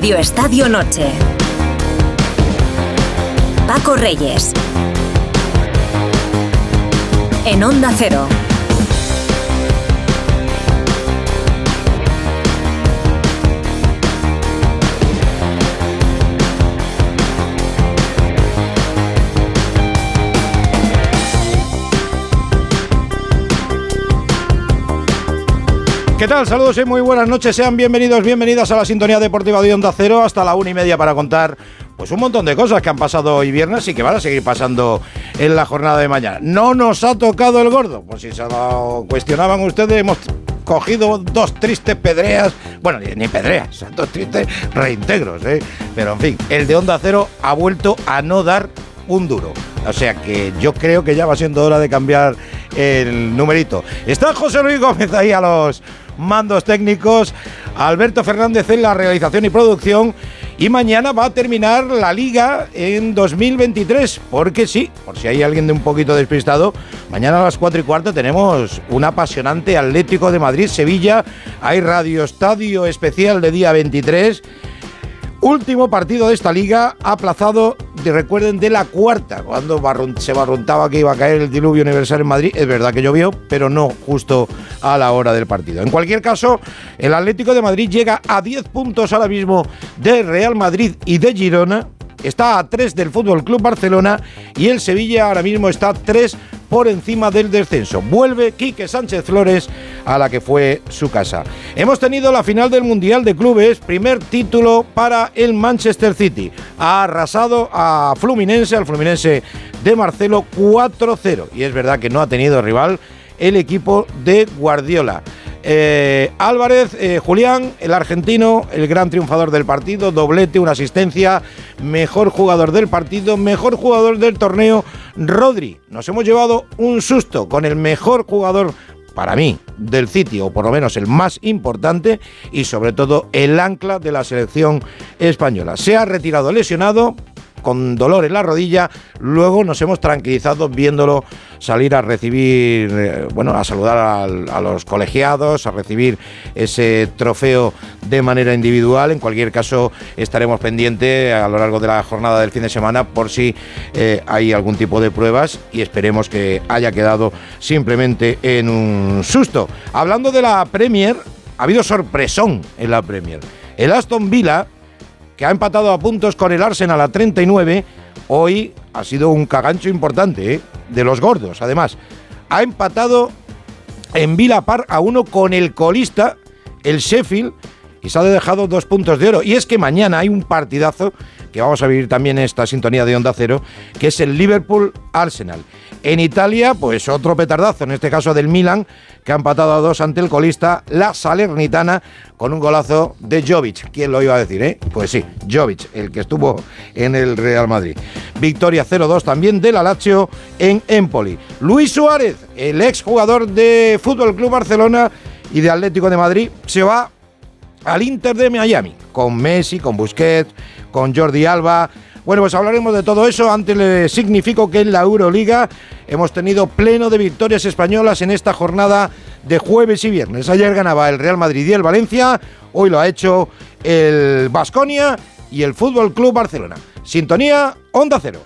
Radio Estadio Noche. Paco Reyes. En Onda Cero. ¿Qué tal? Saludos y muy buenas noches. Sean bienvenidos, bienvenidas a la sintonía deportiva de Onda Cero hasta la una y media para contar pues un montón de cosas que han pasado hoy viernes y que van a seguir pasando en la jornada de mañana. No nos ha tocado el gordo, pues si se lo cuestionaban ustedes, hemos cogido dos tristes pedreas, bueno, ni pedreas, dos tristes reintegros, ¿eh? pero en fin, el de Onda Cero ha vuelto a no dar un duro. O sea que yo creo que ya va siendo hora de cambiar el numerito. Está José Luis Gómez ahí a los mandos técnicos, Alberto Fernández en la realización y producción. Y mañana va a terminar la liga en 2023, porque sí, por si hay alguien de un poquito despistado, mañana a las 4 y cuarto tenemos un apasionante Atlético de Madrid-Sevilla. Hay Radio Estadio especial de día 23 Último partido de esta liga aplazado, de, recuerden, de la cuarta, cuando se barruntaba que iba a caer el diluvio universal en Madrid. Es verdad que llovió, pero no justo a la hora del partido. En cualquier caso, el Atlético de Madrid llega a 10 puntos ahora mismo de Real Madrid y de Girona. Está a 3 del Fútbol Club Barcelona y el Sevilla ahora mismo está a 3 por encima del descenso. Vuelve Quique Sánchez Flores a la que fue su casa. Hemos tenido la final del Mundial de Clubes, primer título para el Manchester City. Ha arrasado a Fluminense, al Fluminense de Marcelo 4-0. Y es verdad que no ha tenido rival el equipo de Guardiola. Eh, Álvarez, eh, Julián, el argentino, el gran triunfador del partido, doblete, una asistencia, mejor jugador del partido, mejor jugador del torneo, Rodri. Nos hemos llevado un susto con el mejor jugador para mí, del City, o por lo menos el más importante, y sobre todo el ancla de la selección española. Se ha retirado lesionado, con dolor en la rodilla. Luego nos hemos tranquilizado viéndolo salir a recibir, eh, bueno, a saludar a, los colegiados, a recibir ese trofeo de manera individual. En cualquier caso, estaremos pendientes a lo largo de la jornada del fin de semana por si eh, hay algún tipo de pruebas y esperemos que haya quedado simplemente en un susto. Hablando de la Premier, ha habido sorpresón en la Premier. El Aston Villa que ha empatado a puntos con el Arsenal a 39, hoy ha sido un cagancho importante, ¿eh? de los gordos, además. Ha empatado en Vila Par a uno con el colista, el Sheffield, y se ha dejado dos puntos de oro. Y es que mañana hay un partidazo que vamos a vivir también esta sintonía de Onda Cero, que es el Liverpool-Arsenal. En Italia, pues otro petardazo, en este caso del Milan, que ha empatado a dos ante el colista, la Salernitana, con un golazo de Jovic. ¿Quién lo iba a decir, eh? Pues sí, Jovic, el que estuvo en el Real Madrid. Victoria 0-2 también del Lazio en Empoli. Luis Suárez, el exjugador de Fútbol Club Barcelona y de Atlético de Madrid, se va al Inter de Miami, con Messi, con Busquets, con Jordi Alba. Bueno, pues hablaremos de todo eso. Antes le significo que en la Euroliga hemos tenido pleno de victorias españolas en esta jornada de jueves y viernes. Ayer ganaba el Real Madrid y el Valencia, hoy lo ha hecho el Basconia y el Fútbol Club Barcelona. Sintonía Onda Cero.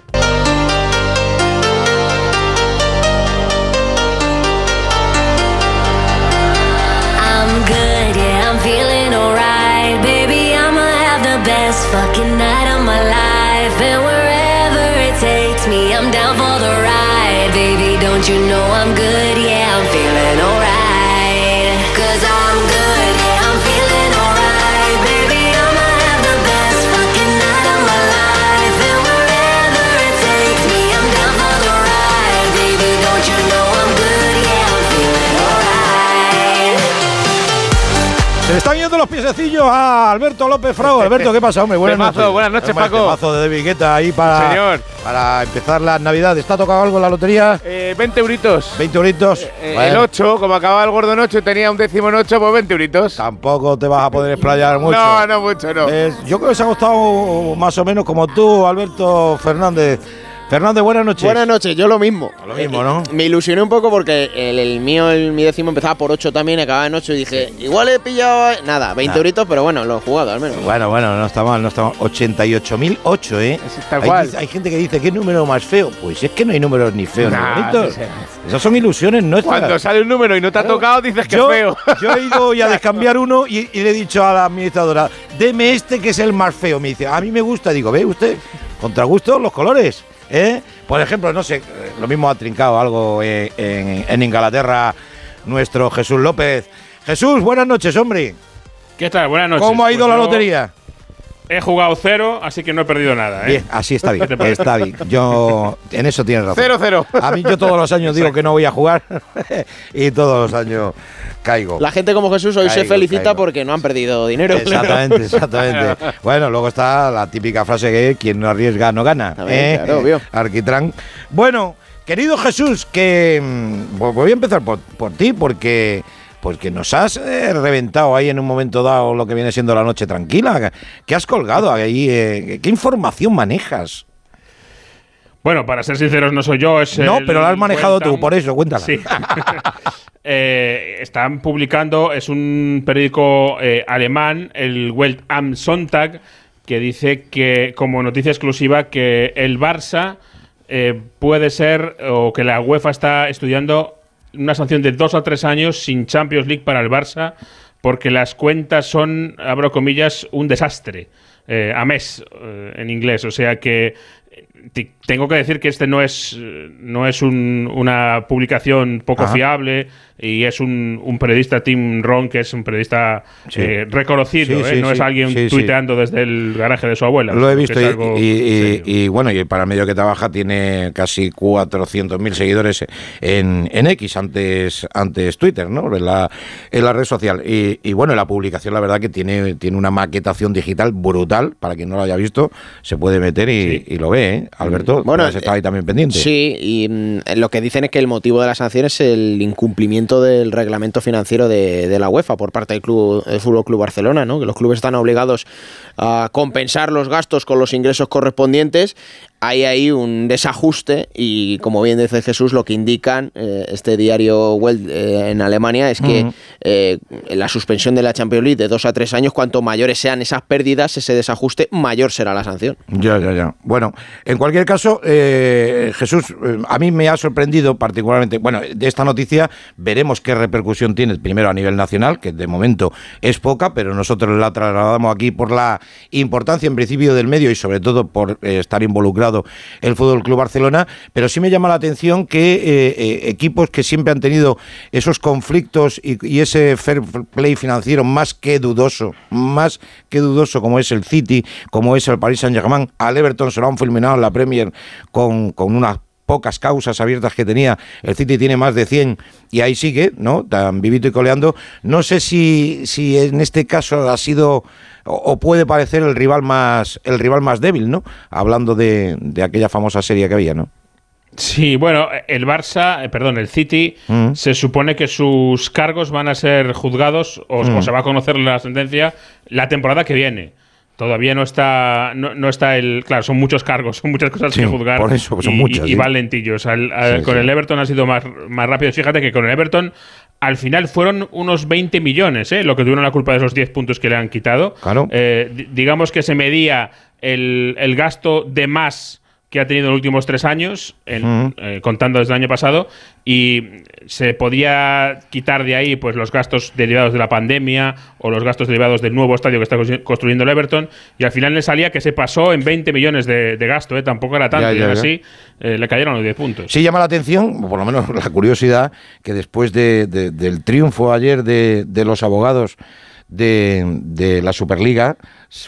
best fucking the ride. Baby, don't you know I'm good? Yeah, I'm feeling le están yendo los piececillos a Alberto López Frau. Alberto, ¿qué pasa, hombre? Buenas Temazo, noches. buenas noches, Hombre, Paco. temazo de David Guetta ahí para, Señor. para empezar las navidades. ¿Está tocado algo en la lotería? Eh, 20 euritos. 20 euritos. Eh, Bueno, El 8, como acababa el gordo en 8 y tenía un décimo en 8, pues 20 euritos. Tampoco te vas a poder explayar mucho. No, no mucho, no. Eh, yo creo que se ha gustado más o menos como tú, Alberto Fernández. Fernando, buenas noches. Buenas noches, yo lo mismo. Lo mismo, ¿no? Eh, Me ilusioné un poco porque el, el mío, el, mi décimo empezaba por 8 también, acababa en 8 y dije, igual he pillado. Nada, 20 Nada. euritos, pero bueno, lo he jugado al menos. Bueno, bueno, no está mal, no está mal. 88.008, ¿eh? Tal hay, cual. hay gente que dice, ¿qué número más feo? Pues es que no hay números ni feos Nah, ni bonitos. sí, sí. Esas son ilusiones nuestras. Cuando sale un número y no te ha Claro. tocado, dices que yo, es feo. yo he ido ya a descambiar uno y, y le he dicho a la administradora, deme este que es el más feo. Me dice, a mí me gusta. Digo, ve usted, contra gusto los colores. ¿Eh? Por ejemplo, no sé, lo mismo ha trincado algo eh, en, en Inglaterra nuestro Jesús López. Jesús, buenas noches, hombre. ¿Qué tal? Buenas noches. ¿Cómo ha ido Pues la yo lotería? He jugado cero, así que no he perdido nada. ¿eh? Bien, así está bien, está bien. Yo en eso tienes razón. Cero, cero. A mí yo todos los años digo que no voy a jugar y todos los años caigo. La gente como Jesús hoy se Caigo, felicita caigo. porque no han perdido dinero. Exactamente, exactamente. Bueno, luego está la típica frase que quien no arriesga no gana. También, ¿eh? claro, obvio. Arquitrán. Bueno, querido Jesús, que pues voy a empezar por, por ti porque porque nos has eh, reventado ahí en un momento dado lo que viene siendo la noche tranquila. ¿Qué has colgado ahí? eh? ¿Qué información manejas? Bueno, para ser sinceros, no soy yo. Es No, el pero lo has manejado tú, por eso, cuéntala. Sí. Eh, están publicando, es un periódico alemán, el Welt am Sonntag, que dice que, como noticia exclusiva, que el Barça puede ser, o que la UEFA está estudiando una sanción de dos a tres años sin Champions League para el Barça, porque las cuentas son, abro comillas, un desastre. Eh, a mes eh, en inglés. O sea que eh, tengo que decir que este no es, no es un- una publicación poco Ajá. fiable y es un, un periodista, Tim Ron, que es un periodista Sí. eh, reconocido. Sí, ¿eh? no es alguien tuiteando desde el garaje de su abuela. Lo he visto y, algo y- y- serio. y, bueno, y para el medio que trabaja tiene casi 400.000 seguidores en, en X, antes, antes Twitter, ¿no? En la, en la red social. Y, y bueno, la publicación la verdad que tiene, tiene una maquetación digital brutal, para quien no lo haya visto, se puede meter y, y lo ve, ¿eh? Alberto, Bueno, has estado ahí también pendiente. Sí, y mm, lo que dicen es que el motivo de la sanción es el incumplimiento del reglamento financiero de, de la UEFA por parte del club del Fútbol Club Barcelona, ¿no? Que los clubes están obligados a compensar los gastos con los ingresos correspondientes. Hay ahí un desajuste y, como bien dice Jesús, lo que indican eh, este diario Welt eh, en Alemania es que eh, la suspensión de la Champions League de dos a tres años, cuanto mayores sean esas pérdidas, ese desajuste, mayor será la sanción. Ya, ya, ya. Bueno, en cualquier caso, Jesús, a mí me ha sorprendido particularmente, bueno, de esta noticia veremos qué repercusión tiene primero a nivel nacional, que de momento es poca, pero nosotros la trasladamos aquí por la importancia en principio del medio y sobre todo por estar involucrado el Fútbol Club Barcelona, pero sí me llama la atención que eh, eh, equipos que siempre han tenido esos conflictos y, ese fair play financiero más que dudoso, más que dudoso como es el City, como es el Paris Saint-Germain, al Everton se lo han fulminado en la Premier con, con unas pocas causas abiertas que tenía, el City tiene más de 100 y ahí sigue, ¿no? Tan vivito y coleando. No sé si, si en este caso ha sido o, puede parecer el rival más el rival más débil, ¿no? Hablando de, de aquella famosa serie que había, ¿no? Sí, bueno, el Barça, eh, perdón, el City, Mm. se supone que sus cargos van a ser juzgados o, Mm. o se va a conocer la sentencia la temporada que viene. Todavía no está, no, no está el. Claro, son muchos cargos, son muchas cosas Sí, que juzgar. por eso, son y, muchas, y- y sí. van lentillos. Al- al- Sí, con el Everton ha sido más, más rápido. Fíjate que con el Everton al final fueron unos 20 millones, ¿eh? lo que tuvieron la culpa de esos 10 puntos que le han quitado. Claro. Eh, di- digamos que se medía el, el gasto de más que ha tenido en los últimos tres años, en- eh, contando desde el año pasado, y se podía quitar de ahí pues los gastos derivados de la pandemia o los gastos derivados del nuevo estadio que está constru- construyendo el Everton, y al final le salía que se pasó en 20 millones de, de gasto, ¿eh? tampoco era tanto, Ya, y ya, ya. así eh, le cayeron los 10 puntos. Sí llama la atención, o por lo menos la curiosidad, que después de- de- del triunfo ayer de, de los abogados de, de la Superliga,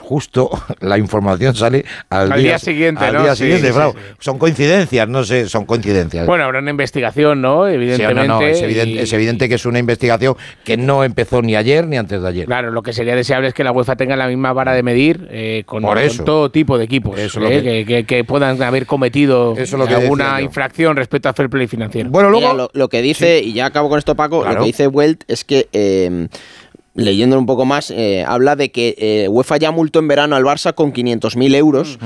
justo la información sale al, Al día siguiente, al ¿no? día Sí, siguiente, sí, claro. sí. Son coincidencias, no sé, son coincidencias. Bueno, habrá una investigación, ¿no? Sí, Evidentemente. no, no, es, evidente, y- es evidente que es una investigación que no empezó ni ayer ni antes de ayer. Claro, lo que sería deseable es que la UEFA tenga la misma vara de medir eh, con, Por con eso. todo tipo de equipos Eso es lo eh, que- que, puedan haber cometido Eso es lo que alguna infracción respecto al fair play financiero. Bueno, Mira, luego. lo, lo que dice, y ya acabo con esto, Paco, Claro. lo que dice Welt es que eh, leyendo un poco más, eh, habla de que eh, UEFA ya multó en verano al Barça con 500.000 euros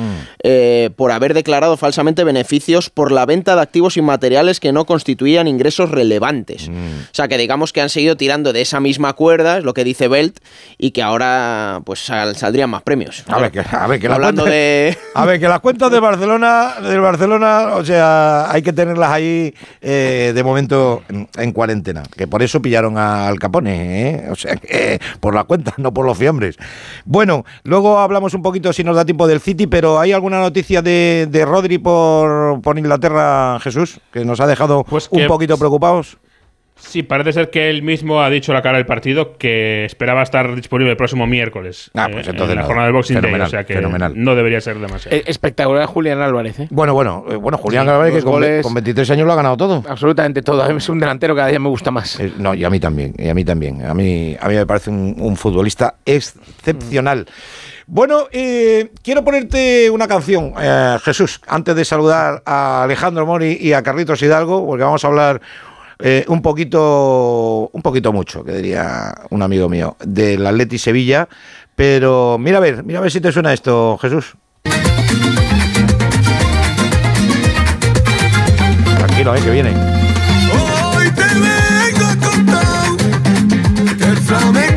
eh, por haber declarado falsamente beneficios por la venta de activos inmateriales que no constituían ingresos relevantes. O sea, que digamos que han seguido tirando de esa misma cuerda, es lo que dice Belt, y que ahora pues sal- saldrían más premios. A ver, que, a ver, que las Hablando cuentas- de... A ver, que las cuentas de Barcelona, del Barcelona, o sea, hay que tenerlas ahí eh, de momento en, en cuarentena. Que por eso pillaron a Al Capone, ¿eh? O sea, que, por las cuentas, no por los fiambres. Bueno, luego hablamos un poquito, si nos da tiempo, del City, pero ¿hay alguna noticia de, de Rodri por, por Inglaterra, Jesús? Que nos ha dejado Pues un que- poquito preocupados. Sí, parece ser que él mismo ha dicho a la cara del partido que esperaba estar disponible el próximo miércoles. Ah, pues eh, entonces en la nada. jornada del Boxing Day, Fenomenal, o sea que fenomenal. no debería ser demasiado. Eh, Espectacular Julián Álvarez, ¿eh? Bueno, bueno, bueno, Julián Sí, Álvarez, que con, ve- goles. con 23 años lo ha ganado todo. Absolutamente todo. Es un delantero que cada día me gusta más. Eh, No, y a mí también, y a mí también. A mí, a mí me parece un, un futbolista excepcional. Bueno, eh, quiero ponerte una canción, eh, Jesús, antes de saludar a Alejandro Mori y a Carlitos Hidalgo, porque vamos a hablar eh, un poquito, un poquito mucho, que diría un amigo mío, del Atleti Sevilla. Pero mira a ver, mira a ver si te suena esto, Jesús. Tranquilo, eh, que viene. Hoy te vengo a contar que el flamenco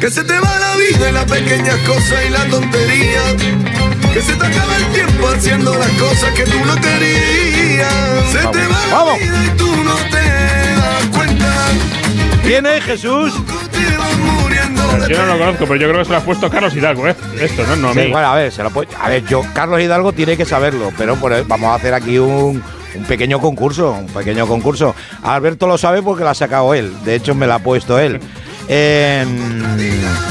Que se te va la vida en las pequeñas cosas y la tontería. Que se te acaba el tiempo haciendo las cosas que tú no querías. Se te va la vida y tú no te das cuenta. ¿Viene Jesús? Muriendo de Yo no lo conozco, pero yo creo que se lo ha puesto Carlos Hidalgo, ¿eh? Esto, ¿no? No a Sí, bueno, a ver, se lo puede- a ver, yo, Carlos Hidalgo tiene que saberlo, pero por el- vamos a hacer aquí un, un pequeño concurso, un pequeño concurso. Alberto lo sabe porque la ha sacado él, de hecho me la ha puesto él. Eh,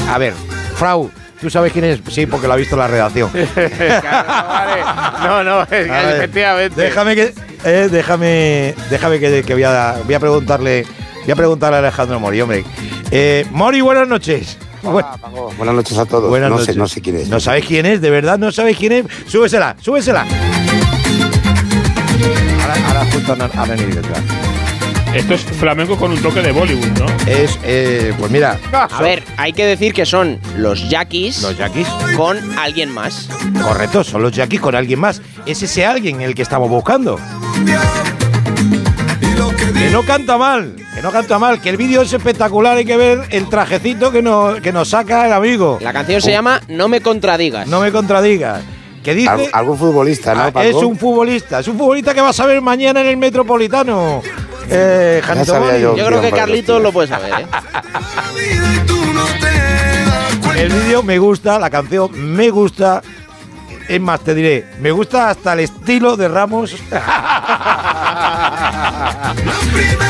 a ver, Frau, ¿tú sabes quién es? Sí, porque lo ha visto en la redacción. Claro, vale. No, no, es que ver, efectivamente. Déjame que, eh, déjame, déjame que, que voy, a, voy a preguntarle, voy a preguntarle a Alejandro Mori, hombre. Eh, Mori, buenas noches. Bu- Buenas noches a todos. Buenas no noches. sé, no sé quién es. ¿No sabes quién es? ¿De verdad no sabes quién es? Súbesela, súbesela. Ahora, ahora justo han, han venido detrás. Esto es flamenco con un toque de Bollywood, ¿no? Es, eh, pues mira, A ver, hay que decir que son los Yaquis los Yaquis. con alguien más. Correcto, son los Yaquis con alguien más. Es ese alguien el que estamos buscando. Que no canta mal, que no canta mal, que el vídeo es espectacular, hay que ver el trajecito que nos, que nos saca el amigo. La canción se llama No me contradigas. No me contradigas. Que dice... Al- algún futbolista, ¿no? Ah, Paco? es un futbolista, es un futbolista que vas a ver mañana en el Metropolitano. Eh, Janito yo. Yo creo que Carlitos lo puede saber, ¿eh? El vídeo me gusta, la canción me gusta. Es más, te diré, me gusta hasta el estilo de Ramos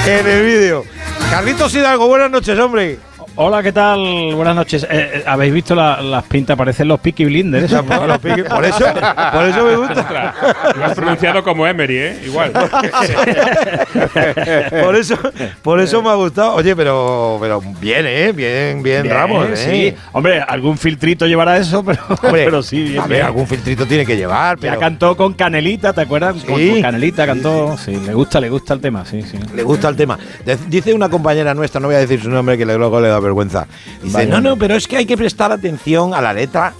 en el vídeo. Carlitos Hidalgo, buenas noches, hombre. Hola, ¿qué tal? Buenas noches. Eh, eh, ¿Habéis visto la- las pintas? Parecen los Peaky Blinders. Los Por eso, por eso me gusta. Lo has pronunciado como Emery, ¿eh? Igual. Por eso, por eso me ha gustado. Oye, pero, pero bien, ¿eh? Bien, bien, Bien, Ramos, ¿eh? sí. Hombre, algún filtrito llevará eso, pero, Hombre, pero sí, bien, a ver, bien. algún filtrito tiene que llevar, Ya pero cantó con Canelita, ¿te acuerdas? Con, Sí. con Canelita cantó. Sí, le gusta, le gusta el tema, sí, sí. le gusta el tema. De- Dice una compañera nuestra, no voy a decir su nombre, que luego le da vergüenza. Dice, no, no, pero es que hay que prestar atención a la letra,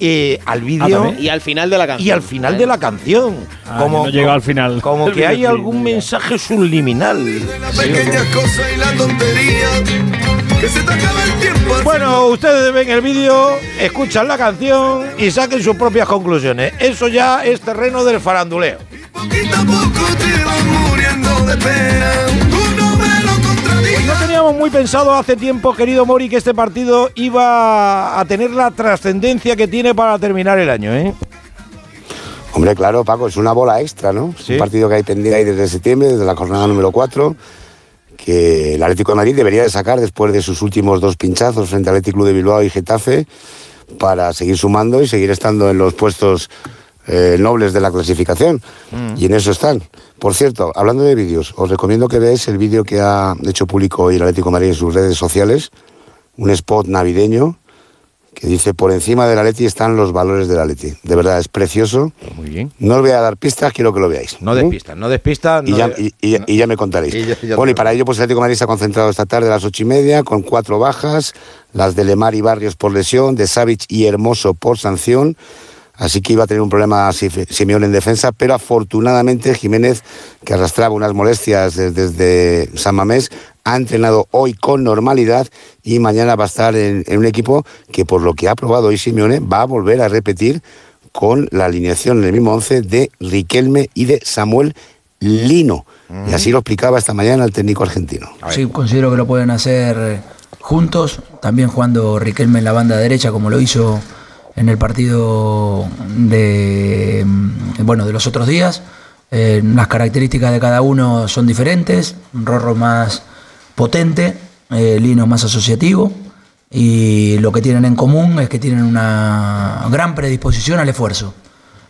eh, al vídeo también. Y al final de la canción. y al final de la canción. Ah, yo no he llegado al final Como que hay algún mensaje subliminal. Bueno, ustedes ven el vídeo, escuchan la canción y saquen sus propias conclusiones. Eso ya es terreno del faranduleo. Poquito a poco te vas muriendo de pena. No teníamos muy pensado hace tiempo, querido Mori, que este partido iba a tener la trascendencia que tiene para terminar el año, ¿eh? Hombre, claro, Paco, es una bola extra, ¿no? Es Sí. un partido que hay pendiente ahí desde septiembre, desde la jornada número 4, que el Atlético de Madrid debería de sacar después de sus últimos dos pinchazos frente al Atlético Club de Bilbao y Getafe para seguir sumando y seguir estando en los puestos eh, nobles de la clasificación. Y en eso están. Por cierto, hablando de vídeos, os recomiendo que veáis el vídeo que ha hecho público hoy el Atlético de Madrid en sus redes sociales, un spot navideño que dice, por encima del Atleti están los valores del Atleti. De verdad, es precioso. Muy bien. No os voy a dar pistas, quiero que lo veáis. No ¿Mm? despistas, no despistas. Y, no ya, de- y- y- y ya me contaréis. Y ya- ya bueno, y para ello, pues el Atlético de Madrid se ha concentrado esta tarde a las ocho y media con cuatro bajas, las de Lemar y Barrios por lesión, de Savic y Hermoso por sanción. Así que iba a tener un problema Simeone en defensa, pero afortunadamente Jiménez, que arrastraba unas molestias de- desde San Mamés, ha entrenado hoy con normalidad y mañana va a estar en, en un equipo que por lo que ha probado hoy Simeone va a volver a repetir con la alineación en el mismo once de Riquelme y de Samuel Lino. Y así lo explicaba esta mañana el técnico argentino. Sí, considero que lo pueden hacer eh, juntos, también jugando Riquelme en la banda derecha como lo hizo en el partido de mm, bueno de los otros días. Eh, las características de cada uno son diferentes, Rorro más potente, eh, Lino más asociativo y lo que tienen en común es que tienen una gran predisposición al esfuerzo.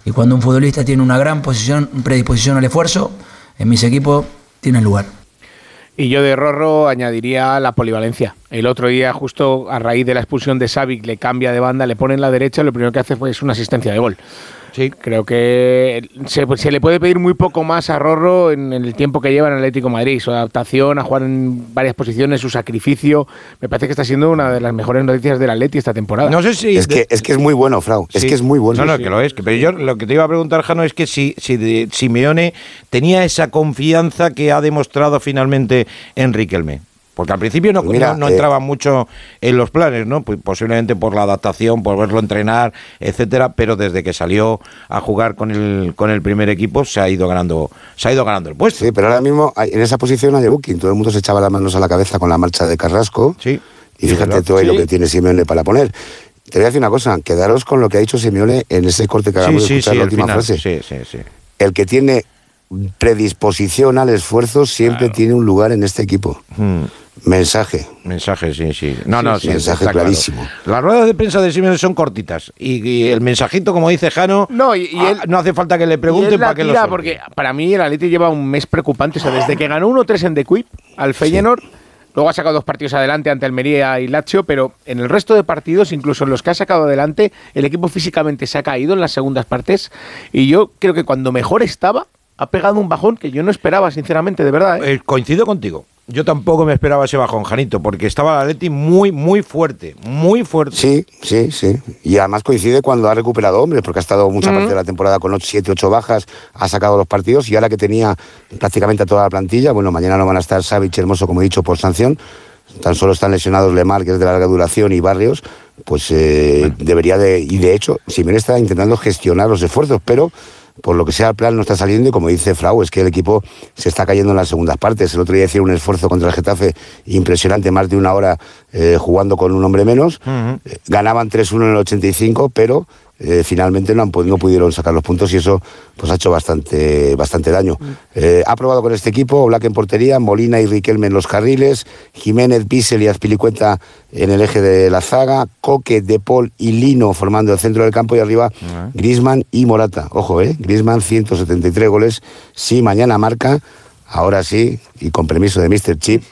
Y cuando un futbolista tiene una gran posición, predisposición al esfuerzo, en mis equipos tienen lugar. Y yo de Rorro añadiría la polivalencia. El otro día, justo a raíz de la expulsión de Savic, le cambia de banda, le pone en la derecha lo primero que hace fue es una asistencia de gol. Sí. Creo que se, se le puede pedir muy poco más a Rorro en, en el tiempo que lleva en Atlético de Madrid. Su adaptación a jugar en varias posiciones, su sacrificio. Me parece que está siendo una de las mejores noticias del Atleti esta temporada. No sé si. Es que, es que es muy bueno, Frau. Es que es muy bueno. No, no, Sí. que lo es. que- pero yo lo que te iba a preguntar, Jano, es que si, si de- Simeone tenía esa confianza que ha demostrado finalmente en Riquelme. Porque al principio no, Mira, no, no eh, entraba mucho en los planes, ¿no? Pues posiblemente por la adaptación, por verlo entrenar, etcétera, pero desde que salió a jugar con el, con el primer equipo se ha ido ganando, se ha ido ganando el puesto. Sí, pero ahora mismo en esa posición hay booking. Todo el mundo se echaba las manos a la cabeza con la marcha de Carrasco. Sí. Y fíjate verdad. todo ahí lo Sí. que tiene Simeone para poner. Te voy a decir una cosa, quedaros con lo que ha dicho Simeone en ese corte que Sí, acabamos de sí, escuchar sí, la última final. frase. Sí, sí, sí. El que tiene predisposición al esfuerzo siempre tiene un lugar en este equipo. Mm. Mensaje. Mensaje, sí, sí. No, Sí, no, sí, sí, mensaje está claro. clarísimo. Las ruedas de prensa de Simeone son cortitas y, y el mensajito, como dice Jano, No, y- y ah, él- no hace falta que le pregunten para qué lo suelte. porque para mí el Atleti lleva un mes preocupante. O sea, desde que ganó 1-3 en The Quip al Feyenoord, luego ha sacado dos partidos adelante ante Almería y Lazio, pero en el resto de partidos, incluso en los que ha sacado adelante, el equipo físicamente se ha caído en las segundas partes. Y yo creo que cuando mejor estaba, ha pegado un bajón que yo no esperaba, sinceramente, de verdad. ¿eh? Eh, coincido contigo. Yo tampoco me esperaba ese bajón, Janito, porque estaba el Atleti muy, muy fuerte, muy fuerte. Sí, sí, sí. Y además coincide cuando ha recuperado hombres, porque ha estado mucha parte de la temporada con 7, 8 bajas, ha sacado los partidos y ahora que tenía prácticamente a toda la plantilla, bueno, mañana no van a estar Savic y Hermoso, como he dicho, por sanción. Tan solo están lesionados Lemar, que es de larga duración, y Barrios, pues eh, debería de. Y de hecho, Simeone está intentando gestionar los esfuerzos, pero por lo que sea el plan no está saliendo y como dice Frau, es que el equipo se está cayendo en las segundas partes. El otro día hicieron un esfuerzo contra el Getafe impresionante, más de una hora eh, jugando con un hombre menos. Eh, Ganaban 3-1 en el 85, pero eh, finalmente no, han, no pudieron sacar los puntos y eso pues ha hecho bastante, bastante daño. Eh, ha probado con este equipo, Black en portería, Molina y Riquelme en los carriles, Jiménez, Bissell y Azpilicueta en el eje de la zaga, Coque, De Paul y Lino formando el centro del campo y arriba Grisman y Morata. Ojo, eh, Grisman 173 goles. Si mañana marca, ahora sí, y con permiso de Mr. Chip,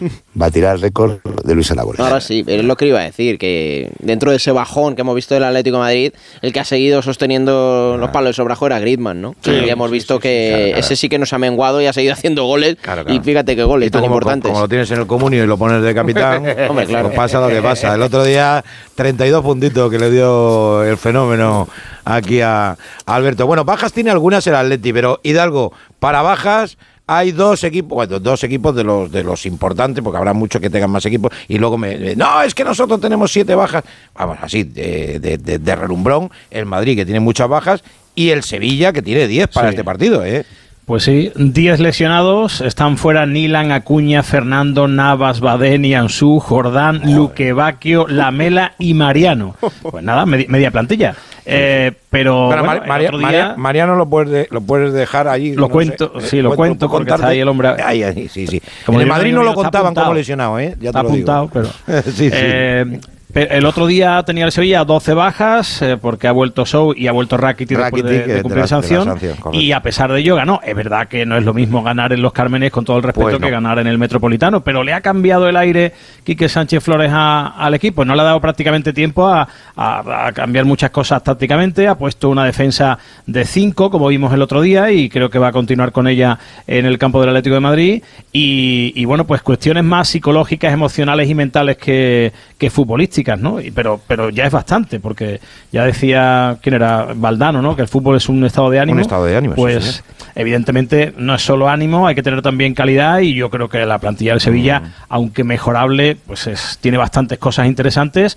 va a tirar el récord de Luis Aragonés. Ahora sí, es lo que iba a decir, que dentro de ese bajón que hemos visto del Atlético de Madrid, el que ha seguido sosteniendo los palos de sobrajo era Griezmann, ¿no? Sí, y ya hemos sí, visto sí, que sí, claro, claro. ese sí que nos ha menguado y ha seguido haciendo goles. Claro, claro. Y fíjate qué goles Y tú tan como, importantes. como lo tienes en el comunio y lo pones de capitán, Hombre, claro. pues pasa lo que pasa. El otro día, 32 puntitos que le dio el fenómeno aquí a, a Alberto. Bueno, bajas tiene algunas el Atleti, pero Hidalgo, para bajas hay dos equipos, bueno, dos equipos de los de los importantes, porque habrá muchos que tengan más equipos, y luego me, no, es que nosotros tenemos siete bajas, vamos, así, de, de, de- de relumbrón, el Madrid que tiene muchas bajas, y el Sevilla que tiene 10 para Sí. este partido, ¿eh? Pues sí, 10 lesionados, están fuera Nilan, Acuña, Fernando, Navas, Badeni, Ansu, Jordán, Luque Bacchio, Lamela y Mariano. Pues nada, medi- media plantilla. Eh, Pero Bueno, bueno, María- otro día- María- Mariano lo puedes, de- lo puedes dejar allí. Lo no cuento, sé, sí, lo cuento porque contarte. está ahí el hombre- Ahí, ahí, sí, sí. Como en el Madrid no lo contaban como lesionado, ¿eh? Ya Está te lo digo. apuntado, pero. sí, sí. Eh, el otro día tenía el Sevilla 12 bajas eh, porque ha vuelto Show y ha vuelto Rakitic después de, Rakitic, de eh, de cumplir la- de la sanción. y a pesar de ello ganó. Es verdad que no es lo mismo ganar en los Cármenes con todo el respeto Pues no. que ganar en el Metropolitano, pero le ha cambiado el aire Quique Sánchez Flores a- al equipo. No le ha dado prácticamente tiempo a, a- a cambiar muchas cosas tácticamente. Ha puesto una defensa de 5, como vimos el otro día, y creo que va a continuar con ella en el campo del Atlético de Madrid. Y, y, bueno, pues cuestiones más psicológicas, emocionales y mentales que, que futbolísticas, ¿no? Y- pero, pero ya es bastante, porque ya decía, ¿quién era? Valdano, ¿no? Que el fútbol es un estado de ánimo. estado de ánimo, sí, Pues evidentemente no es solo ánimo, hay que tener también calidad y yo creo que la plantilla del Sevilla, Mm. aunque mejorable, pues es- tiene bastantes cosas interesantes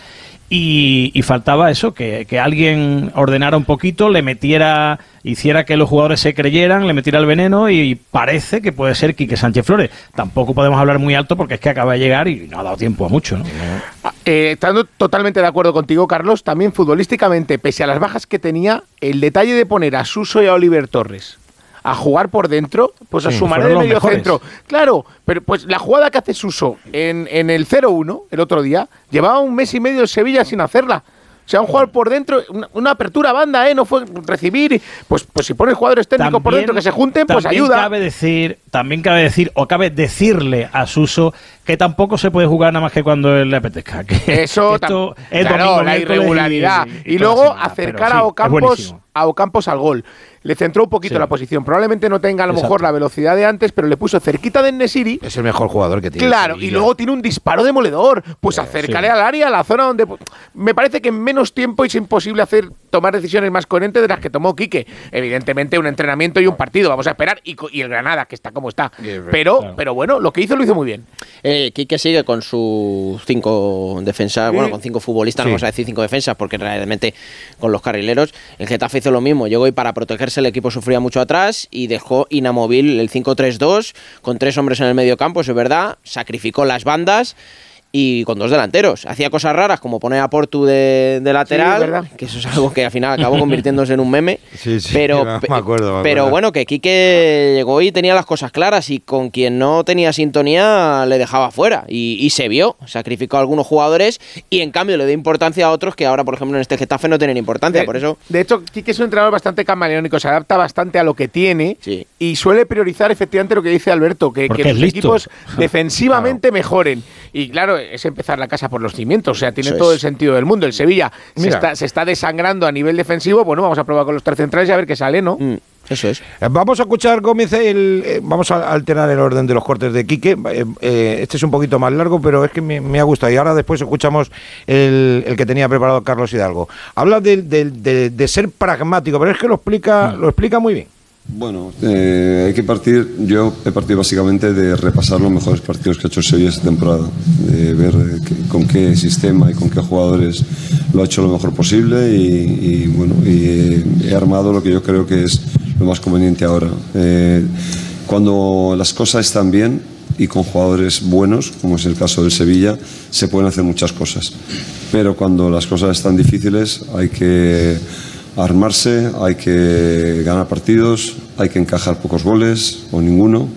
y, y faltaba eso, que, que alguien ordenara un poquito, le metiera, hiciera que los jugadores se creyeran, le metiera el veneno y parece que puede ser Quique Sánchez Flores. Tampoco podemos hablar muy alto porque es que acaba de llegar y no ha dado tiempo a mucho, ¿no? Eh, estando totalmente de acuerdo contigo, Carlos, también futbolísticamente, pese a las bajas que tenía, el detalle de poner a Suso y a Oliver Torres a jugar por dentro, pues a Sí, su manera fueron de los medio mejores. centro. Claro, pero pues la jugada que hace Suso en, en el 0-1, el otro día, llevaba un mes y medio el Sevilla sin hacerla. O sea, un jugador por dentro, una, una apertura a banda, ¿eh? No fue recibir. y- Pues, pues si pones jugadores técnicos por dentro que se junten, pues ayuda. Cabe decir, también cabe decir, o cabe decirle a Suso que tampoco se puede jugar nada más que cuando él le apetezca. Que, Eso, que esto es claro, domingo, la irregularidad. Y, y luego semana, acercar a, Ocampos, a Ocampos al gol. Le centró un poquito Sí. la posición. Probablemente no tenga a lo Exacto. mejor la velocidad de antes, pero le puso cerquita de Nesiri. Es el mejor jugador que tiene. Claro, y luego tiene un disparo demoledor. Pues acércale al área, a la zona donde. Me parece que en menos tiempo es imposible hacer tomar decisiones más coherentes de las que tomó Quique. Evidentemente, un entrenamiento y un partido. Vamos a esperar. Y, el Granada, que está como está. Pero, pero bueno, lo que hizo lo hizo muy bien. Eh, Quique sigue con sus cinco defensas, bueno, con cinco futbolistas, no vamos a decir cinco defensas, porque realmente con los carrileros el Getafe hizo lo mismo. Llegó y para protegerse el equipo sufría mucho atrás y dejó inamovible el 5-3-2 con tres hombres en el medio campo, eso es verdad, sacrificó las bandas. Y con dos delanteros. Hacía cosas raras como poner a Portu de, de lateral, verdad. que eso es algo que al final acabó convirtiéndose en un meme. Sí, sí, pero, me acuerdo, me pero bueno, que Quique llegó y tenía las cosas claras y con quien no tenía sintonía le dejaba fuera y, y se vio, sacrificó a algunos jugadores y en cambio le dio importancia a otros que ahora, por ejemplo, en este Getafe no tienen importancia, De, por eso... de hecho, Quique es un entrenador bastante camaleónico, se adapta bastante a lo que tiene Sí. y suele priorizar efectivamente lo que dice Alberto, que, que los listo. equipos defensivamente mejoren. Y claro, es empezar la casa por los cimientos, o sea, tiene Eso todo es. el sentido del mundo. El Sevilla se está, se está desangrando a nivel defensivo, bueno, vamos a probar con los tres centrales y a ver qué sale, ¿no? Mm, eso es. Eh, Vamos a escuchar, Gómez, el, eh, vamos a alternar el orden de los cortes de Quique. Eh, eh, este es un poquito más largo, pero es que me, me ha gustado. Y ahora después escuchamos el, el que tenía preparado Carlos Hidalgo. Habla de, de- de- de ser pragmático, pero es que lo explica, lo explica muy bien. Bueno, eh, hay que partir, yo he partido básicamente de repasar los mejores partidos que ha hecho Sevilla esta temporada, de ver eh, con qué sistema y con qué jugadores lo ha hecho lo mejor posible y, bueno, eh, he armado lo que yo creo que es lo más conveniente ahora. Cuando las cosas están bien y con jugadores buenos, como es el caso del Sevilla, se pueden hacer muchas cosas. Pero cuando las cosas están difíciles hay que armarse, hay que ganar partidos, hay que encajar pocos goles o ninguno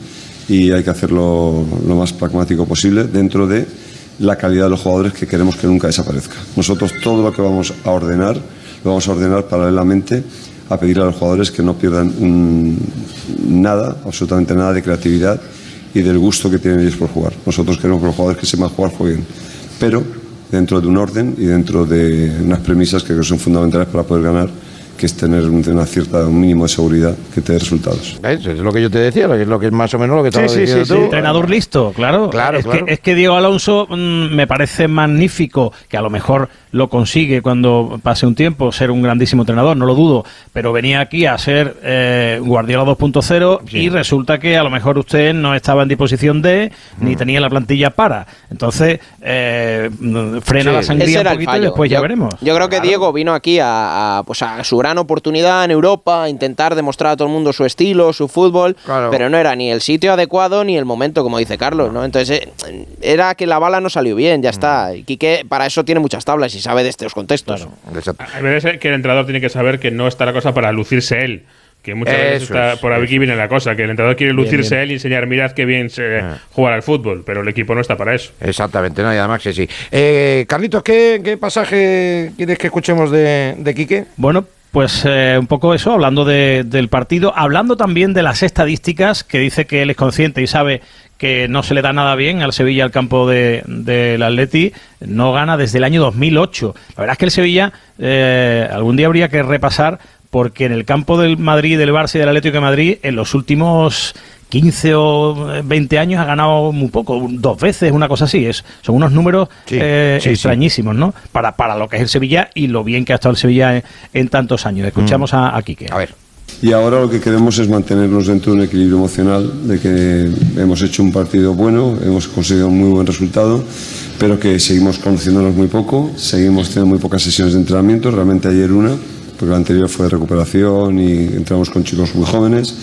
y hay que hacerlo lo más pragmático posible dentro de la calidad de los jugadores que queremos que nunca desaparezca. Nosotros todo lo que vamos a ordenar lo vamos a ordenar paralelamente a pedir a los jugadores que no pierdan nada, absolutamente nada de creatividad y del gusto que tienen ellos por jugar. Nosotros queremos que los jugadores que sepan jugar jueguen, pero dentro de un orden y dentro de unas premisas que creo que son fundamentales para poder ganar, que es tener un- una cierta, un mínimo de seguridad que te dé resultados. ¿Ves? Es lo que yo te decía, es lo que es más o menos lo que estaba sí, diciendo sí, tú. sí. Entrenador listo, claro. Claro, es, claro. Que, es que Diego Alonso mm, me parece magnífico, que a lo mejor lo consigue cuando pase un tiempo, ser un grandísimo entrenador, no lo dudo, pero venía aquí a ser eh, Guardiola 2.0 y resulta que a lo mejor usted no estaba en disposición de, ni Mm. tenía la plantilla para. Entonces, eh, mm, frena Sí. la sangría un poquito y después yo, ya veremos. Yo creo que Diego vino aquí a, a, pues a su gran oportunidad en Europa, intentar demostrar a todo el mundo su estilo, su fútbol, Claro. pero no era ni el sitio adecuado ni el momento, como dice Carlos, ¿no? Entonces eh, era que la bala no salió bien, ya está. Y Quique para eso tiene muchas tablas y sabe de estos contextos. Hay veces que el entrenador tiene que saber que no está la cosa para lucirse él. Que muchas veces Eso está es, por aquí viene la cosa, que el entrenador quiere lucirse bien. él y enseñar, mirad qué bien se jugar al fútbol, pero el equipo no está para eso. Exactamente, no, y además que sí. Eh, Carlitos, ¿qué, qué pasaje quieres que escuchemos de, de Quique? Bueno, pues eh, un poco eso, hablando de- del partido, hablando también de las estadísticas, que dice que él es consciente y sabe que no se le da nada bien al Sevilla al campo de- del Atleti, no gana desde el año 2008. La verdad es que el Sevilla eh, algún día habría que repasar porque en el campo del Madrid, del Barça y del Atlético de Madrid, en los últimos 15 o eh, 20 años ha ganado muy poco, dos veces, una cosa así. Es, son unos números Sí, eh, sí, extrañísimos, ¿no? Para, para lo que es el Sevilla y lo bien que ha estado el Sevilla en, en tantos años. Escuchamos a, a Quique. A ver. Y ahora lo que queremos es mantenernos dentro de un equilibrio emocional, de que hemos hecho un partido bueno, hemos conseguido un muy buen resultado, pero que seguimos conociéndonos muy poco, seguimos teniendo muy pocas sesiones de entrenamiento, realmente ayer una, porque la anterior fue de recuperación y entramos con chicos muy jóvenes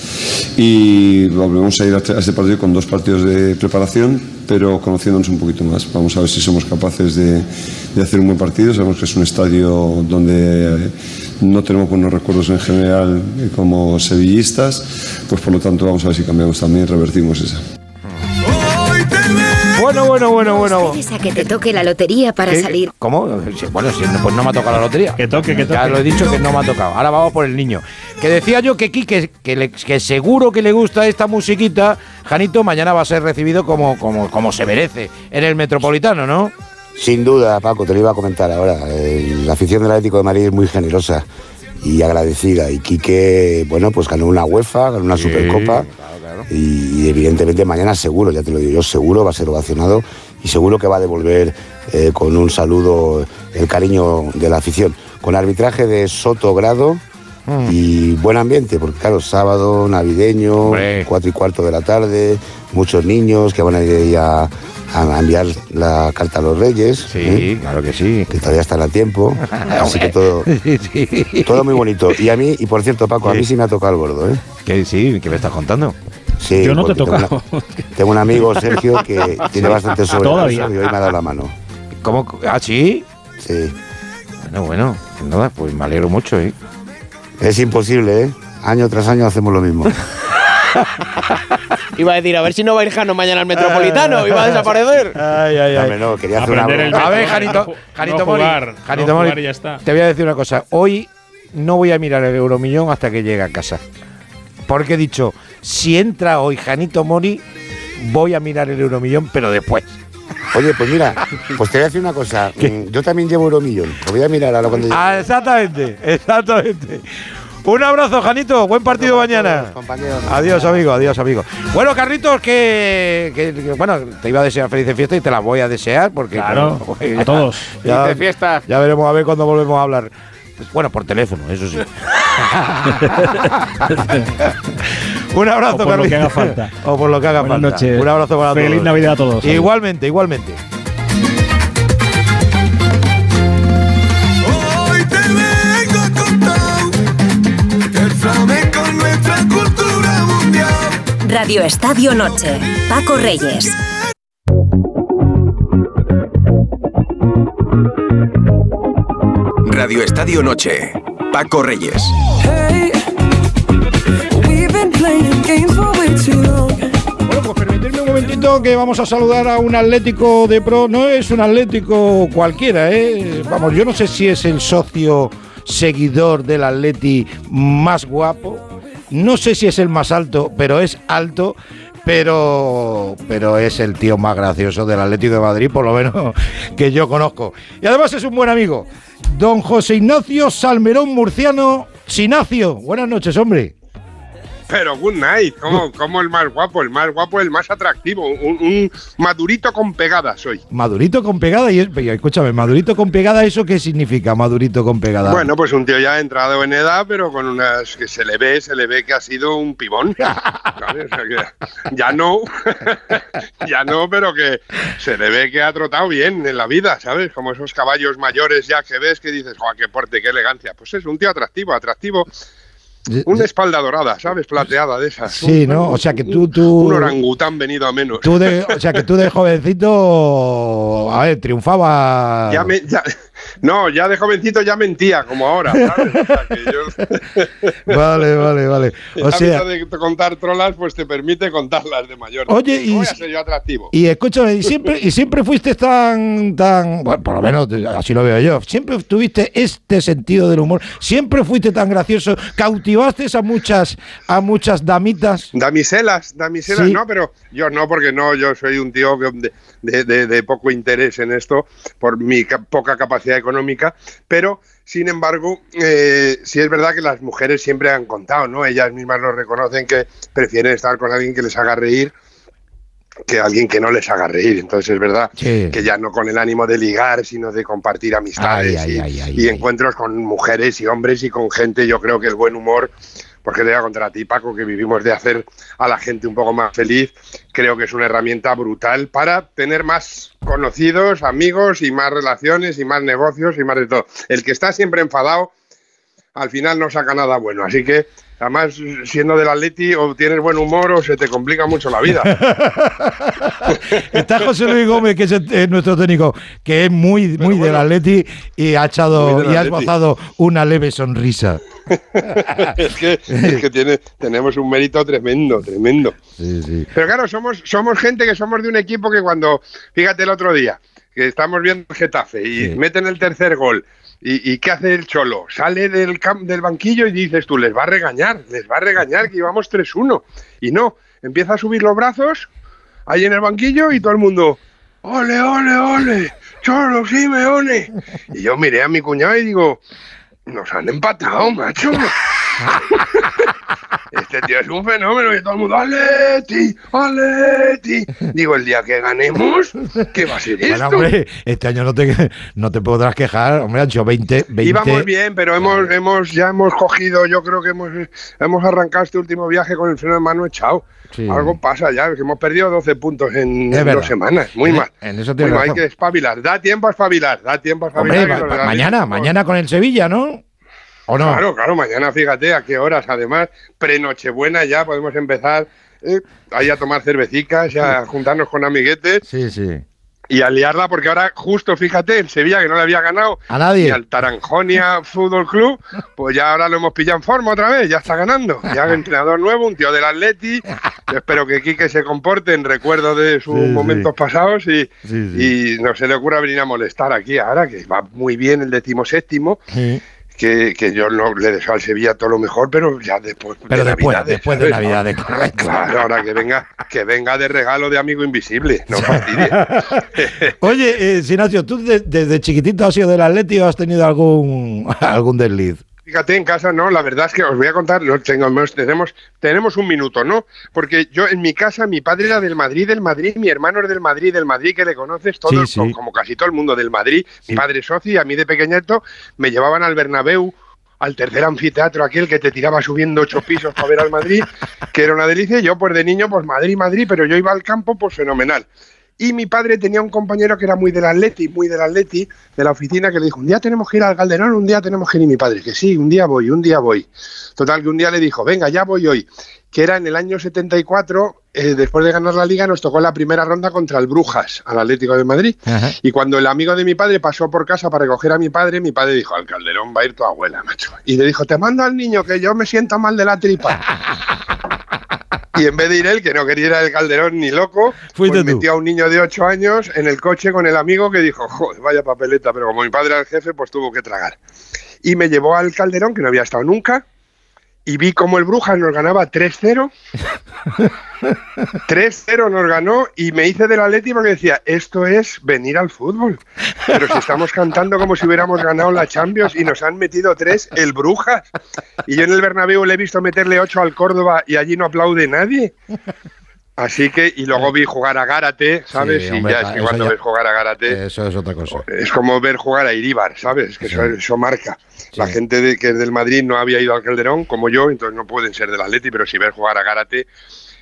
y volvemos a ir a este este partido con dos partidos de preparación, pero conociéndonos un poquito más. Vamos a ver si somos capaces de, de hacer un buen partido. Sabemos que es un estadio donde no tenemos buenos recuerdos en general eh, como sevillistas, pues por lo tanto vamos a ver si cambiamos también, revertimos esa. Bueno, bueno, bueno, bueno. ¿Esperes a que te toque la lotería para ¿Qué? salir? ¿Cómo? Bueno, pues no me ha tocado la lotería. Que toque, que toque. Ya lo he dicho que no me ha tocado. Ahora vamos por el niño. Que decía yo que Quique, que, le- que seguro que le gusta esta musiquita, Janito, mañana va a ser recibido como, como, como se merece en el Metropolitano, ¿no? Sin duda, Paco, te lo iba a comentar ahora. Eh, la afición del Atlético de Madrid es muy generosa y agradecida. Y Quique, bueno, pues ganó una UEFA, ganó una Supercopa. Y evidentemente mañana seguro, ya te lo digo yo, seguro va a ser ovacionado y seguro que va a devolver eh, con un saludo el cariño de la afición. Con arbitraje de Soto Grado y buen ambiente, porque claro, sábado navideño, cuatro y cuarto de la tarde, muchos niños que van a ir a, a enviar la carta a los reyes. Sí, claro que sí. Que todavía están a tiempo. Así que todo, todo muy bonito. Y a mí, y por cierto, Paco, a mí sí me ha tocado el gordo, ¿eh? Que sí, ¿qué me estás contando? Sí, Yo no te he tengo tocado. una- Tengo un amigo, Sergio, que tiene Sí. bastante sobrepeso Todavía. y hoy me ha dado la mano. ¿Cómo? ¿Ah, sí? Sí. Bueno, bueno, pues nada, pues me alegro mucho, ¿eh? Es imposible, ¿eh? Año tras año hacemos lo mismo. Iba a decir, a ver si no va a ir Jano mañana al Metropolitano, iba a desaparecer. Ay, ay, ay. no, quería hacer una el. A ver, Janito, Janito no Mori, jugar, Janito no Mori, jugar y ya está. te voy a decir una cosa. Hoy no voy a mirar el Euromillón hasta que llegue a casa. Porque he dicho, si entra hoy Janito Mori, voy a mirar el Euromillón, pero después. Oye, pues mira, pues te voy a decir una cosa. Mm, Yo también llevo Euromillón. Lo voy a mirar ahora cuando llegue. Ah, exactamente, exactamente. Un abrazo, Janito. Buen partido mañana. compañeros. Adiós, amigo, adiós, amigo. Bueno, Carlitos, que, que- que, bueno, te iba a desear felices fiestas y te las voy a desear porque Claro, bueno, a todos. Ya, Felices fiestas. ya veremos a ver cuándo volvemos a hablar. Pues, Bueno, por teléfono, eso sí. Un abrazo, O por lo que haga falta. O por lo que haga Buenas falta. noches. Un abrazo para todos. Feliz Navidad a todos. Igualmente, igualmente. Radio Estadio Noche. Paco Reyes. Radio Estadio Noche. Paco Reyes. Bueno, pues permitidme un momentito que vamos a saludar a un Atlético de Pro. No es un Atlético cualquiera, ¿eh? Vamos, yo no sé si es el socio seguidor del Atleti más guapo. No sé si es el más alto, pero es alto. Pero, pero es el tío más gracioso del Atlético de Madrid, por lo menos que yo conozco. Y además es un buen amigo. Don José Ignacio Salmerón Murciano Sinacio. Buenas noches, hombre. Pero good night, ¿cómo, cómo el más guapo? El más guapo, el más atractivo. Un, un madurito con pegada soy. Madurito con pegada y, es- escúchame, madurito con pegada, ¿eso qué significa, madurito con pegada? Bueno, pues un tío ya entrado en edad, pero con unas que se le ve, se le ve que ha sido un pibón. ¿sabes? O sea que ya no, ya no, pero que se le ve que ha trotado bien en la vida, ¿sabes? Como esos caballos mayores ya que ves que dices, ¡joder, qué porte, qué elegancia! Pues es un tío atractivo, atractivo. Una espalda dorada, ¿sabes? Plateada de esas. Sí, ¿no? O sea que tú, tú, Un orangután venido a menos. tú de, o sea que tú de jovencito, a ver, triunfaba. Ya me- ya- no, ya de jovencito ya mentía, como ahora. ¿sabes? O sea, que yo- Vale, vale, vale. O sea, de contar trolas, pues te permite contarlas de mayor. Oye, y- ¿Cómo voy a ser yo atractivo? y escúchame, y siempre, y siempre fuiste tan, tan, bueno, por lo menos así lo veo yo, siempre tuviste este sentido del humor, siempre fuiste tan gracioso, cautivaste a muchas, a muchas damitas. Damiselas, damiselas, Sí. no, pero yo no, porque no, yo soy un tío de, de- de- de poco interés en esto por mi ca- poca capacidad económica, pero sin embargo, eh, sí es verdad que las mujeres siempre han contado, ¿no? Ellas mismas lo reconocen que prefieren estar con alguien que les haga reír que alguien que no les haga reír. Entonces es verdad Sí. que ya no con el ánimo de ligar, sino de compartir amistades Ay, y, ay, ay, y encuentros con mujeres y hombres y con gente. Yo creo que el buen humor, porque te voy a contar a ti, Paco, que vivimos de hacer a la gente un poco más feliz, creo que es una herramienta brutal para tener más conocidos, amigos y más relaciones y más negocios y más de todo. El que está siempre enfadado, al final no saca nada bueno. Así que, además, siendo del Atleti, o tienes buen humor o se te complica mucho la vida. Está José Luis Gómez, que es el- nuestro técnico, que es muy, muy del Atleti y ha echado y ha esbozado una leve sonrisa. es que, es que tiene, tenemos un mérito tremendo, tremendo. Sí, sí. Pero claro, somos, somos gente que somos de un equipo que cuando, fíjate el otro día, que estamos viendo el Getafe y Sí. meten el tercer gol. ¿Y, qué hace el Cholo? Sale del, banquillo y dices tú, les va a regañar, les va a regañar que íbamos 3-1. Y no, empieza a subir los brazos ahí en el banquillo y todo el mundo, ole, ole, ole, Cholo, Simeone. Y yo miré a mi cuñado y digo, nos han empatado, macho. Este tío es un fenómeno y todo el mundo, ¡Aleti! ¡Aleti! Digo, el día que ganemos, ¿qué va a ser Bueno, esto? hombre, este año no te, no te podrás quejar. Hombre, han hecho 20. 20 Íbamos bien, pero hemos, hemos, ya hemos cogido, yo creo que hemos, hemos arrancado este último viaje con el freno de mano echado. Sí. Algo pasa ya, que hemos perdido 12 puntos en, Es en verdad. dos semanas. Muy En- mal. en eso Muy mal, hay que espabilar. Da tiempo a espabilar, da tiempo a espabilar. Hombre, ma- mañana, mañana con el Sevilla, ¿no? ¿O no? Claro, claro, mañana fíjate a qué horas. Además, pre-Nochebuena ya podemos empezar eh, ahí a tomar cervecicas y a juntarnos con amiguetes Sí, sí. y a liarla, porque ahora, justo fíjate, el Sevilla que no le había ganado A nadie. ni al Taranjonia Fútbol Club, pues ya ahora lo hemos pillado en forma otra vez, ya está ganando. Ya el entrenador nuevo, un tío del Atleti. Yo espero que Quique se comporte en recuerdo de sus Sí, sí. momentos pasados y, Sí, y no se le ocurra venir a molestar aquí ahora, que va muy bien el decimoséptimo. Sí. Que, que yo no le deseo al Sevilla todo lo mejor, pero ya después. Pero de después, Navidades, después de. Navidades, correcto. Claro, ahora que venga, que venga de regalo de amigo invisible, no. Oye, eh, Sinacio, ¿tú de- desde chiquitito has sido del Atleti o has tenido algún, algún desliz? Fíjate, en casa no, la verdad es que os voy a contar, no tengo, tenemos, tenemos un minuto, ¿no? Porque yo en mi casa, mi padre era del Madrid, del Madrid, mi hermano es del Madrid, del Madrid, que le conoces todo, Sí, sí. como casi todo el mundo del Madrid, mi padre es socio y a mí de pequeñito me llevaban al Bernabéu, al tercer anfiteatro aquel que te tiraba subiendo ocho pisos para ver al Madrid, que era una delicia, y yo pues de niño, pues Madrid, Madrid, pero yo iba al campo, pues fenomenal. Y mi padre tenía un compañero que era muy del Atleti, muy del Atleti, de la oficina, que le dijo, un día tenemos que ir al Calderón, un día tenemos que ir. Y mi padre, que sí, un día voy, un día voy. Total, que un día le dijo, venga, ya voy hoy. Que era en el año 74, eh, después de ganar la liga, nos tocó la primera ronda contra el Brujas, al Atlético de Madrid. Y cuando el amigo de mi padre pasó por casa para recoger a mi padre, mi padre dijo, al Calderón va a ir tu abuela, macho. Y le dijo, te mando al niño, que yo me siento mal de la tripa. Y en vez de ir él, que no quería ir al Calderón ni loco, Fuiste pues metió a un niño de 8 años en el coche con el amigo que dijo, joder, vaya papeleta, pero como mi padre era el jefe, pues tuvo que tragar. Y me llevó al Calderón, que no había estado nunca, y vi como el Brujas nos ganaba 3-0. 3-0 nos ganó y me hice del Atleti porque decía, esto es venir al fútbol. Pero si estamos cantando como si hubiéramos ganado la Champions y nos han metido 3 el Brujas. Y yo en el Bernabéu le he visto meterle 8 al Córdoba y allí no aplaude nadie. Así que, y luego vi jugar a Gárate, ¿sabes? Sí, y ya es que cuando ya- ves jugar a Gárate, Eso es otra cosa. es como ver jugar a Iríbar, ¿sabes? Es que eso, eso marca. La gente de, que es del Madrid no había ido al Calderón, como yo, entonces no pueden ser del Atleti, pero si ver jugar a Gárate,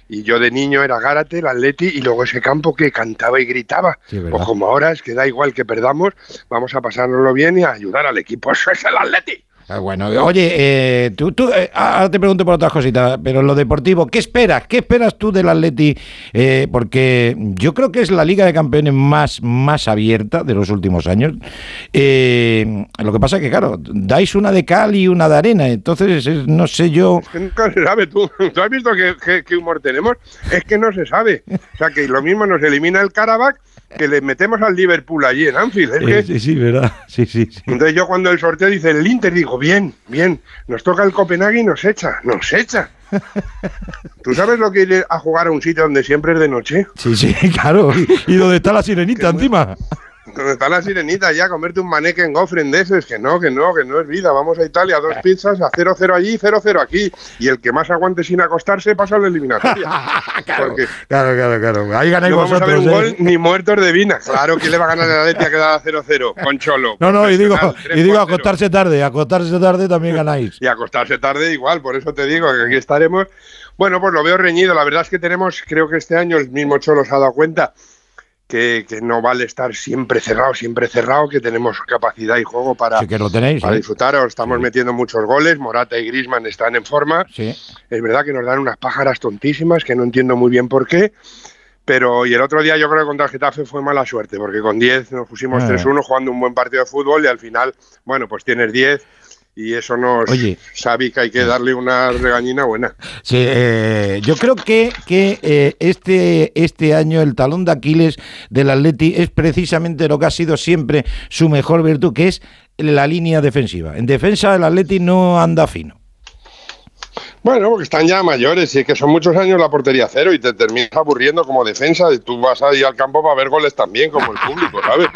y yo de niño era Gárate, el Atleti, y luego ese campo que cantaba y gritaba. Sí, o como ahora, es que da igual que perdamos, vamos a pasárnoslo bien y a ayudar al equipo. Eso es el Atleti. Ah, Bueno, oye, eh, tú, eh, ahora te pregunto por otras cositas, pero en lo deportivo, ¿qué esperas? ¿Qué esperas tú del Atleti? Eh, porque yo creo que es la Liga de Campeones más, más abierta de los últimos años. Eh, lo que pasa es que, claro, dais una de cal y una de arena, entonces es- no sé yo... que nunca se sabe. ¿Tú, ¿tú has visto qué, qué- qué humor tenemos? Es que no se sabe. O sea, que lo mismo nos elimina el Karabakh que le metemos al Liverpool allí en Anfield. Eh, sí, sí, ¿verdad? Sí, sí, sí. Entonces yo cuando el sorteo dice el Inter, digo, bien, bien, nos toca el Copenhague y nos echa, nos echa. ¿Tú sabes lo que ir a jugar a un sitio donde siempre es de noche? Sí, sí, claro. ¿Y, y dónde está la sirenita encima? Donde está la sirenita ya, comerte un en gofren de esos, que no, que no, que no es vida. Vamos a Italia, dos pizzas, a 0-0 allí, 0-0 aquí. Y el que más aguante sin acostarse pasa a la eliminatoria. Porque Claro, claro, claro. Ahí ganáis no vamos a ver vosotros. un ¿eh? gol ni muertos de vina. Claro, ¿quién le va a ganar la Atleti a quedar a 0-0? Con Cholo. No, no, y digo, y digo 3-0. acostarse tarde, acostarse tarde también ganáis. y acostarse tarde igual, por eso te digo que aquí estaremos. Bueno, pues lo veo reñido. La verdad es que tenemos, creo que este año el mismo Cholo se ha dado cuenta que, que no vale estar siempre cerrado, siempre cerrado, que tenemos capacidad y juego para, Sí que lo tenéis, para ¿eh? disfrutar. Os Estamos metiendo muchos goles, Morata y Grisman están en forma. Sí. Es verdad que nos dan unas pájaras tontísimas que no entiendo muy bien por qué. Pero y el otro día yo creo que contra el Getafe fue mala suerte, porque con 10 nos pusimos Ah. 3-1 jugando un buen partido de fútbol y al final, bueno, pues tienes 10 y eso nos Oye. sabe que hay que darle una regañina buena. Sí, eh, yo creo que, que eh, este, este año el talón de Aquiles del Atleti es precisamente lo que ha sido siempre su mejor virtud, que es la línea defensiva. En defensa el Atleti no anda fino. Bueno, porque están ya mayores y es que son muchos años la portería cero y te terminas aburriendo como defensa y tú vas ahí al campo para ver goles también, como el público, ¿sabes?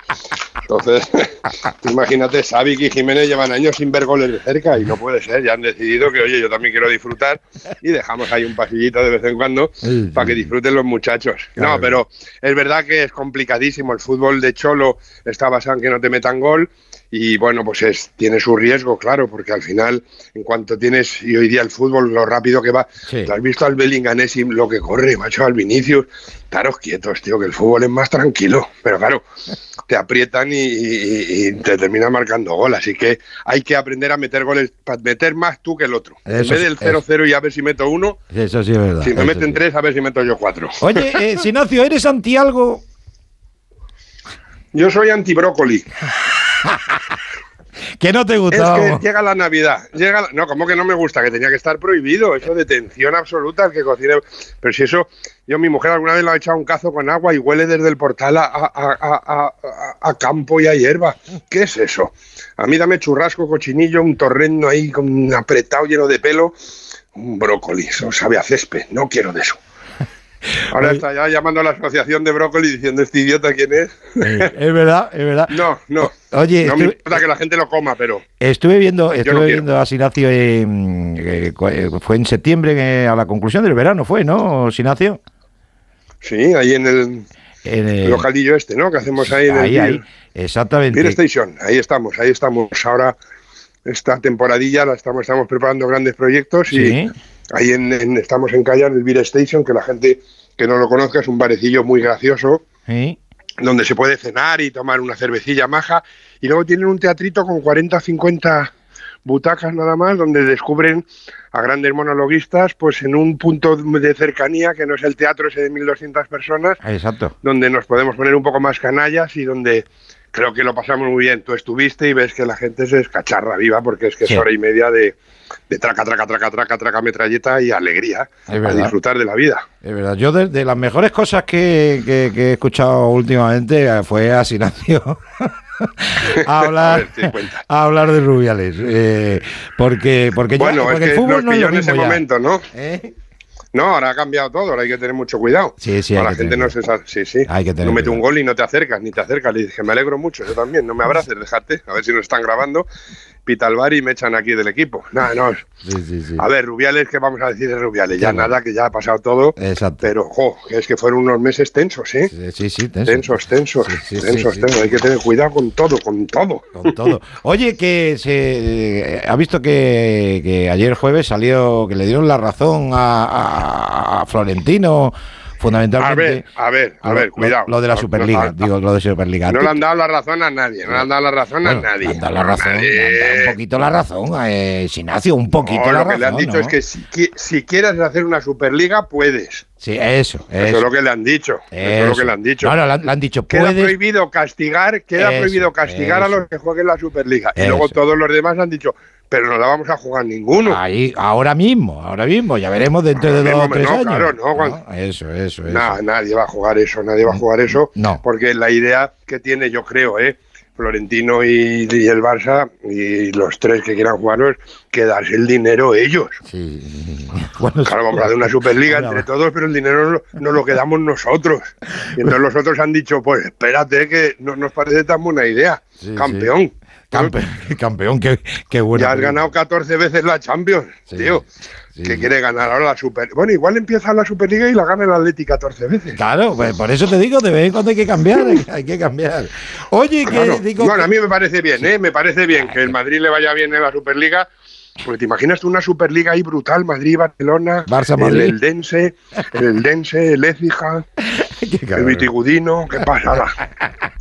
Entonces, tú imagínate, Savic y Jiménez llevan años sin ver goles de cerca y no puede ser, ya han decidido que, oye, yo también quiero disfrutar y dejamos ahí un pasillito de vez en cuando Sí, para que disfruten los muchachos. Claro. No, pero es verdad que es complicadísimo, el fútbol de Cholo está basado en que no te metan gol y bueno, pues es, tiene su riesgo, claro, porque al final, en cuanto tienes, y hoy día el fútbol, lo rápido que va, Sí. ¿tú has visto al Bellinganés y lo que corre, macho, al Vinicius? Estaros quietos, tío, que el fútbol es más tranquilo, pero claro, te aprietan y, y- y te terminan marcando gol, así que hay que aprender a meter goles, para meter más tú que el otro. en vez del 0-0 y a ver si meto uno, Eso sí es verdad. si me eso meten sí. tres, a ver si meto yo cuatro. Oye, eh, Sinacio, ¿eres anti algo? Yo soy anti-brócoli. Que no te Es gusta. que vamos. llega la Navidad. Llega la- No, como que no me gusta, que tenía que estar prohibido. Eso de tensión absoluta, el que cocine. Pero si eso, yo, mi mujer alguna vez le ha echado un cazo con agua y huele desde el portal a, a- a- a- a- a campo y a hierba. ¿Qué es eso? A mí dame churrasco, cochinillo, un torrendo ahí con apretado lleno de pelo. Un brócoli, eso sabe a césped. No quiero de eso. Ahora está ya llamando a la asociación de brócoli diciendo este idiota quién es. Eh, es verdad, es verdad. No, no. Oye, no me importa que la gente lo coma, pero Estuve viendo, estuve no viendo a Sinacio, en- eh, eh, fue en septiembre, eh, a la conclusión del verano, fue, ¿no, Sinacio? sí, ahí en el, En el- localillo este, ¿no? Que hacemos ahí en ahí, el ahí, exactamente. Beer Station. Ahí estamos, ahí estamos. Ahora esta temporadilla la estamos, estamos preparando grandes proyectos y Sí. Ahí en, en- estamos en Calla, en el Beer Station, que la gente que no lo conozca es un barecillo muy gracioso Sí. donde se puede cenar y tomar una cervecilla maja. Y luego tienen un teatrito con 40 50 butacas nada más, donde descubren a grandes monologuistas, pues en un punto de cercanía que no es el teatro ese de 1200 personas, Exacto. donde nos podemos poner un poco más canallas y donde creo que lo pasamos muy bien. Tú estuviste y ves que la gente se escacharra viva porque es que Sí. es hora y media de, de traca, traca, traca, traca, traca, metralleta y alegría Es a disfrutar de la vida. Es verdad. Yo de, de las mejores cosas que, que- que he escuchado últimamente eh, fue a Sinacio. a hablar, a hablar de Rubiales. eh, porque porque, ya- Bueno, es porque que el fútbol no es lo en ese ya. momento, ¿no? ¿Eh? No, ahora ha cambiado todo, ahora hay que tener mucho cuidado. Sí, sí, Ahora hay la que gente tener no se sa- Sí, sí. Hay que tener no mete un gol y no te acercas, ni te acercas. Le dije, me alegro mucho, yo también, no me abraces, déjate, a ver si nos están grabando. Pita al bar y me echan aquí del equipo. Nada, no. Sí, sí, sí. A ver, Rubiales, ¿qué vamos a decir de Rubiales? Ya nada, que ya ha pasado todo. Exacto. Pero, jo, es que fueron unos meses tensos, ¿eh? Sí, sí, sí, tenso. Tensos, tensos, tensos, sí. tensos. Hay que tener cuidado con todo, con todo. Con todo. Oye, que se ha visto que, que ayer jueves salió, que le dieron la razón a, a- a Florentino, A fundamentalmente. ver, a ver, a lo- ver, lo- cuidado. Lo, de la Superliga, no, digo, lo de Superliga. No le han dado la razón a nadie, no le han dado la razón Bueno, a nadie. le han dado la A razón, nadie. le han dado un poquito la razón, eh, Sinacio, un poquito No, la lo razón. que le han dicho ¿no? es que si, si quieres hacer una Superliga, puedes. Sí, eso, Eso, es lo que le han dicho. Eso, es lo que le han dicho. No, no, le han, dicho, Queda puedes. prohibido castigar, queda Eso, prohibido castigar a los que jueguen la Superliga. Y luego todos los demás han dicho, pero no la vamos a jugar ninguno. Ahí, ahora mismo, ahora mismo, ya veremos dentro de dos o tres no, años. claro, no, cuando- Eso, eso, eso. Nah, nadie va a jugar eso, nadie va a jugar eso. No. Porque la idea que tiene, yo creo, ¿eh? Florentino y, y el Barça y los tres que quieran jugarlo es que darse el dinero ellos. Bueno, Claro, vamos a hacer una Superliga Bueno, entre todos, pero el dinero no, no lo quedamos nosotros. Y entonces los otros han dicho, pues espérate, que no nos parece tan buena idea. Sí, Campeón. Campe- campeón, qué, qué bueno. ya has ganado 14 veces la Champions, tío. Que quiere ganar ahora la Super. Bueno, igual empieza la Superliga y la gana el Atleti 14 veces. Claro, pues por eso te digo, de vez en cuando hay que cambiar, hay, que cambiar. Oye, que Claro. digo. Bueno, a mí me parece bien, ¿eh? Me parece bien que el Madrid le vaya bien en la Superliga. Porque te imaginas tú una Superliga ahí brutal, Madrid, Barcelona, Barça, el Madrid. Eldense, el Eldense, el Écija, el Vitigudino, qué pasada.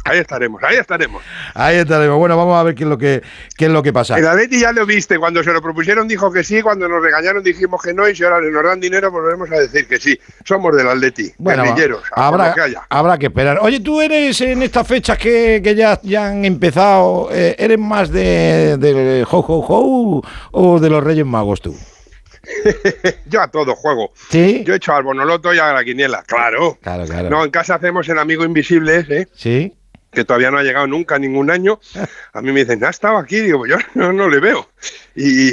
Ahí estaremos, ahí estaremos. Ahí estaremos. Bueno, vamos a ver qué es lo que, qué es lo que pasa. El Atleti ya lo viste, cuando se lo propusieron dijo que sí, cuando nos regañaron dijimos que no y si ahora nos dan dinero volvemos a decir que sí. Somos del Atleti, Bueno, habrá, que haya. habrá que esperar. Oye, tú eres en estas fechas que, que ya, ya han empezado, eh, ¿eres más de, de ho, ho, ho o de los Reyes Magos tú? Yo a todo juego. ¿Sí? Yo he hecho al Bonoloto y a la Quiniela, claro. Claro, claro. No, en casa hacemos el amigo invisible ese, ¿Sí? que todavía no ha llegado nunca ningún año. A mí me dicen, ¿ha estado aquí? Digo, "Pues yo no, no le veo. Y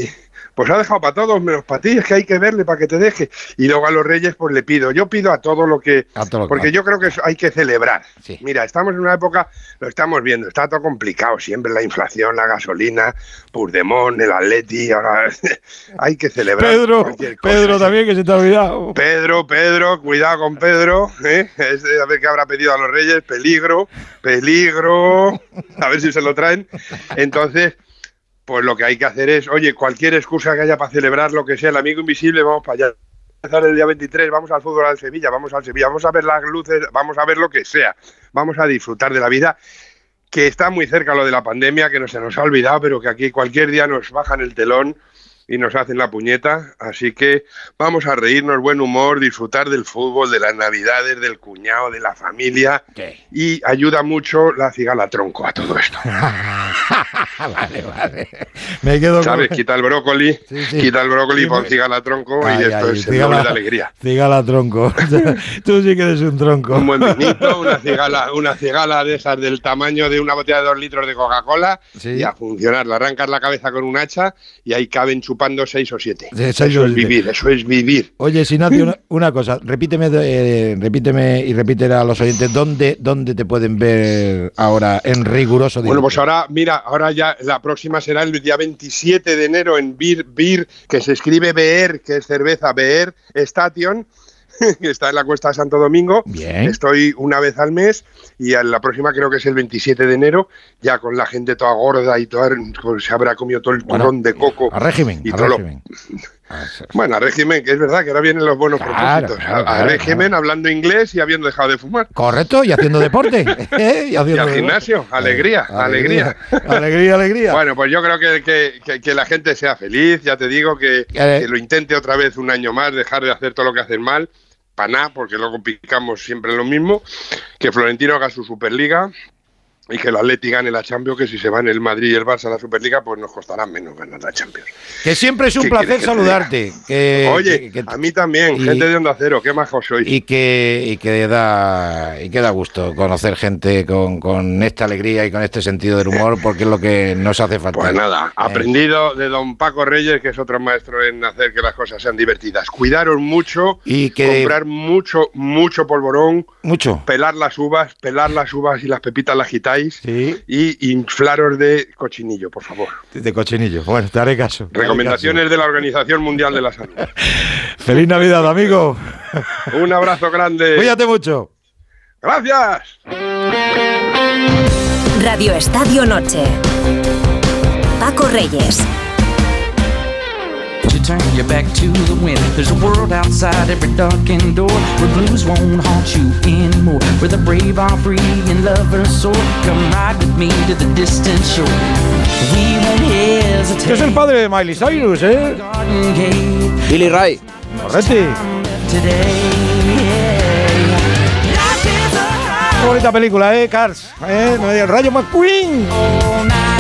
pues ha dejado para todos, menos para ti, es que hay que verle para que te deje. Y luego a los reyes, pues le pido. Yo pido a todo lo que... A todo lo que- porque yo creo que hay que celebrar. Mira, estamos en una época, lo estamos viendo, está todo complicado, siempre la inflación, la gasolina, Puigdemont, el Atleti, ahora hay que celebrar. Pedro, cualquier cosa. Pedro también, que se te ha olvidado. Pedro, Pedro, cuidado con Pedro, ¿eh? Es de- a ver qué habrá pedido a los reyes, peligro, peligro, a ver si se lo traen. Entonces, pues lo que hay que hacer es, oye, cualquier excusa que haya para celebrar lo que sea, el amigo invisible, vamos para allá. Empezar el día 23, vamos al fútbol al Sevilla, vamos al Sevilla, vamos a ver las luces, vamos a ver lo que sea, vamos a disfrutar de la vida, que está muy cerca lo de la pandemia, que no se nos ha olvidado, pero que aquí cualquier día nos bajan el telón y nos hacen la puñeta, así que vamos a reírnos, buen humor, disfrutar del fútbol, de las navidades, del cuñado, de la familia y ayuda mucho la cigala tronco a todo esto. vale, vale. Me quedo con- ¿Sabes? Quita el brócoli, sí. quita el brócoli, Sí, pon me- cigala tronco Ay, y esto ay, es el cigala- doble de alegría. Cigala tronco. Tú sí que eres un tronco. Un buen vinito, una cigala, una cigala de esas del tamaño de una botella de dos litros de Coca-Cola Sí. y a funcionar. Le arrancas la cabeza con un hacha y ahí caben chupando seis o siete. Seis eso o es siete. vivir, eso es vivir. Oye, Sinacio, una, una cosa, repíteme, eh, repíteme y repítele a los oyentes dónde, dónde te pueden ver ahora en riguroso Bueno, directo. pues ahora, mira, ahora ya la próxima será el día 27 de enero en Beer, Beer que se escribe Beer, que es cerveza, Beer Station, que está en la Cuesta de Santo Domingo. Bien. Estoy una vez al mes y a la próxima creo que es el 27 de enero, ya con la gente toda gorda y toda, pues, se habrá comido todo el Bueno, turrón de coco. a régimen, y a todo lo- régimen. Bueno, a régimen, que es verdad que ahora vienen los buenos Claro, propósitos. claro, a, a claro, régimen, hablando inglés y habiendo dejado de fumar. Correcto, y haciendo deporte. ¿eh? Y, al deporte. gimnasio, alegría, alegría. Alegría, alegría. Bueno, pues yo creo que, que- que- que la gente sea feliz, ya te digo, que, que lo intente otra vez un año más, dejar de hacer todo lo que hacen mal, para nada, porque luego picamos siempre lo mismo, que Florentino haga su Superliga y que el Atleti gane la Champions, que si se van el Madrid y el Barça a la Superliga, pues nos costará menos ganar la Champions. Que siempre es un ¿Qué placer que saludarte. Que, Oye, que- a mí también, y- gente de Onda Cero, qué majos sois. y que, y que da y que da gusto conocer gente con, con esta alegría y con este sentido del humor, porque es lo que nos hace falta. Pues nada, aprendido de don Paco Reyes, que es otro maestro en hacer que las cosas sean divertidas. Cuidaros mucho, Y que- comprar mucho, mucho polvorón, Mucho. pelar las uvas, pelar las uvas y las pepitas las y inflaros de cochinillo, por favor. De cochinillo. Bueno, te haré caso. te haré Recomendaciones de la Organización Mundial de la Salud. Feliz Navidad, amigo. Un abrazo grande. Cuídate mucho. Gracias. Radio Estadio Noche. Paco Reyes. Turn your back to the wind. There's a world outside every darkened door where blues won't haunt you anymore. Where the brave are free and lovers soar. Come ride with me to the distant shore. We won't hesitate. Es el padre de Miley Cyrus, ¿eh? Billy Ray. Correcti. Qué bonita película, ¿eh? Cars. ¿eh? No me digas, Rayo McQueen. McQueen.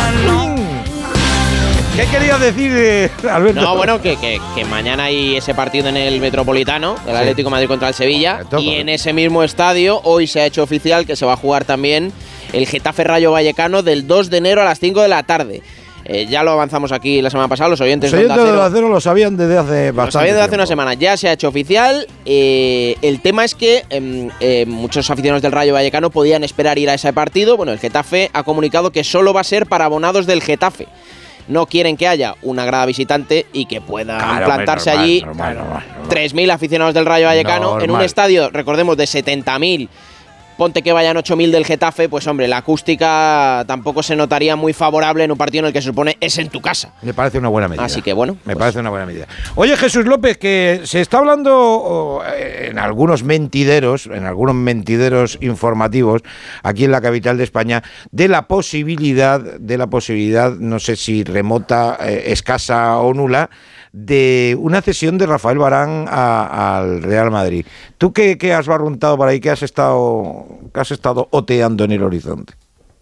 ¿Qué querías decir, eh, Alberto? No, bueno, que, que- que mañana hay ese partido en el Metropolitano, el Sí. Atlético de Madrid contra el Sevilla. Y en ese mismo estadio hoy se ha hecho oficial que se va a jugar también el Getafe Rayo Vallecano del 2 de enero a las 5 de la tarde. Eh, ya lo avanzamos aquí la semana pasada, los oyentes Los oyentes de Cero lo sabían desde hace lo bastante sabían desde hace una semana, ya se ha hecho oficial. Eh, el tema es que em, eh, muchos aficionados del Rayo Vallecano podían esperar ir a ese partido. Bueno, el Getafe ha comunicado que solo va a ser para abonados del Getafe. No quieren que haya una grada visitante y que puedan Claro, plantarse normal, allí normal, normal, normal. 3.000 aficionados del Rayo Vallecano en un estadio, recordemos, de 70.000. Ponte que vayan 8.000 del Getafe, pues hombre, la acústica tampoco se notaría muy favorable en un partido en el que se supone es en tu casa. Me parece una buena medida. Así que bueno, Me parece una buena medida. Oye, Jesús López, que se está hablando en algunos mentideros, en algunos mentideros informativos aquí en la capital de España, de la posibilidad, de la posibilidad, no sé si remota, eh, escasa o nula, de una cesión de Rafael Barán al Real Madrid. ¿Tú qué, qué has barruntado por ahí? ¿Qué has estado, qué has estado oteando en el horizonte?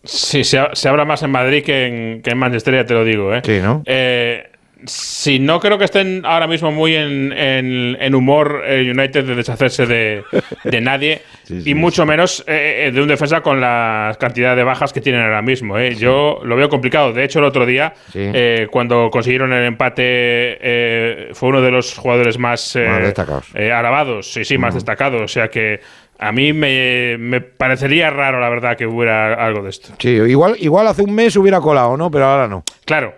Sí, se, ha- se habla más en Madrid que en, que en Manchester, ya te lo digo. ¿eh? Sí, ¿no? Eh, sí, no creo que estén ahora mismo muy en, en- en humor eh, United de deshacerse de, de nadie y mucho menos eh, eh, de un defensa con la cantidad de bajas que tienen ahora mismo. ¿eh? Yo lo veo complicado. De hecho, el otro día, cuando consiguieron el empate, fue uno de los jugadores más Más destacados. alabados, sí, sí, más destacados. O sea que a mí me, me parecería raro, la verdad, que hubiera algo de esto. Sí, igual, igual hace un mes hubiera colado, ¿no? Pero ahora no. Claro.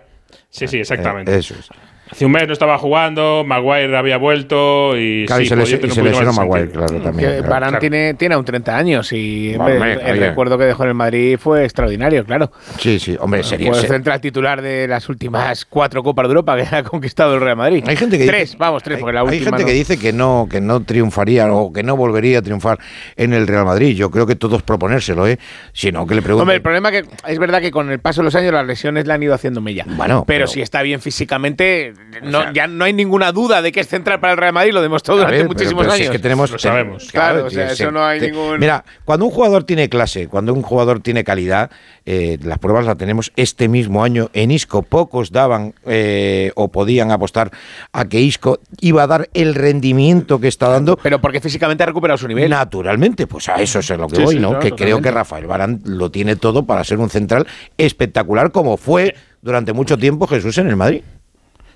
Sí, sí, exactamente. Eh, eso es. Hace un mes no estaba jugando, Maguire había vuelto y. Claro, y sí, se, les- y lesionó Maguire, claro, también. Que claro. Tiene, tiene aún 30 años y Hombre, el recuerdo que dejó en el Madrid fue extraordinario, claro. Sí, sí, hombre, sería. Fue el se- central titular de las últimas cuatro Copas de Europa que ha conquistado el Real Madrid. Hay gente que tres, dice, vamos, tres, hay, porque la hay última gente no. que dice que no, que no triunfaría o que no volvería a triunfar en el Real Madrid. Yo creo que todos proponérselo, ¿eh? Si no, que le pregunten. Hombre, el problema que es verdad que con el paso de los años las lesiones le han ido haciendo mella. Bueno, pero, pero- si está bien físicamente, no, ya no hay ninguna duda de que es central para el Real Madrid, lo demostró durante ver, muchísimos pero años. es que tenemos, Lo sabemos. Claro, o sea, se- eso no hay te- ningún- Mira, cuando un jugador tiene clase, cuando un jugador tiene calidad, eh, las pruebas las tenemos este mismo año en Isco. Pocos daban eh, o podían apostar a que Isco iba a dar el rendimiento que está dando. Pero porque físicamente ha recuperado su nivel. Naturalmente, pues a eso es a lo que Sí, voy, sí, ¿no? claro, que creo que Rafael Barán lo tiene todo para ser un central espectacular como fue durante mucho tiempo Jesús en el Madrid.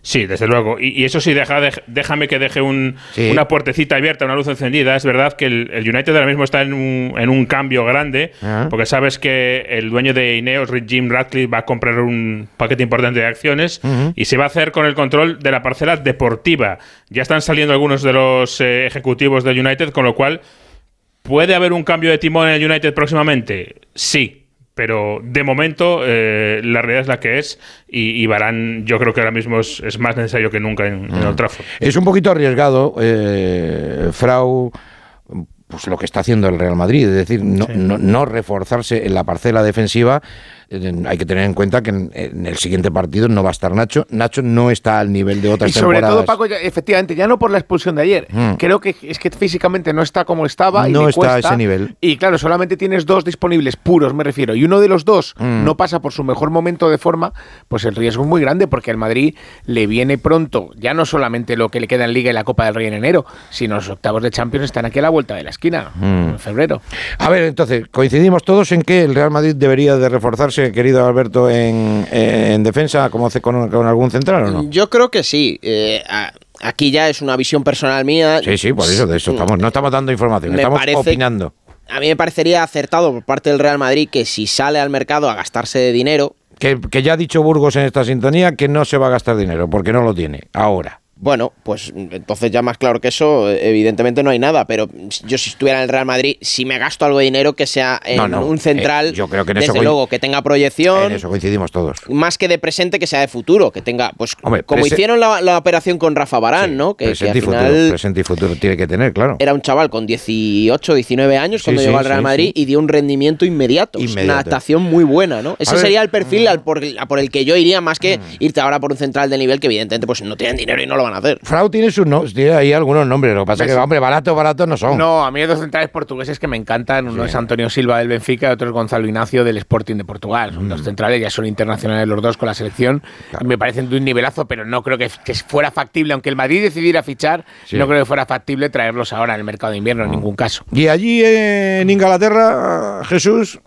Sí, desde luego. Y, y eso sí, deja, dej- déjame que deje un- Sí. una puertecita abierta, una luz encendida. Es verdad que el, el United ahora mismo está en un, en un cambio grande, Ah. porque sabes que el dueño de Ineos, Jim Radcliffe, va a comprar un paquete importante de acciones y se va a hacer con el control de la parcela deportiva. Ya están saliendo algunos de los eh, ejecutivos del United, con lo cual, ¿puede haber un cambio de timón en el United próximamente? Sí. Pero de momento eh, la realidad es la que es y, y Varane yo creo que ahora mismo es, es más necesario que nunca en, en Old Trafford. Es un poquito arriesgado, eh, Frau, pues lo que está haciendo el Real Madrid, es decir, no, no, no reforzarse en la parcela defensiva hay que tener en cuenta que en, en el siguiente partido no va a estar Nacho. Nacho no está al nivel de otras Y sobre temporadas. todo, Paco, ya- efectivamente, ya no por la expulsión de ayer. Mm. Creo que es que físicamente no está como estaba. y No está a ese nivel. Y claro, solamente tienes dos disponibles puros, me refiero. Y uno de los dos Mm. no pasa por su mejor momento de forma, pues el riesgo es muy grande porque al Madrid le viene pronto, ya no solamente lo que le queda en Liga y la Copa del Rey en enero, sino los octavos de Champions están aquí a la vuelta de la esquina, Mm. en febrero. A ver, entonces, coincidimos todos en que el Real Madrid debería de reforzarse, querido Alberto, en, en defensa, como hace con, con algún central o no. Yo creo que sí. Eh, a- aquí ya es una visión personal mía. Sí, sí, por eso, de eso estamos, no estamos dando información, Me estamos parece- opinando. A mí me parecería acertado por parte del Real Madrid que si sale al mercado a gastarse dinero, Que, que ya ha dicho Burgos en esta sintonía que no se va a gastar dinero, porque no lo tiene, ahora. Bueno, pues entonces ya más claro que eso, evidentemente no hay nada, pero yo si estuviera en el Real Madrid, si me gasto algo de dinero que sea en No, no, un central, eh, yo creo que en desde luego que tenga proyección, En eso coincidimos todos. más que de presente que sea de futuro, que tenga, pues Hombre, como hicieron la, la operación con Rafa Barán, ¿no? Que, que presente, y futuro, presente y futuro tiene que tener, claro. era un chaval con 18, 19 años cuando sí, llegó al Real Madrid y dio un rendimiento inmediato, una adaptación muy buena, ¿no? Ese ver, sería el perfil al por, a por el que yo iría más Mm. que irte ahora por un central de nivel que evidentemente pues no tienen dinero y no lo van a hacer. Frau tiene sus no, tiene ahí algunos nombres, lo que pasa es que, hombre, barato, barato no son. No, a mí hay dos centrales portugueses que me encantan. Uno es Antonio Silva del Benfica y otro es Gonzalo Ignacio del Sporting de Portugal. Son Mm. dos centrales, ya son internacionales los dos con la selección. Y me parecen de un nivelazo, pero no creo que, que fuera factible. Aunque el Madrid decidiera fichar, Sí. Mm. no creo que fuera factible traerlos ahora en el mercado de invierno en ningún caso. Y allí en Inglaterra, Jesús,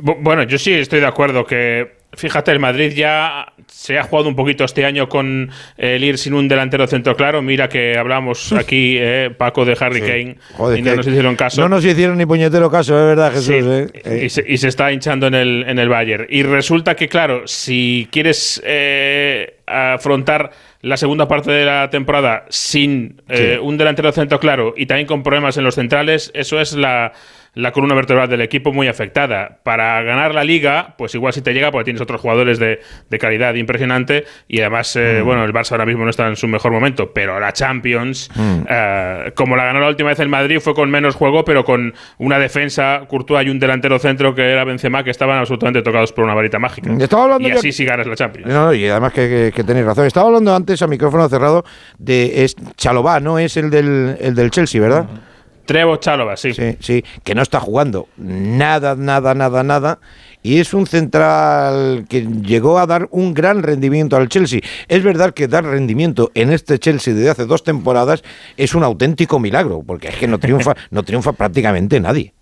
Bu- Bueno, yo sí estoy de acuerdo que, fíjate, el Madrid ya se ha jugado un poquito este año con el ir sin un delantero centro claro. Mira que hablamos aquí, eh, Paco, de Harry Kane, joder, y no nos hicieron caso. no nos hicieron ni puñetero caso, es verdad, Jesús. Sí, eh. Eh, y, se, y se está hinchando en el, en el Bayern. Y resulta que, claro, si quieres eh, afrontar la segunda parte de la temporada sin eh, Sí. un delantero centro claro y también con problemas en los centrales, eso es la, la columna vertebral del equipo muy afectada. Para ganar la liga, pues igual si te llega, porque tienes otros jugadores de, de calidad impresionante y además, eh, Mm. bueno, el Barça ahora mismo no está en su mejor momento, pero la Champions, Mm. eh, como la ganó la última vez el Madrid, fue con menos juego, pero con una defensa, Courtois y un delantero centro que era Benzema, que estaban absolutamente tocados por una varita mágica. Estaba hablando y así sí ganas la Champions. No, y además que, que- que tenéis razón. Estaba hablando antes a micrófono cerrado de es Chalobá, no es el del, el del Chelsea, ¿verdad? Trevo Chalova, sí. Sí, sí, que no está jugando nada, nada, nada, nada. Y es un central que llegó a dar un gran rendimiento al Chelsea. Es verdad que dar rendimiento en este Chelsea desde hace dos temporadas es un auténtico milagro, porque es que no triunfa, no triunfa prácticamente nadie.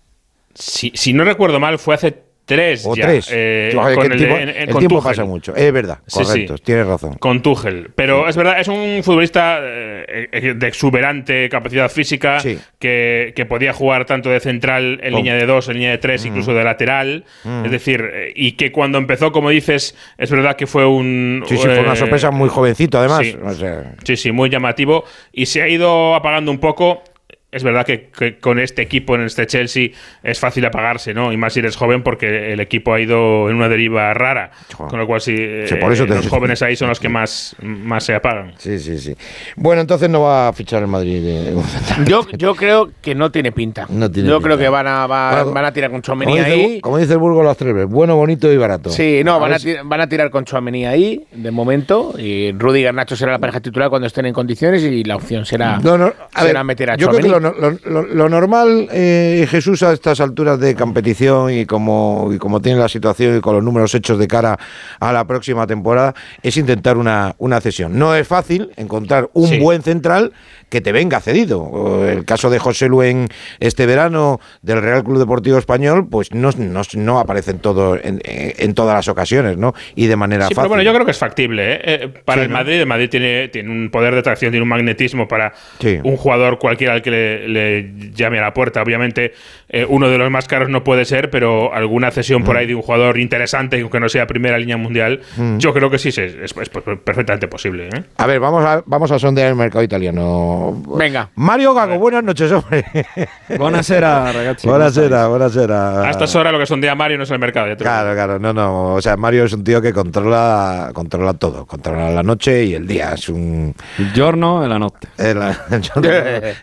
Si, si no recuerdo mal, fue hace tres O ya. tres. eh, con el tiempo, en- en- el con tiempo Tuchel. pasa mucho. Es verdad, Sí, sí. correcto, tienes razón. Con Tuchel. Pero es verdad, es un futbolista eh, eh, de exuberante capacidad física que, que podía jugar tanto de central en línea de dos, en línea de tres, incluso de lateral. Mm. Es decir, eh, y que cuando empezó, como dices, es verdad que fue un. Sí, sí, fue una sorpresa muy jovencito, además. sí. O sea, Sí, sí, muy llamativo. Y se ha ido apagando un poco. Es verdad que, que con este equipo, en este Chelsea, es fácil apagarse, ¿no? Y más si eres joven, porque el equipo ha ido en una deriva rara. Con lo cual, sí, Sí, por eso eh, te- los jóvenes ahí son los que más, más se apagan. Sí, sí, sí. Bueno, entonces no va a fichar el Madrid. eh, Yo, yo creo que no tiene pinta. No tiene yo pinta. creo que van a, va- Bueno, van a tirar con como, Chouameni dice, ahí. como dice el Burgo las tres veces, bueno, bonito y barato. Sí, no, van a, si- van a tirar con Chouameni ahí, de momento, y Rudiger Nacho será la pareja titular cuando estén en condiciones y la opción será, No, no, a será ver, meter a Tchouaméni. Lo, no- lo- lo- lo normal, eh, Jesús, a estas alturas de competición y como, y como tiene la situación y con los números hechos de cara a la próxima temporada, es intentar una, una cesión. No es fácil encontrar un Sí. buen central que te venga cedido. El caso de José Lu en este verano del Real Club Deportivo Español, pues no, no, no aparece en, todo, en, en todas las ocasiones, ¿no? Y de manera Sí, fácil. pero bueno, yo creo que es factible. ¿eh? Eh, para Sí, el ¿no? Madrid, el Madrid tiene, tiene un poder de atracción, tiene un magnetismo para Sí. un jugador cualquiera al que le, le llame a la puerta. Obviamente, eh, uno de los más caros no puede ser, pero alguna cesión por Mm. ahí de un jugador interesante, aunque no sea primera línea mundial, Mm. yo creo que sí, es, es- es perfectamente posible. ¿eh? A ver, vamos a, vamos a sondear el mercado italiano. Venga. Mario Gago, buenas noches, hombre. Buonasera, ragazzi. Buonasera, buonasera. A estas horas lo que son de Mario no es el mercado. ya te Claro, claro, no, no. O sea, Mario es un tío que controla, controla todo. Controla la noche y el día. Es un. Il giorno e la eh, la- el giorno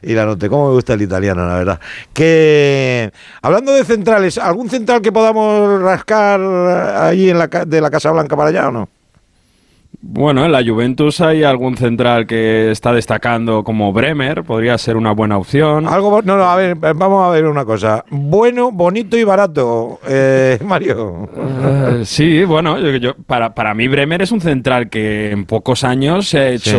y la noche. cómo me gusta el italiano, la verdad. Que hablando de centrales, ¿algún central que podamos rascar ahí en la, ca- de la Casa Blanca para allá o no? Bueno, en la Juventus hay algún central que está destacando como Bremer, podría ser una buena opción. Algo, no, no, a ver, vamos a ver una cosa. Bueno, bonito y barato, eh, Mario. Eh, sí, bueno, yo, yo- para, para mí Bremer es un central que en pocos años se ha hecho Sí.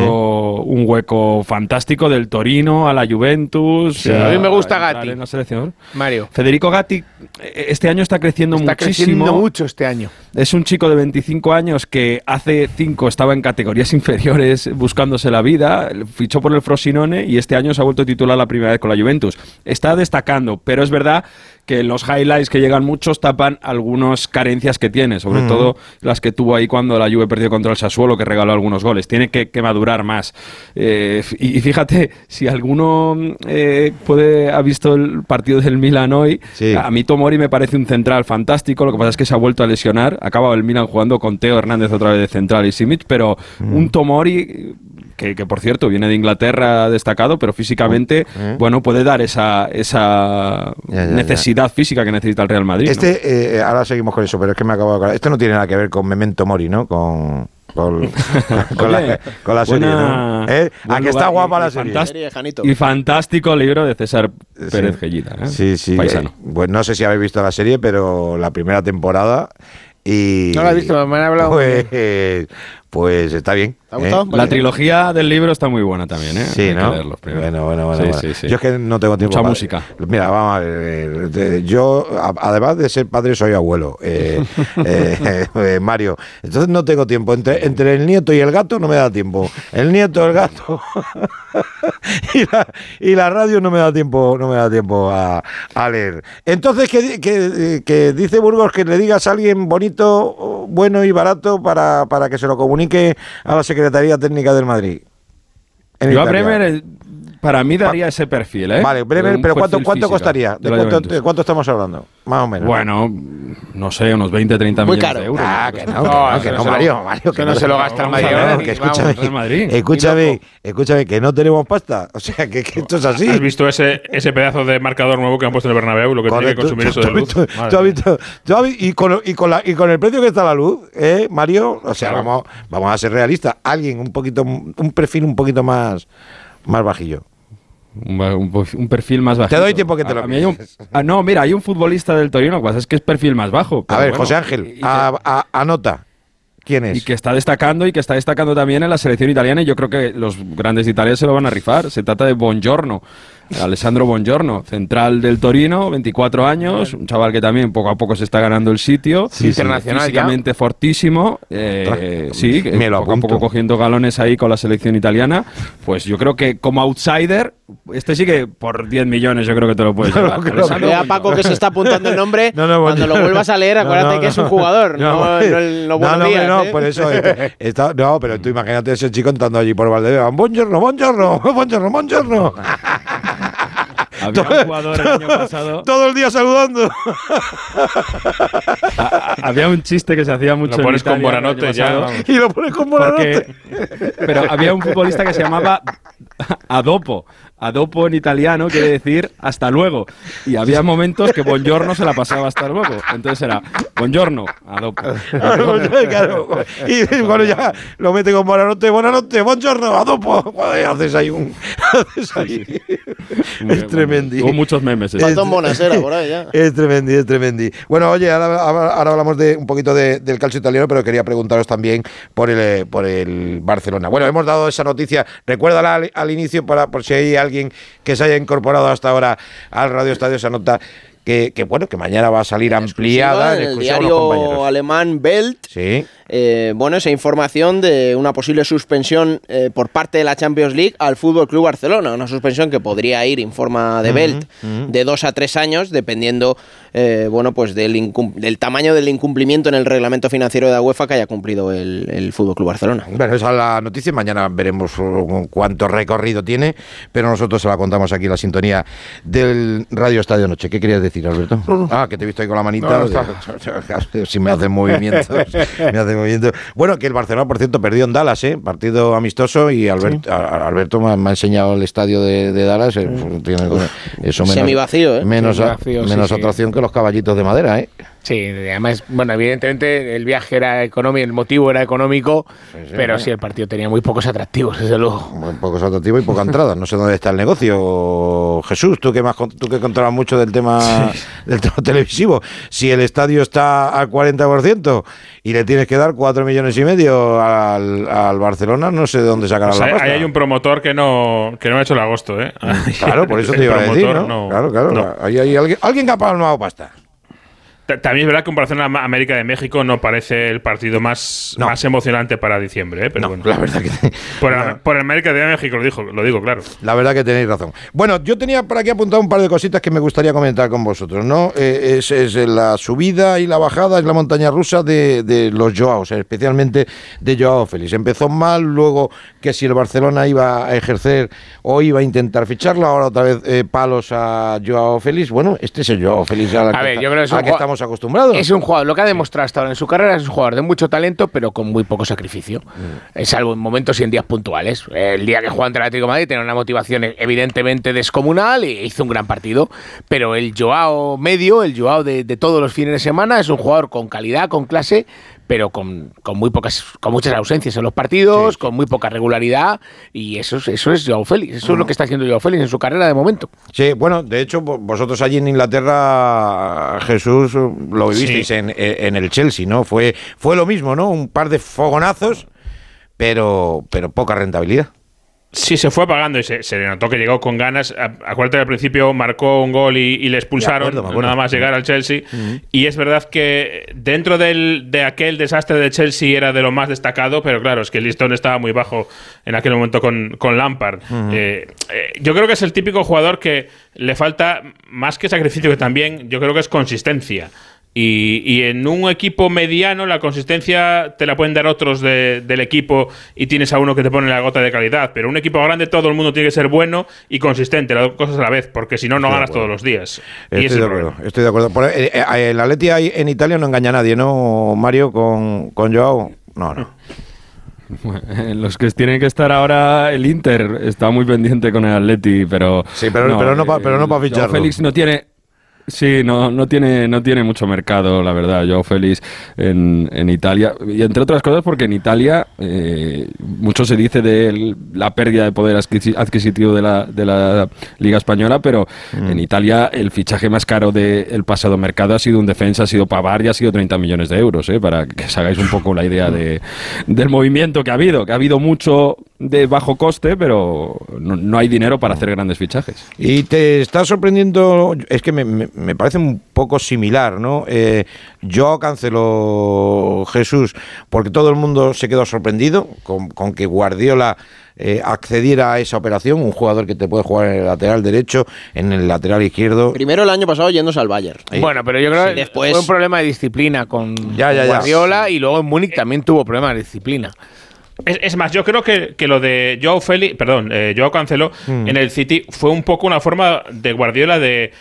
un hueco fantástico del Torino a la Juventus. Sí, a mí me gusta Gatti. en la selección. Mario. Federico Gatti eh, este año está creciendo Está muchísimo. creciendo mucho este año. Es un chico de 25 años que hace 5 estaba en categorías inferiores buscándose la vida, fichó por el Frosinone y este año se ha vuelto titular la primera vez con la Juventus. Está destacando, pero es verdad que en los highlights que llegan muchos tapan algunas carencias que tiene, sobre Mm. todo las que tuvo ahí cuando la Juve perdió contra el Sassuolo, que regaló algunos goles. Tiene que, que madurar más. Eh, y, y fíjate, si alguno eh, puede ha visto el partido del Milan hoy, a mí Tomori me parece un central fantástico, lo que pasa es que se ha vuelto a lesionar. Ha acabado el Milan jugando con Teo Hernández otra vez de central y Simic, pero Mm. un Tomori que, que, por cierto viene de Inglaterra destacado, pero físicamente, Eh. bueno, puede dar esa, esa Ya, ya, ya. necesidad física que necesita el Real Madrid. ¿no? Este, eh, ahora seguimos con eso, pero es que me acabo de acordar. Esto no tiene nada que ver con Memento Mori, ¿no? Con, con, con la, Oye, con la serie, buena- ¿no? ¿Eh? buen ¿A que está guapa y- la y serie? fantás- Y fantástico libro de César Pérez Gellida. ¿eh? Sí, sí. Paisano. eh, pues no sé si habéis visto la serie, pero la primera temporada y... No la he visto, me han hablado Pues, pues está bien. ¿eh? La trilogía del libro está muy buena también, ¿eh? Sí, Hay ¿no? Bueno, bueno, bueno. Sí, bueno. sí, sí. Yo es que no tengo tiempo. Mucha para- música. Mira, vamos a ver. de- Yo, además de ser padre, soy abuelo. eh, eh, eh, Mario. Entonces no tengo tiempo. Entre, entre el nieto y el gato no me da tiempo. El nieto, el gato y, la, y la radio no me da tiempo, no me da tiempo a, a leer. Entonces, que, que, que dice Burgos que le digas a alguien bonito, bueno y barato para, para que se lo comunique a la Secretaría Técnica del Madrid. En Yo a Italia. Para mí daría ese perfil, ¿eh? Vale, Bremer, Un pero ¿cuánto, cuánto costaría? de ¿De cuánto, de cuánto estamos hablando? Más o menos. Bueno, no sé, unos 20, 30 Muy millones caro. de euros. Ah, que no, que no, que no, Mario, Mario, que no se lo gasta el Madrid escúchame, escúchame, escúchame, que no tenemos pasta. O sea, que, que esto es así. ¿Has visto ese, ese pedazo de marcador nuevo que han puesto en el Bernabéu? Lo que tiene que consumir eso de luz. tú has visto- tú has vi- y, con, y, con la- y con el precio que está la luz, ¿eh, Mario? O sea, vamos, vamos a ser realistas. Alguien un poquito, un perfil un poquito más, más bajillo. Un, un- un perfil más bajo. Te doy tiempo que te lo mí hay un- ah, No, mira, hay un futbolista del Torino, pasa es que es perfil más bajo. A ver, bueno, José Ángel, y a- a- anota. ¿Quién es? Y que está destacando y que está destacando también en la selección italiana y yo creo que los grandes de Italia se lo van a rifar. Se trata de Buongiorno, Alessandro Buongiorno, central del Torino, 24 años, un chaval que también poco a poco se está ganando el sitio. Sí, internacional ya. Físicamente fortísimo, eh, sí, que Me lo poco a apunto. poco cogiendo galones ahí con la selección italiana. Pues yo creo que como outsider, este sí que por 10 millones yo creo que te lo puedes llevar. Alessandro Vea Paco que se está apuntando el nombre. No, no, Cuando lo vuelvas a leer, No, acuérdate no, que es no. un jugador, no, no, el- no buenos no, días, no, ¿eh? por eso. eh, está- no, pero tú imagínate ese chico entrando allí por Valdebeba. Buongiorno, buongiorno, buongiorno, buongiorno. Había un jugador el año pasado. Todo el día saludando. Había un chiste que se hacía mucho Lo pones en con Buonanotte ya, vamos. Y lo pones con. Porque- pero había un futbolista que se llamaba Adopo. Adopo en italiano quiere decir hasta luego. Y había momentos que Buongiorno se la pasaba hasta luego. Entonces era Buongiorno, Adopo. Claro. Y bueno, ya lo mete con Buonanotte, Buonanotte, buongiorno, adopo. Joder, haces ahí un. Haces ahí. es tremendo. Hubo muchos memes. Falta un Bonasera por ahí ya. Es tremendo, es tremendo. Bueno, oye, ahora, ahora- hablamos de un poquito de- del calcio italiano, pero quería preguntaros también por el, por el Barcelona. Bueno, hemos dado esa noticia, recuérdala al, al inicio para por si hay alguien que se haya incorporado hasta ahora al Radio Estadio, esa nota que, que, bueno, que mañana va a salir ampliada en el diario alemán Welt. Sí. Eh, bueno, esa información de una posible suspensión eh, por parte de la Champions League al Fútbol Club Barcelona. Una suspensión que podría ir, informa de Ujú, Belt, de dos a tres años, dependiendo eh, bueno, pues del, incum- del tamaño del incumplimiento en el reglamento financiero de la UEFA que haya cumplido el, el Fútbol Club Barcelona. Bueno, esa es la noticia. Mañana veremos uh, cuánto recorrido tiene, pero nosotros se la contamos aquí en la sintonía del Radio Estadio Noche. ¿Qué querías decir, Alberto? Ah, que te he visto ahí con la manita. No, no si me hacen movimientos, me hacen de movimiento. Bueno, que el Barcelona, por cierto, perdió en Dallas, ¿eh? Partido amistoso y Albert- a- Alberto me ha, me ha enseñado el estadio de, de Dallas. eh, pues, tiene eso menos, Semivacío, ¿eh? Menos, Semivacío, sí, menos sí. atracción que los caballitos de madera, ¿eh? Sí, además, bueno, evidentemente el viaje era económico, el motivo era económico, pero sí, el partido tenía muy pocos atractivos, desde luego. Muy pocos atractivos y poca entrada. No sé dónde está el negocio. Jesús, tú que más con- tú que controlas mucho del tema del tema televisivo. Si el estadio está al 40% y le tienes que dar 4 millones y medio al, al Barcelona, no sé de dónde sacará Pues la ahí, pasta. ahí hay un promotor que no, que no ha hecho el agosto, ¿eh? Claro, por eso te El iba a decir, ¿no? Claro, claro. no. Ahí hay alguien, alguien que ha palmado pasta. Ta- También es verdad que un Barcelona América de México no parece el partido más, más emocionante para diciembre, ¿eh? Pero bueno. La verdad que Por, el América de México lo, dijo, lo digo, claro. La verdad que tenéis razón. Bueno, yo tenía por aquí apuntado un par de cositas que me gustaría comentar con vosotros, ¿no? Eh, es, es la subida y la bajada, es la montaña rusa de, de los Joaos, especialmente de Joao Félix. Empezó mal, luego que si el Barcelona iba a ejercer o iba a intentar ficharlo, ahora otra vez eh, palos a Joao Félix. Bueno, este es el Joao Félix al A que, ver, está- yo creo que es un que jugado- estamos acostumbrados. Es un jugador, lo que ha demostrado hasta ahora en su carrera es un jugador de mucho talento, pero con muy poco sacrificio. Mm. Es algo en momentos y en días puntuales. El día que jugó ante el Atlético de Madrid tenía una motivación evidentemente descomunal y hizo un gran partido, pero el Joao medio, el Joao de, de todos los fines de semana, es un jugador con calidad, con clase, pero con, con muy pocas, con muchas ausencias en los partidos, con muy poca regularidad, y eso es, eso es Joao Félix, eso es lo que está haciendo Joao Félix en su carrera de momento. Sí, bueno, de hecho, vo- vosotros allí en Inglaterra, Jesús, lo vivisteis Sí. en, en el Chelsea, ¿no? Fue, fue lo mismo, ¿no? Un par de fogonazos, pero, pero poca rentabilidad. Sí, se fue apagando y se, se notó que llegó con ganas. Acuérdate que al principio marcó un gol y, y le expulsaron, acuerdo, acuerdo. nada más llegar al Chelsea. Ujú. Y es verdad que dentro del, de aquel desastre de Chelsea era de lo más destacado, pero claro, es que el listón estaba muy bajo en aquel momento con, con Lampard. Ujú. Eh, eh, yo creo que es el típico jugador que le falta más que sacrificio, que también yo creo que es consistencia. Y, y en un equipo mediano la consistencia te la pueden dar otros de- del equipo y tienes a uno que te pone la gota de calidad. Pero un equipo grande todo el mundo tiene que ser bueno y consistente, las dos cosas a la vez, porque si no, no ganas todos los días. Estoy de el acuerdo, problema. estoy de acuerdo. Por- eh, eh, el Atleti ahí en Italia no engaña a nadie, ¿no, Mario, con, con Joao? No, no. Los que tienen que estar ahora, el Inter está muy pendiente con el Atleti, pero. Sí, pero- pero no pa- pero no pa Joao ficharlo. Félix no tiene. Sí, no, no, tiene, no tiene mucho mercado, la verdad, Joao Félix en, en Italia. Y entre otras cosas porque en Italia eh, mucho se dice de la pérdida de poder adquisi- adquisitivo de la, de la Liga Española, pero en Italia el fichaje más caro del pasado mercado ha sido un defensa, ha sido Pavar y ha sido 30 millones de euros, eh, para que os hagáis un poco la idea de, del movimiento que ha habido, que ha habido mucho de bajo coste, pero no, no hay dinero para hacer grandes fichajes. Y te está sorprendiendo, es que me, me- me parece un poco similar, ¿no? Eh, yo canceló Jesús porque todo el mundo se quedó sorprendido con, con que Guardiola eh, accediera a esa operación, un jugador que te puede jugar en el lateral derecho, en el lateral izquierdo. Primero el año pasado yéndose al Bayern. Bueno, pero yo creo que Después- fue un problema de disciplina con Ya, ya, ya. Guardiola y luego en Múnich también tuvo problemas de disciplina. Es, es más, yo creo que, que lo de Joao Félix, perdón, eh, Joao Cancelo Mm. en el City fue un poco una forma de Guardiola de,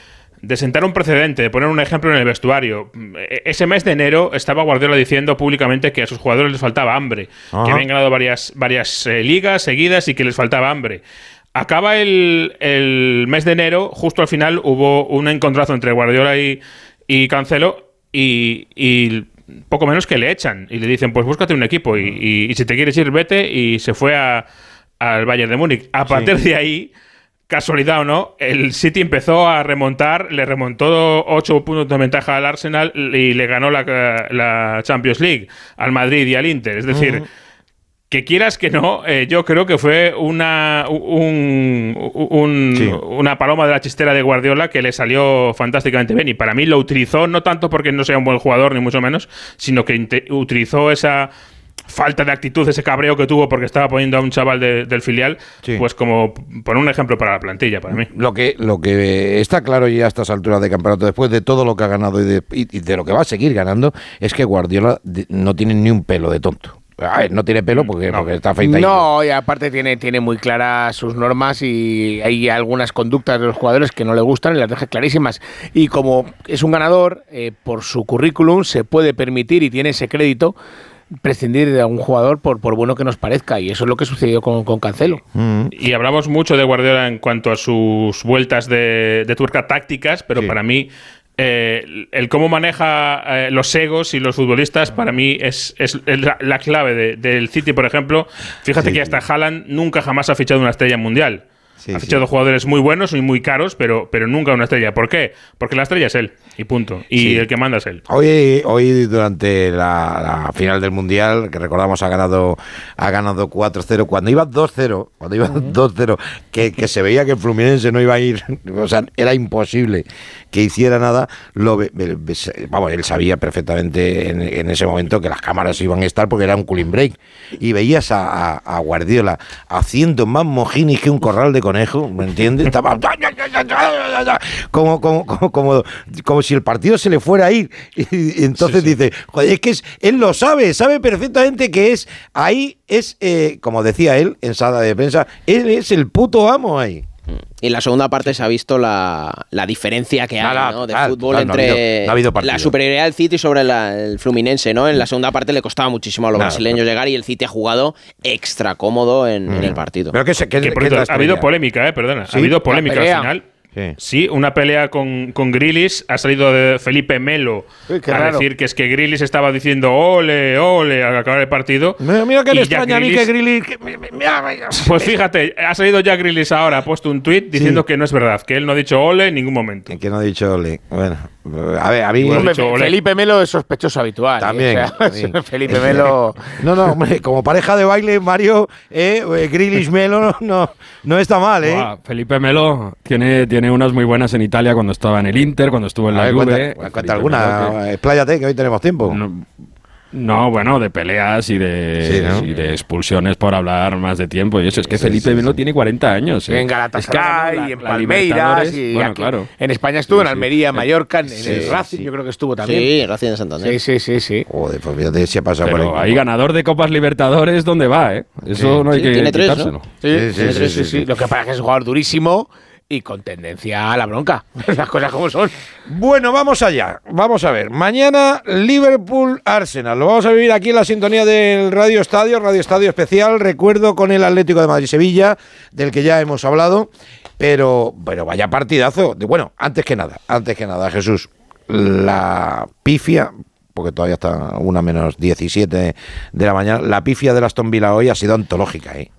de sentar un precedente, de poner un ejemplo en el vestuario. E- Ese mes de enero estaba Guardiola diciendo públicamente que a sus jugadores les faltaba hambre, Ajá. que habían ganado varias, varias eh, ligas seguidas y que les faltaba hambre. Acaba el, el mes de enero, justo al final hubo un encontrazo entre Guardiola y, y Cancelo y, y poco menos que le echan y le dicen pues búscate un equipo y, y- y si te quieres ir vete y se fue a- al Bayern de Múnich. A partir de ahí, casualidad o no, el City empezó a remontar, le remontó 8 puntos de ventaja al Arsenal y le ganó la, la Champions League al Madrid y al Inter. Es decir, que quieras que no, eh, yo creo que fue una, un- un- Sí. una paloma de la chistera de Guardiola que le salió fantásticamente bien. Y para mí lo utilizó no tanto porque no sea un buen jugador, ni mucho menos, sino que utilizó esa falta de actitud, ese cabreo que tuvo porque estaba poniendo a un chaval de- del filial, Sí. pues como por un ejemplo para la plantilla, para mí. Lo que, lo que está claro ya a estas alturas de campeonato, después de todo lo que ha ganado y de, y- y de lo que va a seguir ganando, es que Guardiola no tiene ni un pelo de tonto. A ver, no tiene pelo porque, porque está afeitadito. No, y aparte tiene, tiene muy claras sus normas y hay algunas conductas de los jugadores que no le gustan y las deja clarísimas. Y como es un ganador, eh, por su currículum se puede permitir y tiene ese crédito prescindir de algún jugador por, por bueno que nos parezca. Y eso es lo que sucedió con, con Cancelo. Y hablamos mucho de Guardiola en cuanto a sus vueltas de, de tuerca tácticas, pero para mí eh, el cómo maneja eh, los egos y los futbolistas para mí es, es- la, la clave de- del City, por ejemplo. Fíjate que hasta Haaland nunca jamás ha fichado una estrella mundial. Ha fichado jugadores muy buenos y muy caros, pero, pero nunca una estrella. ¿Por qué? Porque la estrella es él, y punto. Y Sí. el que manda es él. Hoy, hoy durante la, la final del Mundial, que recordamos ha ganado ha ganado 4-0, cuando iba 2-0, cuando iba 2-0, que, que se veía que el Fluminense no iba a ir, o sea, era imposible que hiciera nada, lo, vamos, él sabía perfectamente en, en ese momento que las cámaras iban a estar porque era un cooling break. Y veías a, a- a Guardiola haciendo más mojinis que un corral de conejo, ¿me entiendes? Estaba como, como, como, como, como si el partido se le fuera a ir. Y, y entonces dice, joder, es que es- él lo sabe, sabe perfectamente que es, ahí es, eh, como decía él en sala de prensa, él es el puto amo ahí. Y en la segunda parte se ha visto la, la diferencia que hay Nada, ¿no? de fútbol total, no ha entre habido- no ha habido partido. la superioridad del City sobre la- el Fluminense. ¿no? En la segunda parte le costaba muchísimo a los Nada, brasileños llegar y el City ha jugado extra cómodo en, en el Mm. partido. Pero que, se, que, Que, que ha habido polémica, eh, perdona. Sí, ha habido polémica al final. Sí. Sí, una pelea con, con Grilis. Ha salido de Felipe Melo Uy, a raro. decir que es que Grilis estaba diciendo ole, ole al acabar el partido. Mira, mira que Y le extraña a mí que mira, mira. Pues fíjate, ha salido Jack Grilis ahora, ha puesto un tuit diciendo que no es verdad, que él no ha dicho ole en ningún momento. Que no ha dicho ole. Bueno, a ver, a mí. Dicho. Felipe Melo es sospechoso habitual. ¿eh? También, O sea, también. Felipe Melo. No, no, hombre, como pareja de baile, Mario, eh, eh, Grealish Melo no, no, no está mal, ¿eh? Felipe Melo tiene, tiene unas muy buenas en Italia cuando estaba en el Inter, cuando estuvo en la ver, Juve. cuenta, cuenta Felipe alguna, expláyate, que hoy tenemos tiempo. No, no, bueno, de peleas y de, Sí, ¿no? y de expulsiones por hablar más de tiempo. Y eso es que Sí, Felipe sí, Melo sí. tiene 40 años. ¿eh? En Galatasaray, Es que y en la- la Palmeiras, y bueno, aquí- claro. en España estuvo, en. Almería, Mallorca, en, en Sí, el Racing, sí. yo creo que estuvo también. Sí, Racing de Santander. Sí, sí, sí, sí. Joder, pues fíjate si ha pasado por Pero ahí. ahí ganador de Copas Libertadores, ¿dónde va? ¿eh? Eso Sí. no hay Sí, que tiene tres, ¿no? quitárselo. Sí, Sí, sí, sí. Lo que pasa es que es un jugador durísimo y con tendencia a la bronca. Las cosas como son. Bueno, vamos allá. Vamos a ver. Mañana Liverpool-Arsenal. Lo vamos a vivir aquí en la sintonía del Radio Estadio, Radio Estadio Especial. Recuerdo con el Atlético de Madrid-Sevilla, del que ya hemos hablado. Pero, pero vaya partidazo. Bueno, antes que nada, antes que nada, Jesús, la pifia, porque todavía está una menos 17 de la mañana, la pifia de Aston Villa hoy ha sido antológica, ¿eh?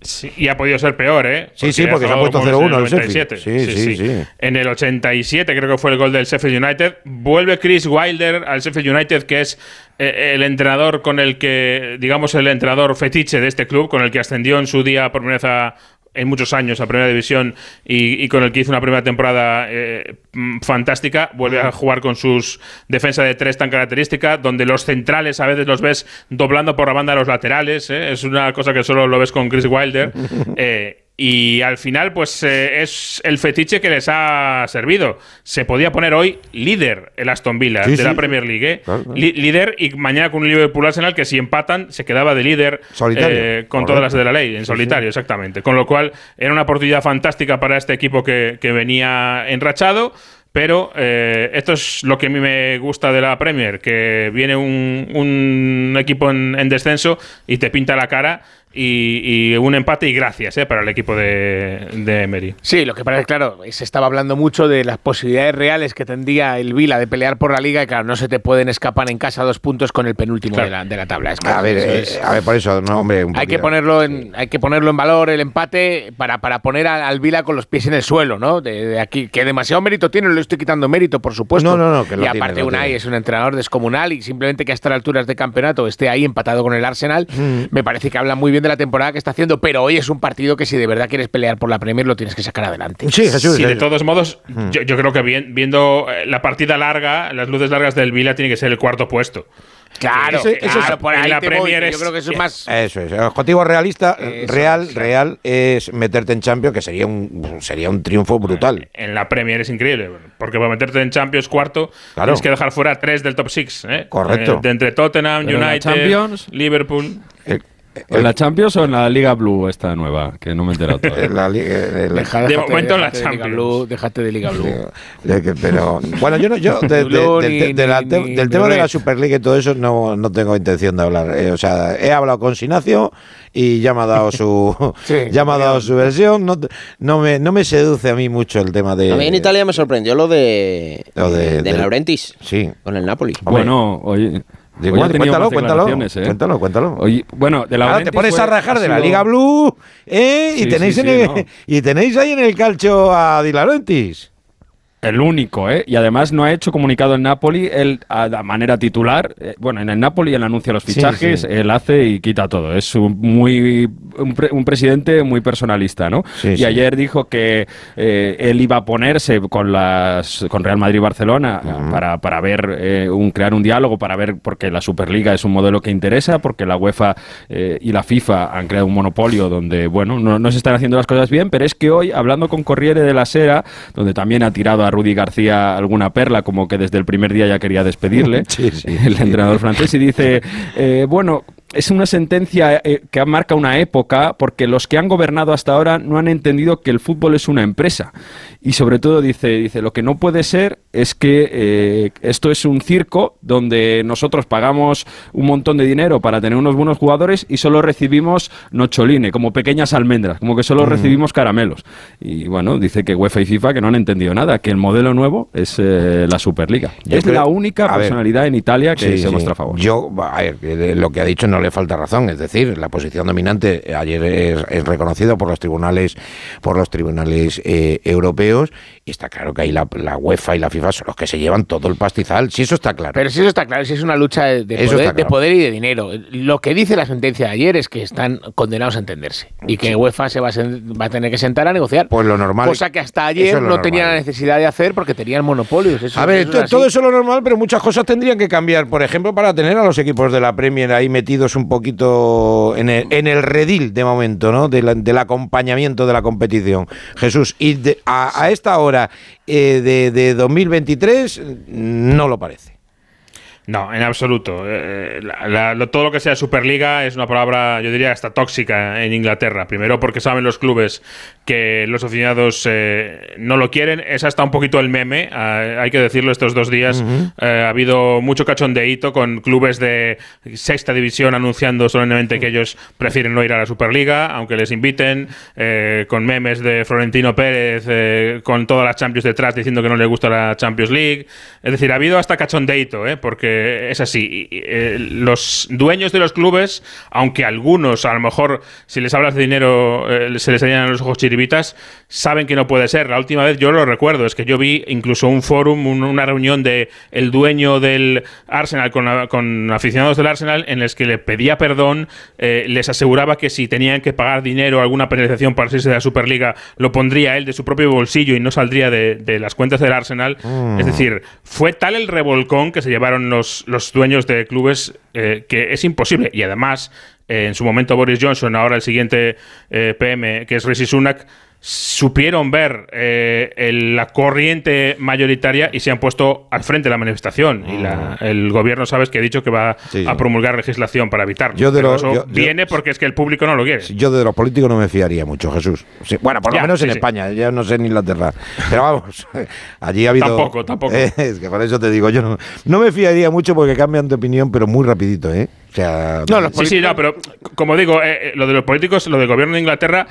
Sí, y ha podido ser peor, ¿eh? Sí, sí, porque se ha puesto como en 0-1 el 97. Sheffield. Sí, sí, sí. En el 87 creo que fue el gol del Sheffield United. Vuelve Chris Wilder al Sheffield United, que es eh, el entrenador con el que, digamos, el entrenador fetiche de este club, con el que ascendió en su día por primera vez a- en muchos años a Primera División y, y con el que hizo una primera temporada eh, mm, fantástica. Vuelve a jugar con sus defensa de tres tan característica, donde los centrales a veces los ves doblando por la banda de los laterales. ¿eh? Es una cosa que solo lo ves con Chris Wilder. Eh, y al final, pues eh, es el fetiche que les ha servido. Se podía poner hoy líder el Aston Villa Sí, de sí, la. Premier League. ¿eh? Claro, claro. Líder y mañana con un Liverpool Arsenal que si empatan se quedaba de líder eh, con Correcto. todas las de la ley, en Sí, solitario, exactamente. Con lo cual era una oportunidad fantástica para este equipo que, que venía enrachado. Pero eh, esto es lo que a mí me gusta de la Premier, que viene un, un equipo en, en descenso y te pinta la cara y, y un empate y gracias eh, para el equipo de, de Emery. Sí, lo que que, claro, se estaba hablando mucho de las posibilidades reales que tendría el Vila de pelear por la liga y, claro, no se te pueden escapar en casa dos puntos con el penúltimo Claro. de, la, de la tabla. Es que A ver, eh, a ver, por eso, no, hombre. un hay que ponerlo en hay que ponerlo en valor el empate para, para poner al, al Vila con los pies en el suelo, ¿no? De, de aquí que demasiado mérito tiene, no le estoy quitando mérito, por supuesto. No, no, no, que lo y tiene, aparte lo Unai tiene. es un entrenador descomunal y simplemente que a estas alturas de campeonato esté ahí empatado con el Arsenal, Mm. me parece que habla muy bien de la temporada que está haciendo, pero hoy es un partido que si de verdad quieres pelear por la Premier lo tienes que sacar adelante. Sí, Jesús. Sí, eh, de todos modos, yo, yo creo que bien- viendo eh, la partida larga, las luces largas del Vila tiene que ser el cuarto puesto. Claro, ese claro, es- por ahí la te voy, es- yo creo que eso es más Eso es. El objetivo realista, Eso real, es. real, es meterte en Champions, que sería un, sería un triunfo brutal. En la Premier es increíble, porque para meterte en Champions cuarto Claro. tienes que dejar fuera tres del top six. ¿eh? Correcto. Eh, de entre Tottenham, Pero United, Champions- Liverpool. El, ¿En la Champions o en la Liga Blue esta nueva? Que no me he enterado todavía. En la la- Deja- De momento en la Champions. Blue, déjate de Liga Blue. pero bueno, yo no, yo de- de- Blue del, de tema de la. Superliga y todo eso no, no tengo intención de hablar. Eh, o sea, he hablado con Sinacio y ya me ha dado su Sí, ya me ha dado su versión. No, no me no me seduce a mí mucho el tema de A mí en Italia me sorprendió lo de, Lo de- de, del- Laurentiis Sí. con el Napoli. Bueno, oye. Cuéntalo, cuéntalo, ¿eh? cuéntalo, cuéntalo. Oye, bueno, de la Ahora te pones a rajar de la Liga Blue ¿eh? y tenéis sí, en sí, el- no. y tenéis ahí en el calcio a Di Laurentiis. El único, ¿eh? Y además no ha hecho comunicado en Napoli, él a manera titular, eh, bueno, en el Napoli él anuncia los Sí, fichajes, sí. él hace y quita todo. Es un, muy, un, pre- un presidente muy personalista, ¿no? Sí, y sí. ayer dijo que eh, él iba a ponerse con las con Real Madrid y Barcelona para, para ver, eh, un, crear un diálogo, para ver, porque la Superliga es un modelo que interesa, porque la UEFA eh, y la FIFA han creado un monopolio donde, bueno, no, no se están haciendo las cosas bien, pero es que hoy, hablando con Corriere de la Sera, donde también ha tirado a Rudy García alguna perla, como que desde el primer día ya quería despedirle, Sí, sí. el entrenador francés, y dice, eh, bueno, es una sentencia eh, que marca una época porque los que han gobernado hasta ahora no han entendido que el fútbol es una empresa. Y sobre todo dice, dice lo que no puede ser es que eh, esto es un circo donde nosotros pagamos un montón de dinero para tener unos buenos jugadores y solo recibimos nocholine, como pequeñas almendras, como que solo recibimos caramelos. Y bueno, dice que UEFA y FIFA que no han entendido nada, que el modelo nuevo es eh, la Superliga. Yo es creo- la única ver, personalidad en Italia que Sí, se sí. muestra a favor. Yo, a ver, lo que ha dicho no le falta razón, es decir, la posición dominante ayer es, es reconocida por los tribunales, por los tribunales eh, europeos y está claro que ahí la, la UEFA y la FIFA son los que se llevan todo el pastizal, si eso está claro. Pero si eso está claro, si es una lucha de, poder, de y de dinero. Lo que dice la sentencia de ayer es que están condenados a entenderse y que UEFA se va a, sen- va a tener que sentar a negociar. Pues lo normal. Cosa que hasta ayer es no tenía la necesidad de hacer porque tenían monopolios. Eso- A ver, eso así. todo eso es lo normal, pero muchas cosas tendrían que cambiar. Por ejemplo, para tener a los equipos de la Premier ahí metidos un poquito en el, en el redil de momento, ¿no? Del acompañamiento de la competición. Jesús, y de- a, a esta hora eh, de, de 2023 no lo parece. No, en absoluto. Eh, la- la- lo- todo lo que sea Superliga es una palabra, yo diría, hasta tóxica en Inglaterra. Primero porque saben los clubes que los aficionados eh, no lo quieren. Es hasta un poquito el meme, eh, hay que decirlo, estos dos días eh, ha habido mucho cachondeíto con clubes de sexta división anunciando solemnemente que ellos prefieren no ir a la Superliga, aunque les inviten, eh, con memes de Florentino Pérez, eh, con todas las Champions detrás diciendo que no le gusta la Champions League. Es decir, ha habido hasta cachondeíto, ¿eh? es así. Eh, los dueños de los clubes, aunque algunos, a lo mejor, si les hablas de dinero, eh, se les llenan los ojos chiribitas, saben que no puede ser. La última vez yo lo recuerdo, es que yo vi incluso un fórum, un- una reunión de el dueño del Arsenal con, aficionados del Arsenal en los que le pedía perdón, les aseguraba que si tenían que pagar dinero, alguna penalización para irse de la Superliga, lo pondría él de su propio bolsillo y no saldría de, de las cuentas del Arsenal. Mm. Es decir, fue tal el revolcón que se llevaron los, los dueños de clubes eh, que es imposible. Y además, eh, en su momento Boris Johnson, ahora el siguiente eh, PM, que es Rishi Sunak, supieron ver eh, el- la corriente mayoritaria y se han puesto al frente de la manifestación. Y la- el gobierno, sabes, que ha dicho que va. Sí, a promulgar legislación para evitarlo. Yo de Pero lo- eso yo- yo- viene porque es que el público no lo quiere. Yo de los políticos no me fiaría mucho, Jesús. Sí, bueno, por lo Ya, menos en sí. España, ya no sé en Inglaterra. Pero vamos, allí ha habido... Tampoco, tampoco. Eh, es que por eso te digo, yo no, no me fiaría mucho porque cambian de opinión, pero muy rapidito, ¿eh? O sea... sí, sí, no, pero como digo, eh, eh, lo de los políticos, lo del gobierno de Inglaterra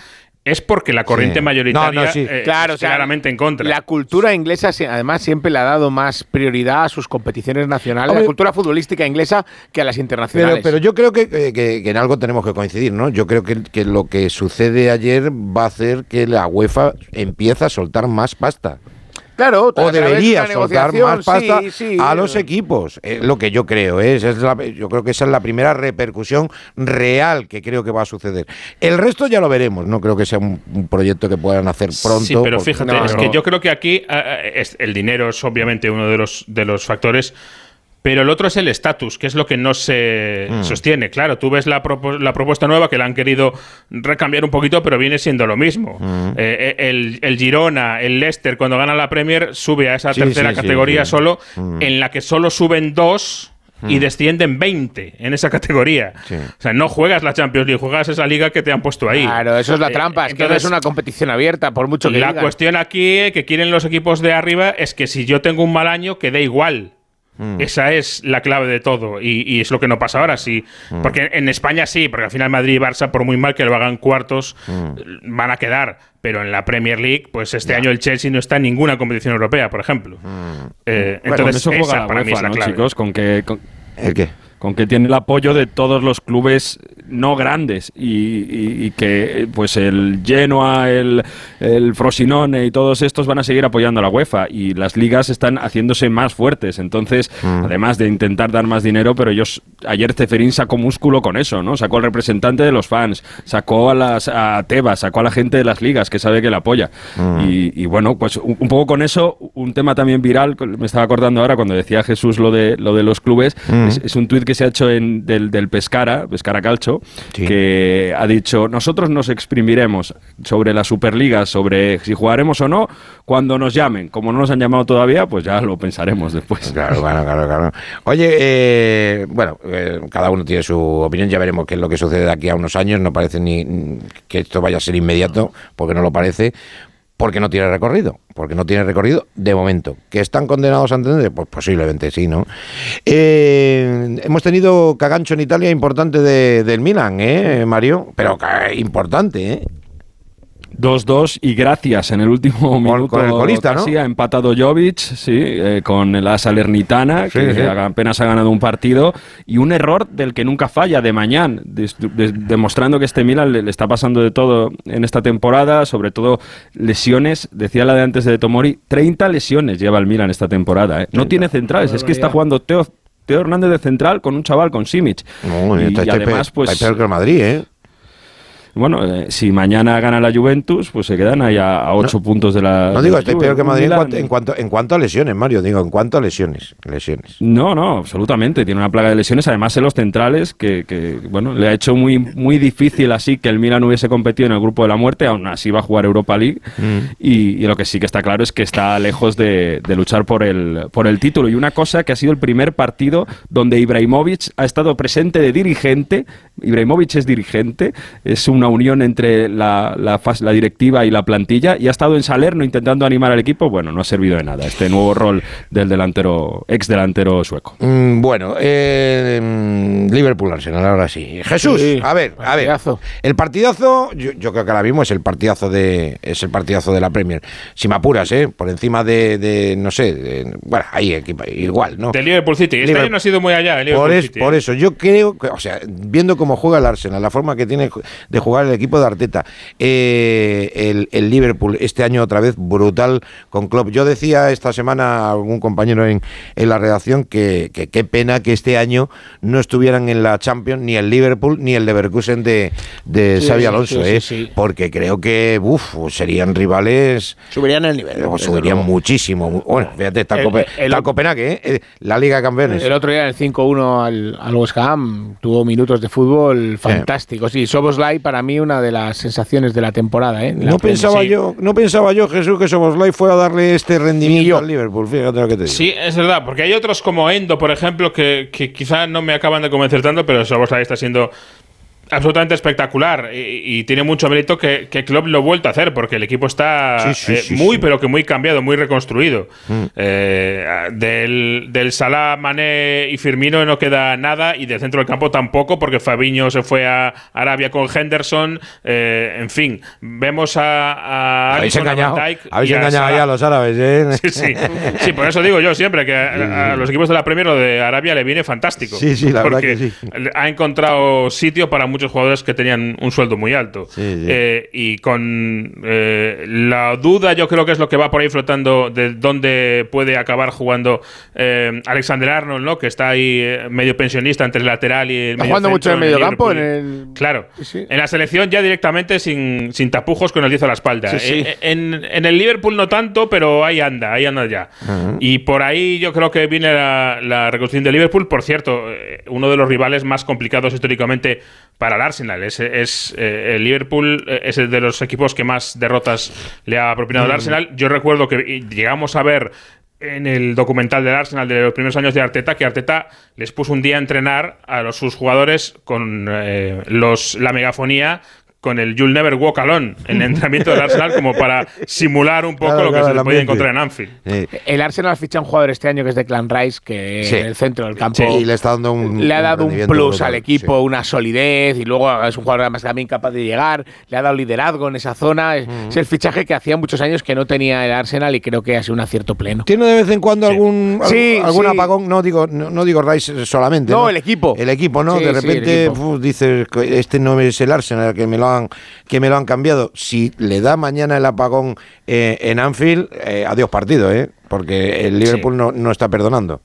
es porque la corriente Sí. mayoritaria No, no, sí. eh, Claro, o es sea, claramente en contra. La cultura inglesa, además, siempre le ha dado más prioridad a sus competiciones nacionales, Hombre, la cultura futbolística inglesa, que a las internacionales. pero yo creo que- que- que en algo tenemos que coincidir, ¿no? Yo creo que, que lo que sucede ayer va a hacer que la UEFA empiece a soltar más pasta. Claro, O debería soltar más pasta sí, sí. a los equipos. Es lo que yo creo. ¿eh? Esa es la- yo creo que esa es la primera repercusión real que creo que va a suceder. El resto ya lo veremos. No creo que sea un, un proyecto que puedan hacer pronto. Sí, pero porque- fíjate, No, es no. que yo creo que aquí eh, eh, es- el dinero es obviamente uno de los, de los factores. Pero el otro es el estatus, que es lo que no se Mm. sostiene. Claro, tú ves la, propo- la propuesta nueva que la han querido recambiar un poquito, pero viene siendo lo mismo. Mm. Eh, el, el Girona, el Leicester, cuando gana la Premier, sube a esa Sí, tercera sí, categoría sí. solo, Mm. en la que solo suben dos y descienden 20 en esa categoría. Sí. O sea, no juegas la Champions League, juegas esa liga que te han puesto ahí. Claro, eso es la Eh, trampa, es que no entonces, es una competición abierta, por mucho que la digan. cuestión aquí eh, que quieren los equipos de arriba es que si yo tengo un mal año, que dé igual. Mm. Esa es la clave de todo y, y es lo que no pasa ahora. Sí, Mm. porque en España sí, porque al final Madrid y Barça, por muy mal que lo hagan cuartos, Mm. van a quedar. Pero en la Premier League, pues este año el Chelsea no está en ninguna competición europea, por ejemplo. Eh, Bueno, entonces, eso juega esa la para mí es la ¿no, clave. chicos? Con que, con, ¿El qué? con que tiene el apoyo de todos los clubes no grandes y, y- y que pues el Genoa, el, el Frosinone y todos estos van a seguir apoyando a la UEFA y las ligas están haciéndose más fuertes. Entonces, además de intentar dar más dinero, pero ellos ayer Ceferín sacó músculo con eso, ¿no? Sacó al representante de los fans, sacó a las a Tebas, sacó a la gente de las ligas que sabe que la apoya. Y, y bueno, pues un, un poco con eso, un tema también viral, me estaba acordando ahora cuando decía Jesús lo de lo de los clubes, Mm. es, es un tuit que se ha hecho en, del, del Pescara, Pescara Sí. que ha dicho, nosotros nos exprimiremos sobre la Superliga, sobre si jugaremos o no, cuando nos llamen. Como no nos han llamado todavía, pues ya lo pensaremos después. Claro, claro, claro, claro. Oye, eh, bueno, eh, cada uno tiene su opinión, ya veremos qué es lo que sucede de aquí a unos años. No parece ni que esto vaya a ser inmediato, porque no lo parece, porque no tiene recorrido, porque no tiene recorrido de momento. ¿Que están condenados a entender? Pues posiblemente sí, ¿no? Eh, hemos tenido cagancho en Italia importante de- del Milan, ¿eh, Mario? Pero importante, ¿eh? 2-2 y gracias en el último minuto con el colista, ¿no? casi ha empatado Jovic, sí, eh, con la Salernitana, Sí, que sí. apenas ha ganado un partido, y un error del que nunca falla, de mañana, de- demostrando que este Milan le, le está pasando de todo en esta temporada, sobre todo lesiones, decía la de antes de Tomori, 30 lesiones lleva el Milan esta temporada, ¿eh? no tiene centrales, es que está jugando Teo, Teo Hernández de central con un chaval, con Simic. No, y, y además, pues... está peor que el Madrid, ¿eh? Bueno, eh, si mañana gana la Juventus, pues se quedan ahí a, a ocho puntos de la. No digo, estoy Juve. peor que Madrid en cuanto, en, cuanto, en cuanto a lesiones, Mario. Digo, en cuanto a lesiones. Lesiones. No, no, absolutamente. Tiene una plaga de lesiones. Además, en los centrales, que, que, bueno, le ha hecho muy, muy difícil así que el Milan hubiese competido en el grupo de la muerte. Aún así va a jugar Europa League. Y, y lo que sí que está claro es que está lejos de, de luchar por el, por el título. Y una cosa que ha sido el primer partido donde Ibrahimovic ha estado presente de dirigente. Ibrahimovic es dirigente, es una unión entre la, la, fas- la directiva y la plantilla. Y ha estado en Salerno intentando animar al equipo. Bueno, no ha servido de nada este nuevo rol del delantero, ex delantero sueco. Mm, bueno, eh, mm, Liverpool Arsenal, ahora sí. Jesús, Sí, a ver, a ver. partidazo. El partidazo, yo, yo creo que ahora mismo es el partidazo de es el partidazo de la Premier. Si me apuras, ¿eh? Por encima de, de, no sé, de- bueno, ahí equipa- igual, ¿no? De Liverpool City. Este Liverpool- año no ha sido muy allá. el Por, Liverpool es- City, por ¿eh? eso, yo creo que, o sea, viendo cómo juega el Arsenal, la forma que tiene de jugar el equipo de Arteta, eh, el, el Liverpool este año otra vez brutal con Klopp. Yo decía esta semana a algún compañero en, en la redacción que que qué pena que este año no estuvieran en la Champions ni el Liverpool ni el Leverkusen de, de Sí, Xavi sí, Alonso, sí, ¿eh? sí, sí. porque creo que uf, serían rivales Subirían el nivel. o desde subirían muchísimo. Bueno, fíjate, está, el, El- Cope- el- está Copenhague, ¿eh? Eh, la Liga de Campeones. El otro día en el 5-1 al, al West Ham tuvo minutos de fútbol fantásticos. Y Soboslai para mí una de las sensaciones de la temporada. ¿eh? La No pensaba Sí. yo, no pensaba yo, Jesús, que Soboslai fuera a darle este rendimiento al Liverpool. Fíjate lo que te digo. Sí, es verdad, porque hay otros como Endo, por ejemplo, que, que quizá no me acaban de convencer tanto, pero Soboslai está siendo absolutamente espectacular y, y tiene mucho mérito que, que Klopp lo ha vuelto a hacer porque el equipo está Sí, sí, eh, sí, muy pero que muy cambiado, muy reconstruido. Mm. Eh, del, del Salah, Mané y Firmino no queda nada y del centro del campo tampoco porque Fabiño se fue a Arabia con Henderson. eh, en fin, vemos a, a Habéis a engañado, Van Dijk habéis y a engañado ahí a los árabes, ¿eh? Sí, sí. Sí, por eso digo yo siempre que a, a los equipos de la Premier lo de Arabia le viene fantástico. Sí, sí, la verdad porque que sí. Ha encontrado sitio para muchos jugadores que tenían un sueldo muy alto. Sí, sí. Eh, y con eh, la duda, yo creo que es lo que va por ahí flotando de dónde puede acabar jugando eh, Alexander Arnold, ¿no? Que está ahí eh, medio pensionista entre el lateral y el Está medio jugando mucho en el medio campo. En Liverpool. el... Claro. Sí. En la selección ya directamente sin, sin tapujos con el 10 a la espalda. Sí, sí. Eh, En, en el Liverpool no tanto, pero ahí anda, ahí anda ya. Y por ahí yo creo que viene la, la reconstrucción de Liverpool. Por cierto, uno de los rivales más complicados históricamente para el Arsenal. Es, es, eh, el Liverpool eh, es el de los equipos que más derrotas le ha propinado el Arsenal. Yo recuerdo que llegamos a ver en el documental del Arsenal de los primeros años de Arteta que Arteta les puso un día a entrenar a los, sus jugadores con eh, los, la megafonía con el You'll Never Walk Alone en el entrenamiento del Arsenal como para simular un poco Claro, lo que claro, se les podía encontrar en Anfield. El Arsenal ficha un jugador este año que es de Clan Rice, que Sí. en el centro del campo y le está dando un. le ha dado un plus brutal, al equipo, una solidez y luego es un jugador además también capaz de llegar, le ha dado liderazgo en esa zona. Es, es el fichaje que hacía muchos años que no tenía el Arsenal y creo que ha sido un acierto pleno. ¿Tiene de vez en cuando algún, Sí, algún sí. apagón? No digo, no, no digo Rice solamente. No, el equipo. El equipo, ¿no? Sí, de sí, repente uf, dices, que este no es el Arsenal que me lo han, que me lo han cambiado. Si le da mañana el apagón eh, en Anfield, eh, adiós partido, ¿eh? Porque el Liverpool no, no está perdonando.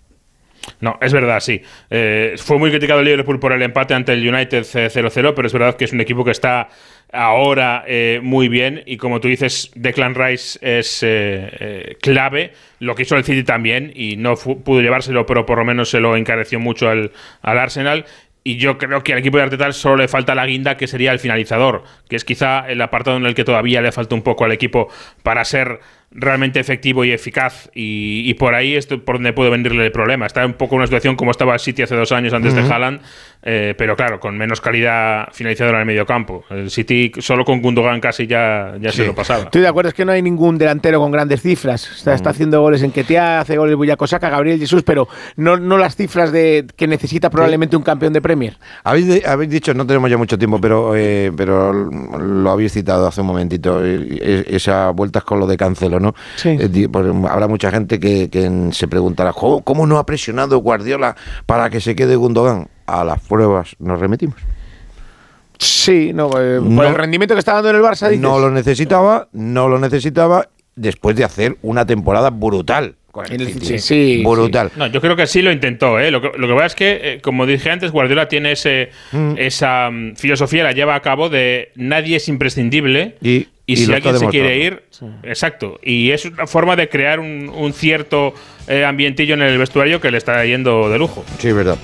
No, es verdad, sí. Eh, fue muy criticado el Liverpool por el empate ante el United eh, 0-0, pero es verdad que es un equipo que está ahora eh, muy bien y como tú dices, Declan Rice es eh, clave. Lo que hizo el City también y no pudo llevárselo, pero por lo menos se lo encareció mucho al, al Arsenal. Y yo creo que al equipo de Arteta solo le falta la guinda, que sería el finalizador, que es quizá el apartado en el que todavía le falta un poco al equipo para ser realmente efectivo y eficaz. Y, y por ahí es por donde puede venirle el problema. Está un poco en una situación como estaba el City hace dos años antes de. Haaland, eh, pero claro, con menos calidad finalizadora en el medio campo. El City solo con Gundogan casi ya, ya se lo pasaba. Estoy de acuerdo, es que no hay ningún delantero con grandes cifras. Está, está haciendo goles en Ketia, hace goles Buyaco Saka, Gabriel Jesús, pero no, no las cifras de que necesita probablemente un campeón de Premier. Habéis, de- habéis dicho, no tenemos ya mucho tiempo, pero, eh, pero lo habéis citado hace un momentito, eh, eh, esa vueltas con lo de Cancelo, ¿no? Eh, di- pues, habrá mucha gente que, que se preguntará, ¿cómo, cómo no ha presionado Guardiola para que se quede Gundogan? A las pruebas nos remitimos. Sí, no, eh, por No. el rendimiento que está dando en el Barça, dices. No lo necesitaba, no lo necesitaba después de hacer una temporada brutal. con el En el City, City, sí, brutal. No, yo creo que sí lo intentó. ¿eh? Lo, que, lo que pasa es que, eh, como dije antes, Guardiola tiene ese, Mm. esa mm, filosofía, la lleva a cabo de nadie es imprescindible. Y, Y, y si alguien se quiere demostrando. Exacto. Y es una forma de crear un, un cierto eh, ambientillo en el vestuario que le está yendo de lujo. Sí, es verdad.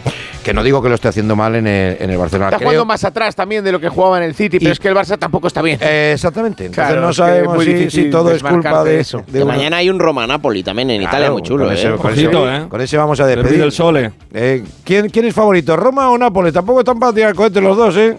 Que no digo que lo esté haciendo mal en el, en el Barcelona. Está Creo- jugando más atrás también de lo que jugaba en el City, pero es que el Barça tampoco está bien. Eh, exactamente. Entonces Claro, no sabemos si, todo es culpa de eso. de Que una- mañana hay un Roma Napoli también en Italia, Claro, muy chulo. con ese, ¿eh? con ese- Ojito, ¿eh? con ese vamos a despedir. del Sole. Eh, ¿quién, ¿Quién es favorito? ¿Roma o Nápoles? Tampoco están para tirar cohetes los dos, ¿eh?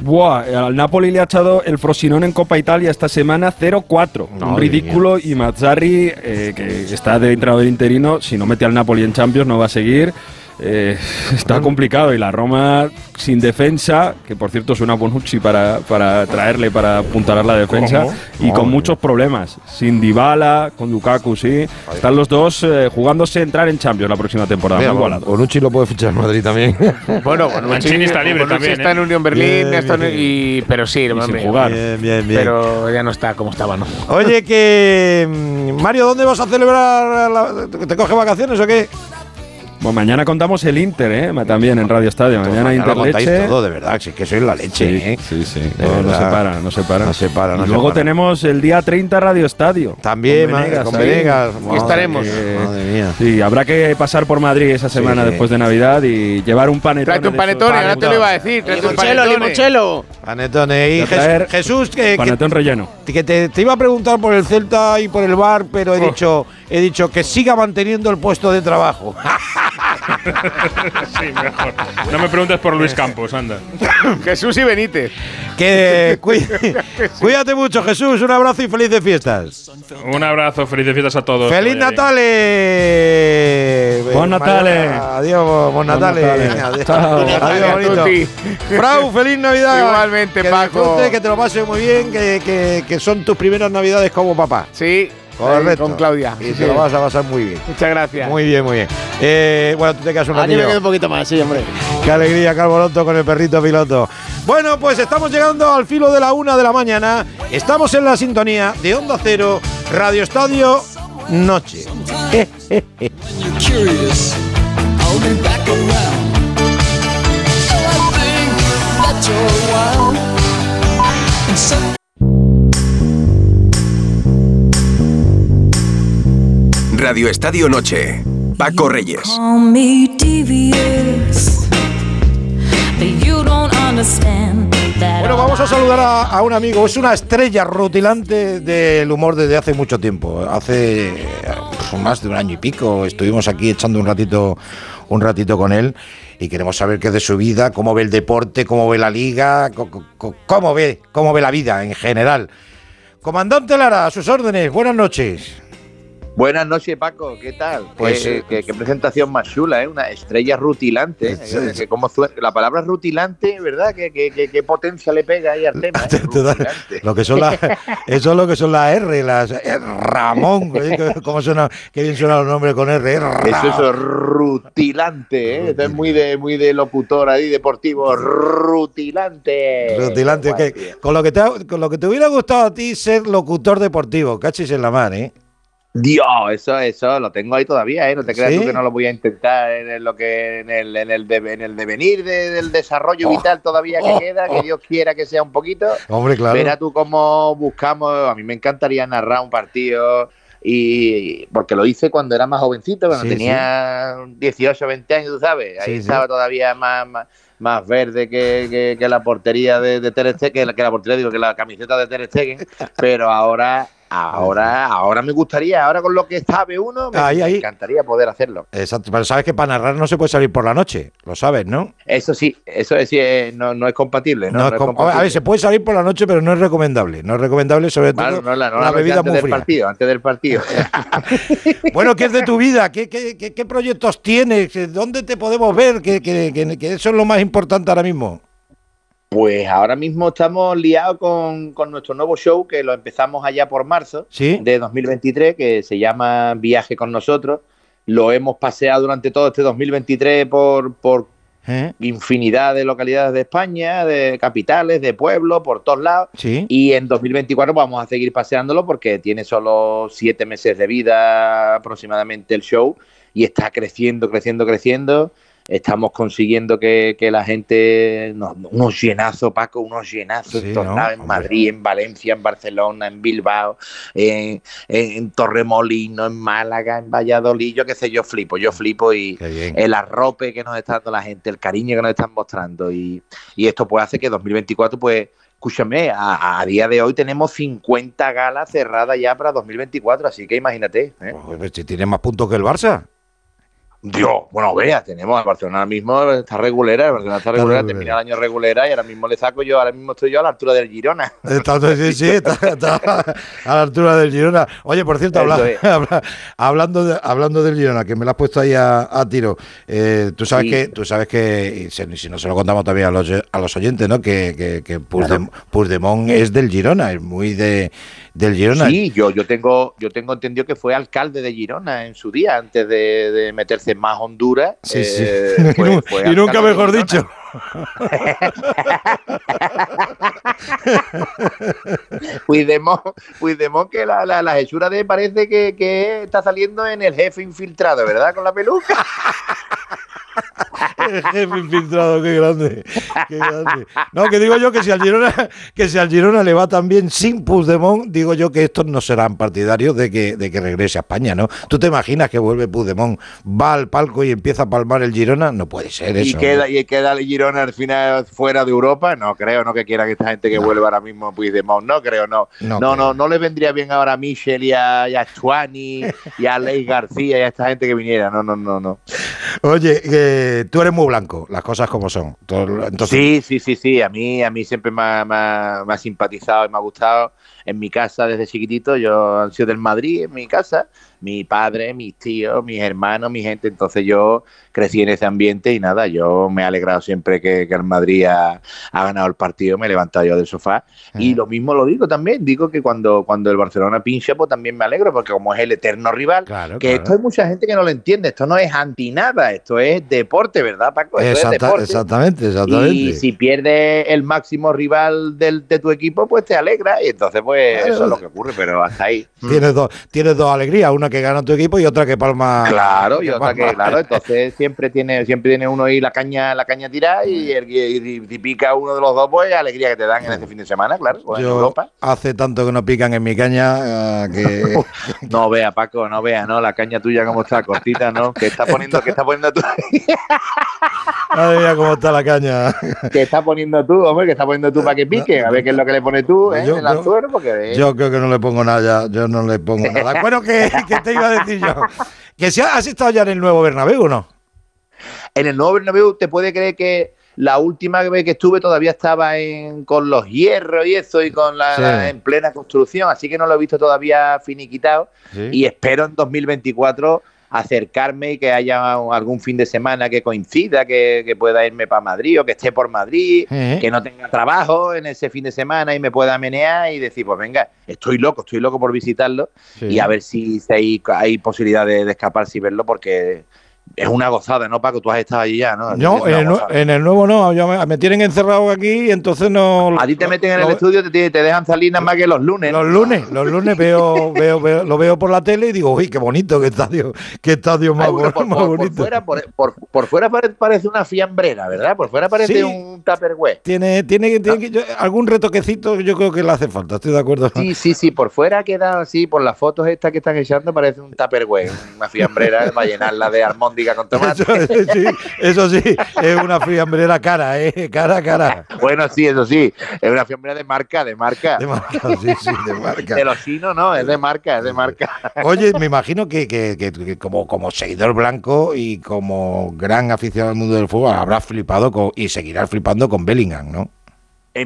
Buah, al Napoli le ha echado el Frosinone en Copa Italia esta semana 0-4. Un ridículo y Mazzarri, eh, que está de entrenador interino, si no mete al Napoli en Champions no va a seguir. Eh, está complicado y la Roma sin defensa, que por cierto suena Bonucci para, para traerle para apuntalar la defensa, ¿Cómo? y con Madre. muchos problemas. Sin Dybala, con Lukaku, sí. Están los dos eh, jugándose entrar en Champions la próxima temporada. Mira, muy. Bonucci lo puede fichar en Madrid también. Bueno, Bonucci, Mancini está libre Bonucci también, está ¿eh? en Unión Berlín, Bien, está en- y, pero sí, sin jugar. bien, bien, bien. Pero ya no está como estaba, ¿no? Oye, que. mm, Mario, ¿dónde vas a celebrar? la- ¿Te coge vacaciones o qué? Bueno, mañana contamos el Inter, ¿eh? También en Radio Estadio. Mañana lo Inter contáis Leche. todo, de verdad. Si es que sois la leche, Sí, ¿eh? sí, sí. No, no se para, no se para. No se para, no y se luego para. tenemos el día 30 Radio Estadio. También, Con Venegas con. Venegas. Aquí Madre estaremos. Madre mía. Sí, habrá que pasar por Madrid esa semana sí. después de Navidad y llevar un panetone. Tráete un panetone, ahora te lo iba a decir. Tráete un panetone. limonchelo. Panetone. Y Jesús, que, que- Panetón relleno. que te, te iba a preguntar por el Celta y por el Bar, pero he dicho, he dicho que siga manteniendo el puesto de trabajo. sí, mejor. No me preguntes por Luis Campos, anda. Jesús y Benítez. que cuí- cuídate mucho, Jesús. Un abrazo y felices fiestas. Un abrazo, felices fiestas a todos. ¡Feliz Que vaya bien. Natale! Bon Natale. Mariana, Adiós, bon Natale. Natale. Adiós. Bonito. Frau, feliz Navidad. Igualmente, que Paco. que te lo pases muy bien, que, que- que son tus primeras Navidades como papá. Sí, Correcto. con Claudia. Y Sí, te sí. lo vas a pasar muy bien. Muchas gracias. Muy bien, muy bien. Eh, bueno, tú te quedas un Ah, yo me quedo un poquito más, sí, hombre. Qué alegría, Calvoroto, con el perrito piloto. Bueno, pues estamos llegando al filo de la una de la mañana. Estamos en la sintonía de Onda Cero, Radio Estadio, Noche. Radio Estadio Noche. Paco Reyes. Call me devious, but you don't understand that. Bueno, vamos a saludar a, a un amigo. Es una estrella rutilante del humor desde hace mucho tiempo. Hace pues más de un año y pico. Estuvimos aquí echando un ratito, un ratito con él y queremos saber qué es de su vida, cómo ve el deporte, cómo ve la liga, cómo ve, cómo ve la vida en general. Comandante Lara, a sus órdenes, buenas noches. Buenas noches, Paco. ¿Qué tal? Pues, qué, qué- qué presentación más chula, ¿eh? Una estrella rutilante. ¿eh? Que suena- la palabra rutilante, ¿verdad? ¿Qué, qué, potencia le pega ahí al tema? ¿eh? Rutilante. Lo que son las, eso es lo que son las R, las eh, Ramón, ¿eh? cómo suena, qué bien suenan los nombres con R, eh, Ra- Eso es rutilante, ¿eh? Esto es muy de, muy de locutor ahí, deportivo. Rutilante. Rutilante, que- con lo que te con lo que te hubiera gustado a ti ser locutor deportivo, cachis en la mar, ¿eh? Dios, eso, eso lo tengo ahí todavía, ¿eh? No te creas ¿Sí? tú que no lo voy a intentar en el- lo que en el, en el, deve- en el devenir de- del desarrollo vital todavía que queda, que Dios quiera que sea un poquito. Hombre, claro. Verá tú cómo buscamos, a mí me encantaría narrar un partido y porque lo hice cuando era más jovencito, cuando Sí, tenía 18, 20 años, tú sabes, ahí Sí, sí. estaba todavía más, más, más verde que, que- que la portería de, de Ter Stegen, que, la- que la portería, digo, que la camiseta de Ter Stegen, pero ahora, ahora, ahora me gustaría, ahora con lo que sabe uno, me, Ahí, me encantaría poder hacerlo. Exacto, pero sabes que para narrar no se puede salir por la noche, lo sabes, ¿no? Eso sí, eso es, sí, eh, no, no es compatible, ¿no? No es No es com- a ver, compatible. se puede salir por la noche, pero no es recomendable. No es recomendable, sobre todo Vale, no la, la bebida antes muy del fría. partido, antes del partido. Bueno, ¿qué es de tu vida? ¿Qué, qué- qué- qué proyectos tienes? ¿Qué- ¿Dónde te podemos ver? Que, que- que- que eso es lo más importante ahora mismo. Pues ahora mismo estamos liados con, con nuestro nuevo show que lo empezamos allá por marzo Sí. de 2023, que se llama Viaje con nosotros. Lo hemos paseado durante todo este 2023 por, por ¿Eh? infinidad de localidades de España, de capitales, de pueblos, por todos lados. Sí. Y en 2024 vamos a seguir paseándolo porque tiene solo siete meses de vida aproximadamente el show y está creciendo, creciendo, creciendo. Estamos consiguiendo que, que la gente, no, unos llenazos, Paco, unos llenazos Sí, en Madrid, en Valencia, en Barcelona, en Bilbao, en, en- en Torremolino, en Málaga, en Valladolid, yo qué sé, yo flipo, yo flipo y el arrope que nos está dando la gente, el cariño que nos están mostrando y, y esto pues hace que 2024 pues escúchame, a, a día de hoy tenemos 50 galas cerradas ya para 2024, así que imagínate. ¿eh? Pues si tiene más puntos que el Barça. Dios, bueno, vea, tenemos al Barcelona ahora mismo, está regulera, el Barcelona está regulera, termina el año regulera y ahora mismo le saco yo, ahora mismo estoy yo a la altura del Girona. Está, sí, sí, está, está a la altura del Girona. Oye, por cierto, habla- hablando, de- hablando del Girona, que me lo has puesto ahí a, a tiro, eh, tú sabes Sí. que, tú sabes que, y si no se lo contamos también a los, a los oyentes, ¿no? Que, que, que Puigdemont es del Girona, es muy de del Girona. Sí, yo, yo tengo, yo tengo entendido que fue alcalde de Girona en su día, antes de, de meterse más Honduras. Sí, sí. eh, Y nunca mejor dicho. Puigdemont, Puigdemont que la, la, la hechura de parece que, que está saliendo en el jefe infiltrado, ¿verdad? Con la peluca. El jefe infiltrado, qué grande, qué grande. No, que digo yo que si al Girona, que si al Girona le va tan bien sin Puigdemont, digo yo que estos no serán partidarios de que, de que regrese a España, ¿no? ¿Tú te imaginas que vuelve Puigdemont, va al palco y empieza a palmar el Girona? No puede ser y eso. queda, y queda el Girona al final fuera de Europa. No creo, no que quiera que esta gente que vuelva ahora mismo a Puigdemont. No creo, no. No No, no, no, le vendría bien ahora a Michel y a, y a Chuani y a Ley García y a esta gente que viniera. No, no, no, no. Oye, que tú eres muy blanco, las cosas como son. Sí, sí, sí, sí. A mí, a mí siempre me ha, me ha- me ha simpatizado y me ha gustado. En mi casa desde chiquitito, yo han sido del Madrid, en mi casa. Mi padre, mis tíos, mis hermanos, mi gente. Entonces yo crecí en ese ambiente y nada, yo me he alegrado siempre que, que el Madrid ha, ha ganado el partido, me he levantado yo del sofá. Y lo mismo lo digo también, digo que cuando, cuando el Barcelona pincha, pues también me alegro, porque como es el eterno rival, que claro. esto hay mucha gente que no lo entiende, esto no es anti nada, esto es deporte, ¿verdad, Paco? Esto es Exacta- deporte. exactamente, exactamente. Y si pierde el máximo rival del, de tu equipo, pues te alegra. Y entonces, pues Claro. eso es lo que ocurre, pero hasta ahí. Tienes dos, tienes dos alegrías, una que gana tu equipo y otra que palma. Claro, y otra que, claro, entonces siempre tiene, siempre tiene uno ahí la caña, la caña tirada y, el, pica uno de los dos, pues alegría que te dan en este fin de semana, claro, en Yo Europa. hace tanto que no pican en mi caña ah, que No vea, Paco, no vea, ¿no? La caña tuya como está, cortita, ¿no? Que está poniendo, que está poniendo tú, Madre mía, cómo está la caña. que está poniendo tú, hombre, que está poniendo tú para que pique, a ver qué es lo que le pones tú, ¿eh? Yo- en el anzuelo, porque Yo creo que no le pongo nada, ya, yo no le pongo nada. Bueno, que, ¿Qué te iba a decir yo? Que si has estado ya en el nuevo Bernabéu o no? En el nuevo Bernabéu, ¿te puede creer que la última vez que estuve todavía estaba en, con los hierros y eso y con la, Sí. la- en plena construcción? Así que no lo he visto todavía finiquitado Sí. y espero en 2024 acercarme y que haya algún fin de semana que coincida, que, que pueda irme para Madrid o que esté por Madrid, Eh. que no tenga trabajo en ese fin de semana y me pueda menear y decir, pues venga, estoy loco, estoy loco por visitarlo Sí. y a ver si, si hay, hay posibilidad de, de escaparse y verlo porque es una gozada, ¿no, Paco? Tú has estado allí ya, ¿no? No, en el, nue- gozada. en el nuevo no. yo me, me tienen encerrado aquí y entonces no. A ti te meten en el estudio, te, te dejan salir nada más que los lunes. Los lunes, los lunes veo, veo, veo- lo veo por la tele y digo, uy, qué bonito, qué estadio, qué estadio más, Ay, bueno, por, más por- bonito. fuera, por, por- por fuera pare- parece una fiambrera, ¿verdad? Por fuera parece Sí. un tupperware. Tiene, tiene, tiene que- yo- algún retoquecito, yo creo que le hace falta, estoy de acuerdo. Sí, sí, sí, por fuera queda así, por las fotos estas que están echando, parece un tupperware, una fiambrera para llenarla de con tomate. Eso, sí, eso sí, es una friambrera cara, ¿eh? Cara, cara. Bueno, sí, eso sí, es una fiambrera de marca, de marca. De marca, sí, sí, de marca. De los chinos, no, es de marca, es de marca. Oye, me imagino que, que- que- que como, como seguidor blanco y como gran aficionado al mundo del fútbol habrás flipado con- y seguirás flipando con Bellingham, ¿no?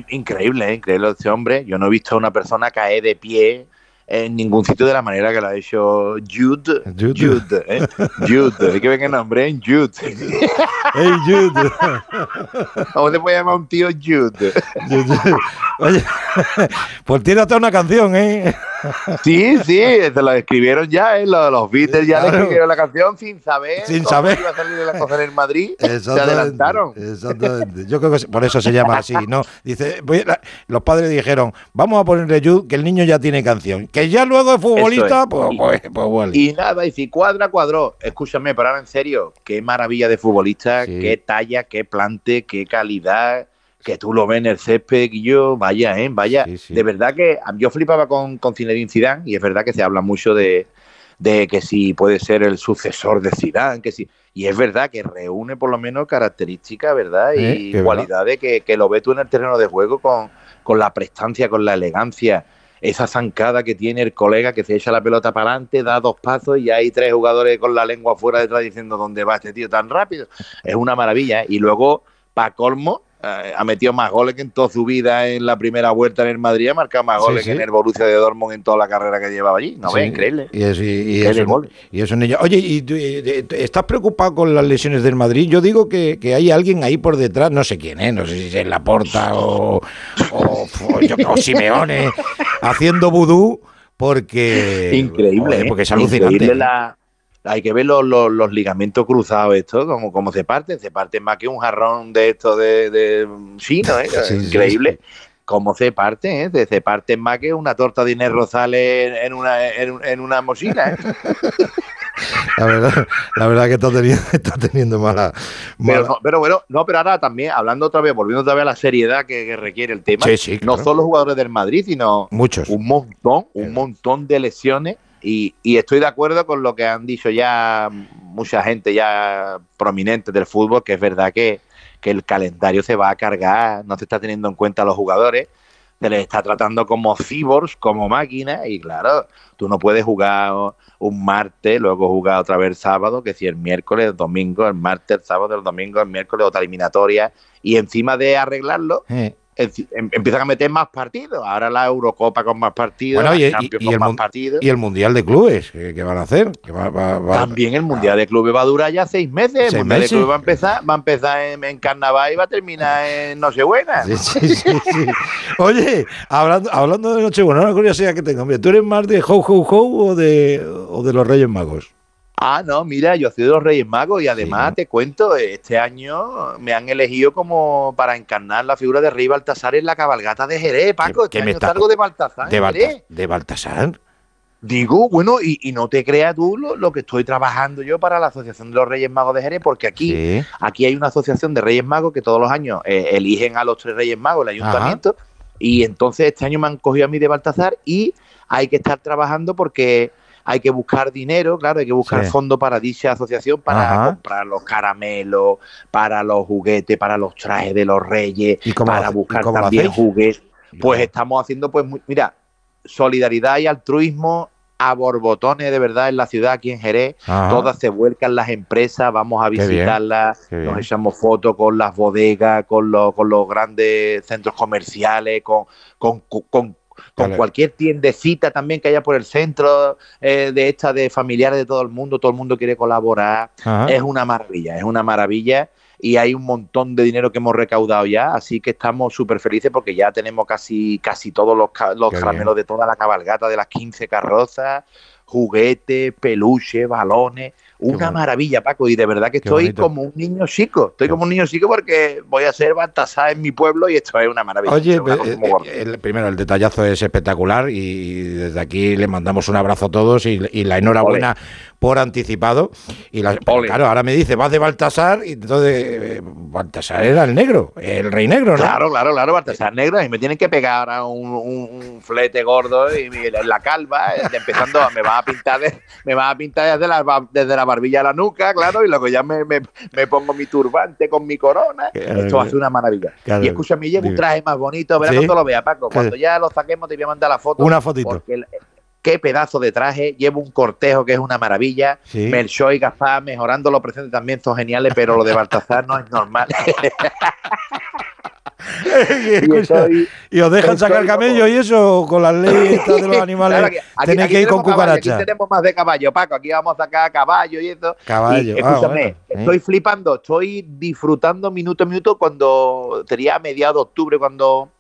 Increíble, ¿eh? increíble este hombre. Yo no he visto a una persona caer de pie en ningún sitio de la manera que lo ha hecho Jude. Jude. Jude, ¿eh? Jude. Hay que ver qué nombre, ¿eh? Jude. ¡Ey, Jude! ¿Cómo se puede llamar un tío Jude? Oye, pues tiene hasta una canción, ¿eh? Sí, sí, se lo escribieron ya, ¿eh? Los, los Beatles ya le Claro. escribieron la canción sin saber. Sin saber. iba a salir de la cosa en Madrid. Se adelantaron. Exactamente. Yo creo que por eso se llama así, ¿no? Dice, voy a- los padres dijeron, vamos a ponerle Jude, que el niño ya tiene canción. Que ya luego es futbolista, es. pues, Y- pues, pues vale. Y nada, y si cuadra, cuadró. Escúchame, pero ahora en serio, qué maravilla de futbolista, Sí. qué talla, qué plante, qué calidad, que tú lo ves en el césped, y yo, vaya, ¿eh? Vaya. De verdad que yo flipaba con, con Zinedine Zidane y es verdad que se habla mucho de, de que si puede ser el sucesor de Zidane, que si... Y es verdad que reúne por lo menos características, ¿verdad? Eh, Y cualidades que, que lo ves tú en el terreno de juego con, con la prestancia, con la elegancia esa zancada que tiene el colega que se echa la pelota para adelante, da dos pasos y hay tres jugadores con la lengua fuera detrás diciendo dónde va este tío tan rápido. Es una maravilla. ¿eh? Y luego, para colmo, ha metido más goles que en toda su vida en la primera vuelta en el Madrid, ha marcado más goles sí. que en el Borussia de Dortmund en toda la carrera que llevaba allí. No Sí, increíble. Y es, y, y Qué es de un- gol. y es un niño. Oye, ¿y tú, eh, eh, estás preocupado con las lesiones del Madrid? Yo digo que, que hay alguien ahí por detrás, no sé quién, ¿eh? no sé si es Laporta o, o, o, yo- o Simeone, haciendo vudú, porque. Increíble, ¿eh? porque es alucinante. Increíble la- hay que ver los, los- los ligamentos cruzados, esto, como, como se parten. Se parten más que un jarrón de esto de, de chino, ¿eh? Sí, sí, Increíble. Cómo se parten, ¿eh? Se- Se parten más que una torta de Inés Rosales en una, en, en una mochila, ¿eh? La verdad, la verdad que está teniendo, está teniendo mala. Pero, no, bueno, no, pero ahora también, hablando otra vez, volviendo otra vez a la seriedad que, que requiere el tema, Sí, sí, no claro. solo los jugadores del Madrid, sino Muchos. un montón, un montón de lesiones. Y, y estoy de acuerdo con lo que han dicho ya mucha gente ya prominente del fútbol, que es verdad que, que el calendario se va a cargar, no se está teniendo en cuenta a los jugadores, se les está tratando como cyborgs, como máquinas, y claro, tú no puedes jugar un martes, luego jugar otra vez el sábado, que si el miércoles, el domingo, el martes, el sábado, el domingo, el miércoles, otra eliminatoria, y encima de arreglarlo, Eh. Em- empiezan a meter más partidos. Ahora la Eurocopa con más partidos, Bueno, y, la Champions y con el, más partidos. y el Mundial de Clubes, ¿qué, qué van a hacer? Que va- va- va- También el Mundial de Clubes va a durar ya seis meses. ¿Seis el Mundial meses? de Clubes va a empezar, va a empezar en, en Carnaval y va a terminar en Nochebuena. Sí, sí, sí, sí. Oye, hablando, hablando de Nochebuena, una curiosidad que tengo. Mira, ¿Tú eres más de Ho Ho Ho o de, o de los Reyes Magos? Ah, no, mira, yo soy de los Reyes Magos y además te cuento, este año me han elegido como para encarnar la figura de Rey Baltasar en la cabalgata de Jerez, Paco. Este qué me año salgo de Baltasar. De, en Balta- Jerez. de Baltasar. Digo, bueno, y, y no te creas tú lo, lo que estoy trabajando yo para la Asociación de los Reyes Magos de Jerez, porque aquí, Sí. aquí hay una asociación de Reyes Magos que todos los años eh, eligen a los tres Reyes Magos, el ayuntamiento, y entonces este año me han cogido a mí de Baltasar y hay que estar trabajando porque hay que buscar dinero, claro, hay que buscar Sí. fondos para dicha asociación, para Ajá. comprar los caramelos, para los juguetes, para los trajes de los reyes, ¿Y lo para y buscar también juguetes. Pues estamos haciendo, pues, muy- mira, solidaridad y altruismo a borbotones de verdad en la ciudad, aquí en Jerez. Ajá. Todas se vuelcan las empresas, vamos a Qué visitarlas, nos echamos fotos con las bodegas, con, los- con los grandes centros comerciales, con, con, con- con Vale. cualquier tiendecita también que haya por el centro eh, de esta de familiares de todo el mundo, todo el mundo quiere colaborar. Ajá. Es una maravilla, es una maravilla y hay un montón de dinero que hemos recaudado ya, así que estamos súper felices porque ya tenemos casi, casi todos los, los caramelos de toda la cabalgata de las 15 carrozas, juguetes, peluches, balones, una maravilla, Paco, y de verdad que Qué estoy bonito. como un niño chico, estoy como un niño chico porque voy a ser Baltasar en mi pueblo y esto es una maravilla. Oye, una eh, eh, el, primero, el detallazo es espectacular y desde aquí le mandamos un abrazo a todos y, y la enhorabuena por anticipado. Y la- claro, ahora me dice, vas de Baltasar y entonces eh, Baltasar era el negro, el rey negro, ¿no? Claro, claro, claro, Baltasar Negro. Y me tienen que pegar ahora un, un- un flete gordo y la calva, empezando, me va a pintar de- me va a pintar desde la, desde la barbilla a la nuca, claro, y luego ya me, me- me pongo mi turbante con mi corona. Claro, Esto va a ser una maravilla. claro. y escúchame, llevo un traje más bonito, verás ¿Sí? cuando lo vea, Paco. Cuando ya lo saquemos te voy a mandar la foto. Una fotito. Porque el- qué pedazo de traje, llevo un cortejo que es una maravilla. Sí. Melchor y Gaspar mejorando los presentes también son geniales, pero lo de Baltasar no es normal. y, escucha, estoy- y os dejan sacar camello y eso con las leyes de los animales. Claro, aquí- aquí- tenéis aquí que ir con. Aquí tenemos más de caballo, Paco. Aquí vamos a sacar caballo y eso. Caballo, Y, ah, escúchame, bueno, ¿eh? estoy flipando, estoy disfrutando minuto a minuto cuando sería a mediados de octubre cuando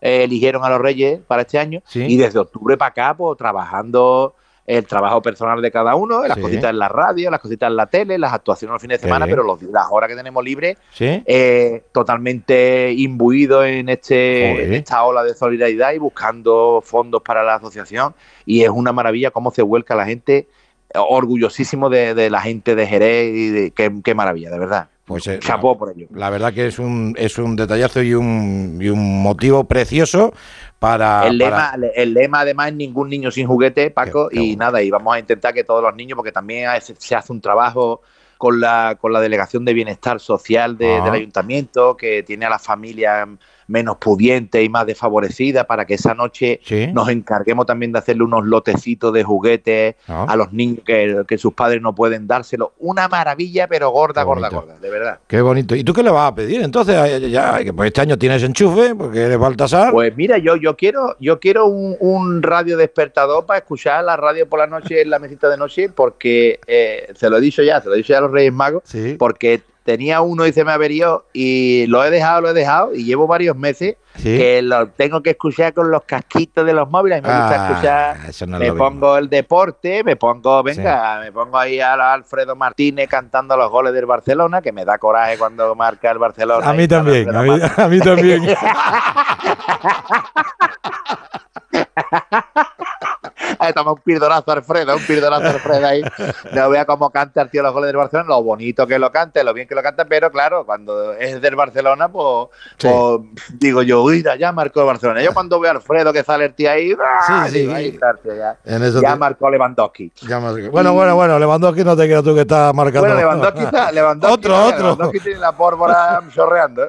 eh, eligieron a los Reyes para este año. Sí. Y desde octubre para acá, pues trabajando el trabajo personal de cada uno, las Sí. cositas en la radio, las cositas en la tele, las actuaciones los fines de semana, pero los, las horas que tenemos libres ¿Sí? eh, totalmente imbuido en, este, en esta ola de solidaridad y buscando fondos para la asociación. Y es una maravilla cómo se vuelca la gente, orgullosísimo de, de la gente de Jerez y de, qué, qué maravilla, de verdad. Pues eh, Chapó por ello. La verdad que es un, es un detallazo y un, y un motivo precioso para... el, para- lema, el lema además es ningún niño sin juguete, Paco, Qué- qué y nada, y vamos a intentar que todos los niños, porque también se hace un trabajo con la, con la Delegación de Bienestar Social de- Ah. del Ayuntamiento, que tiene a las familias menos pudientes y más desfavorecidas, para que esa noche Sí. nos encarguemos también de hacerle unos lotecitos de juguetes Ah. a los niños que, que sus padres no pueden dárselo. Una maravilla, pero gorda, gorda, gorda, de verdad. Qué bonito. ¿Y tú qué le vas a pedir? Entonces, ya, que pues este año tienes enchufe, porque eres Baltasar. Pues mira, yo, yo quiero, yo quiero un, un radio despertador para escuchar la radio por la noche en la mesita de noche, porque eh, se lo he dicho ya, se lo he dicho ya a los Reyes Magos, Sí. porque tenía uno y se me averió y lo he dejado, lo he dejado y llevo varios meses Sí. que lo tengo que escuchar con los casquitos de los móviles. Me gusta Ah, escuchar, no me mismo. pongo el deporte, me pongo, venga, me pongo ahí a Alfredo Martínez cantando los goles del Barcelona, que me da coraje cuando marca el Barcelona. A mí también, a mí, a mí también. Ahí toma un pirdonazo Alfredo, un pirdonazo Alfredo ahí. No vea cómo canta el tío los goles del Barcelona, lo bonito que lo cante, lo bien que lo canta, pero claro, cuando es del Barcelona, pues, pues, digo yo, uy, ya marcó el Barcelona. Yo cuando veo a Alfredo que sale el tío ahí, ¡ah! Sí, sí. digo, ahí está el tío ya. Ya te- marcó Lewandowski. Ya me- Bueno, bueno, bueno, Lewandowski no te creas tú que está marcando. Bueno, Lewandowski está, Lewandowski, Otro, mira, otro. Lewandowski tiene la pólvora chorreando. ¿eh?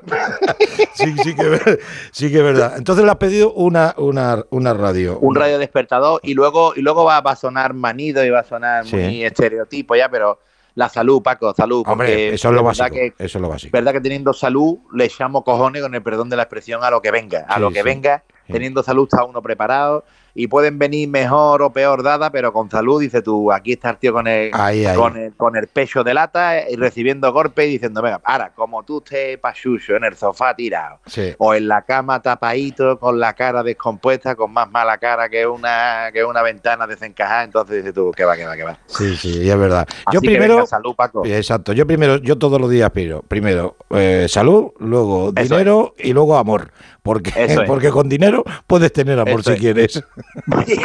Sí, sí que, sí que es verdad. Entonces le has pedido una, una, una radio. un radio despertador y luego y luego va, va a sonar manido y va a sonar Sí. muy estereotipo ya, pero la salud, Paco, salud. Hombre, eso es lo básico. que- Eso es lo básico. verdad que teniendo salud le echamos cojones con el perdón de la expresión a lo que venga, a Sí, lo que sí. venga, teniendo salud está uno preparado y pueden venir mejor o peor dada, pero con salud dice tú, aquí está el tío con el, Ahí, ahí. con el, con el pecho de lata y recibiendo golpes y diciendo, venga, ahora, como tú estés pachucho en el sofá tirado, Sí. o en la cama tapadito con la cara descompuesta, con más mala cara que una que una ventana desencajada, entonces dices tú, que va, que va, que va. Sí, sí, es verdad. Yo que primero. venga, salud, Paco. Exacto, yo primero, yo todos los días aspiro. Primero eh, salud, luego Eso dinero y luego amor. Porque, Eso es. porque con dinero puedes tener amor Eso si es. quieres.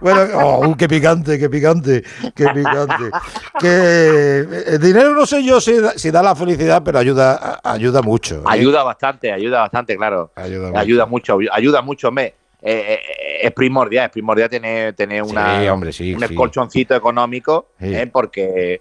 Bueno, oh, qué picante, qué picante, qué picante. Que el dinero no sé yo si, da- si da la felicidad, pero ayuda, ayuda mucho. ¿eh? Ayuda bastante, ayuda bastante, claro. Ayuda mucho. Ayuda mucho, ayuda mucho. Me, eh, eh, es primordial, es primordial tener, tener una, Sí, hombre, sí, un sí. colchoncito económico. ¿eh? porque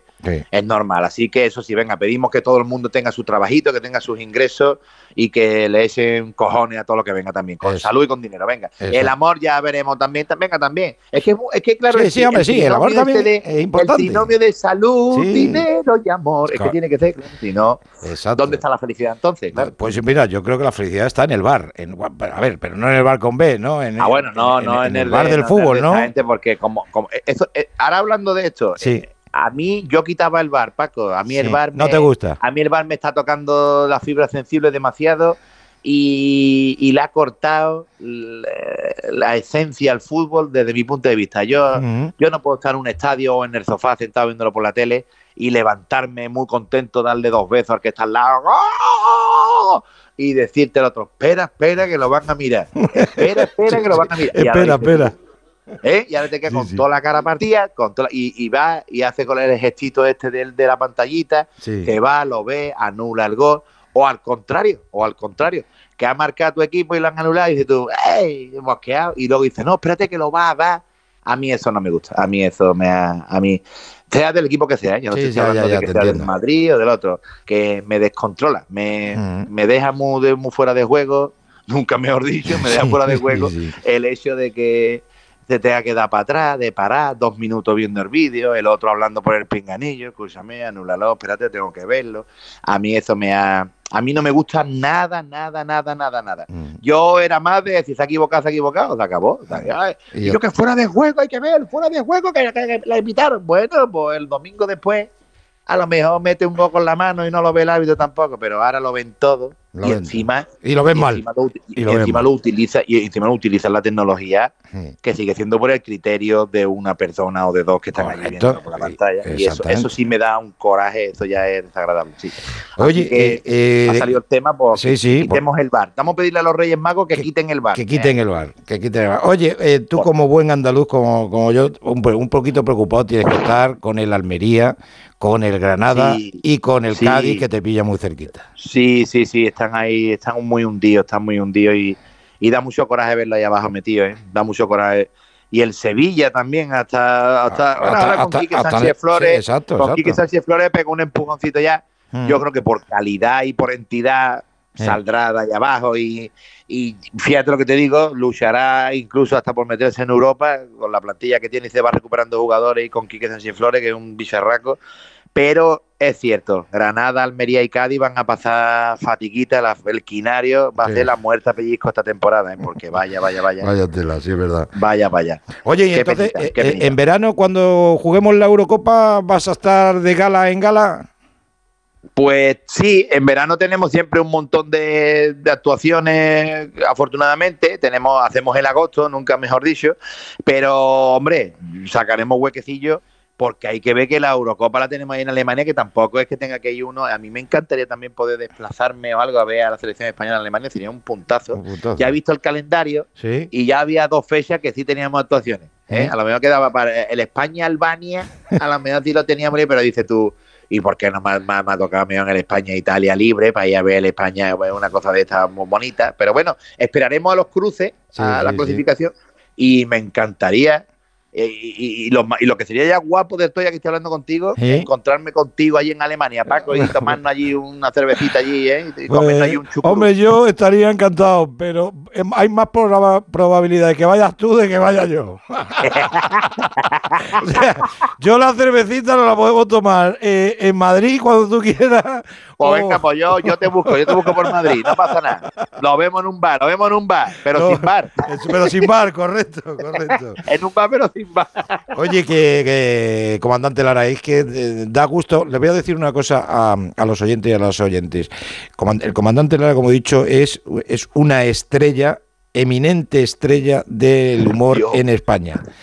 es normal. Así que eso sí, venga, pedimos que todo el mundo tenga su trabajito, que tenga sus ingresos y que le echen cojones a todo lo que venga también, con salud y con dinero, venga. Eso. El amor ya veremos también, tam- venga también. Es que, es que claro, Sí, el hombre, sí, el amor trinomio también este es importante. El trinomio de salud, dinero y amor, es que tiene que ser, si no, Exacto. ¿dónde está la felicidad entonces? Claro. Pues mira, yo creo que la felicidad está en el bar. En, a ver, pero no en el bar con B, ¿no? En, Ah, bueno, no, en- no en en, el bar de- del no, fútbol, de ¿no? gente, porque como, como eso, eh, ahora hablando de esto, Sí. eh, a mí yo quitaba el bar, Paco. A mí el bar no me- te gusta. A mí el bar me está tocando las fibras sensibles demasiado y, y le ha cortado la, la esencia al fútbol desde mi punto de vista. Yo, yo no puedo estar en un estadio o en el sofá sentado viéndolo por la tele y levantarme muy contento, darle dos besos al que está al lado ¡Oh! Y decirte al otro, espera, espera que lo van a mirar. Espera, espera que lo van a mirar. Espera, espera. ¿Eh? Y ahora te quedas con toda la cara partida, con toda la- y, y va y hace con el gestito este del, de la pantallita, Sí. que va, lo ve, anula el gol, o al contrario, o al contrario, que ha marcado tu equipo y lo han anulado y dices tú, ¡ey! Hemos quedado. Y luego dices, no, espérate que lo va a dar. A mí eso no me gusta, a mí eso me ha, a mí, sea del equipo que sea, yo no Sí, estoy ya, hablando ya, ya, de que te sea del. Madrid o del otro, que me descontrola, me, me deja muy, de- muy fuera de juego, nunca mejor dicho, me deja fuera de juego sí. el hecho de que se tenga que dar para atrás, de parar, dos minutos viendo el vídeo, el otro hablando por el pinganillo, escúchame, anúlalo, espérate, tengo que verlo. A mí eso me ha... A mí no me gusta nada, nada, nada, nada, nada. Mm. Yo era más de si se ha equivocado, se ha equivocado, se acabó. Ay, Y yo- yo que fuera de juego, hay que ver, fuera de juego, que, que- que la invitaron. Bueno, pues el domingo después, a lo mejor mete un gol con la mano y no lo ve el árbitro tampoco, pero ahora lo ven todo. Lo y encima Y lo ven mal. encima lo, uti- Y y lo ven encima mal. lo utiliza y encima lo utiliza la tecnología Sí. que sigue siendo por el criterio de una persona o de dos que están allí Correcto. viendo por la pantalla y eso, eso sí me da un coraje eso ya es desagradable sí. Oye, que eh, eh, ha salido el tema pues sí, sí, quitemos el bar vamos a pedirle a los Reyes Magos que, quiten el bar Que quiten el bar, que quiten el bar. Oye, eh, tú como buen andaluz, como, como yo, un, un poquito preocupado tienes que estar con el Almería, con el Granada y con el. Cádiz, que te pilla muy cerquita. Sí, sí, sí, están ahí, están muy hundidos, están muy hundidos y, y da mucho coraje verlo ahí abajo metido, ¿eh? Da mucho coraje. Y el Sevilla también, hasta, hasta, bueno, hasta- ahora con hasta- Quique hasta- Sánchez sí, Flores, exacto, con exacto. Quique Sánchez Flores pegó un empujoncito ya. Mm. Yo creo que por calidad y por entidad Sí. saldrá de ahí abajo y, y fíjate lo que te digo, luchará incluso hasta por meterse en Europa con la plantilla que tiene y se va recuperando jugadores y con Quique Sánchez Flores, que es un bicharraco. Pero es cierto, Granada, Almería y Cádiz van a pasar fatiguita, la- el quinario va Sí. a ser la muerta pellizco esta temporada, ¿eh? porque vaya, vaya, vaya, Vaya tela, sí es verdad. vaya, vaya. Oye, y entonces, penita, eh, eh, en verano, cuando juguemos la Eurocopa, ¿vas a estar de gala en gala? Pues sí, en verano tenemos siempre un montón de, de actuaciones, afortunadamente. Tenemos, hacemos el agosto, nunca mejor dicho. Pero, hombre, sacaremos huequecillo porque hay que ver que la Eurocopa la tenemos ahí en Alemania, que tampoco es que tenga que ir uno. A mí me encantaría también poder desplazarme o algo a ver a la selección española en Alemania, sería un puntazo. Un puntazo. Ya he visto el calendario Sí. y ya había dos fechas que sí teníamos actuaciones. ¿eh? A lo mejor quedaba para el España-Albania, a lo mejor sí lo teníamos, ahí, pero dices tú, ¿y por qué no me, me- me ha tocado en el España-Italia libre para ir a ver el España, una cosa de estas muy bonita? Pero bueno, esperaremos a los cruces, Sí, a la clasificación, y me encantaría. Eh, Y, y- y lo, ma- y lo que sería ya guapo de esto, ya que estoy hablando contigo, ¿Eh? encontrarme contigo allí en Alemania, Paco, y tomarnos allí una cervecita allí, ¿eh? Y comernos Pues, allí un chucrut. hombre, yo estaría encantado, pero em, hay más proba- probabilidad de que vayas tú de que vaya yo. O sea, yo la cervecita no la podemos tomar eh, en Madrid cuando tú quieras. Pues o- venga, pues yo, yo te busco, yo te busco por Madrid, no pasa nada. Lo vemos en un bar, lo vemos en un bar, pero No, sin bar. Pero sin bar, correcto, correcto. En un bar, pero sin Oye, que, que, comandante Lara, es que eh, da gusto. Le voy a decir una cosa a, a los oyentes y a las oyentes. El comandante Lara, como he dicho, es, es una estrella, eminente estrella del humor Dios. en España.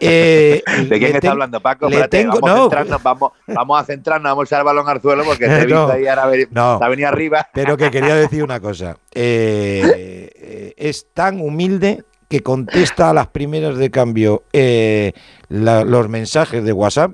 Eh, ¿De quién está hablando, Paco? le Espérate, tengo- vamos, no. a centrarnos, vamos, vamos a centrarnos, vamos a echar el balón al suelo porque te he visto No, ahí ahora no. venido arriba. Pero que quería decir una cosa. Eh, eh, es tan humilde que contesta a las primeras de cambio eh, la- los mensajes de WhatsApp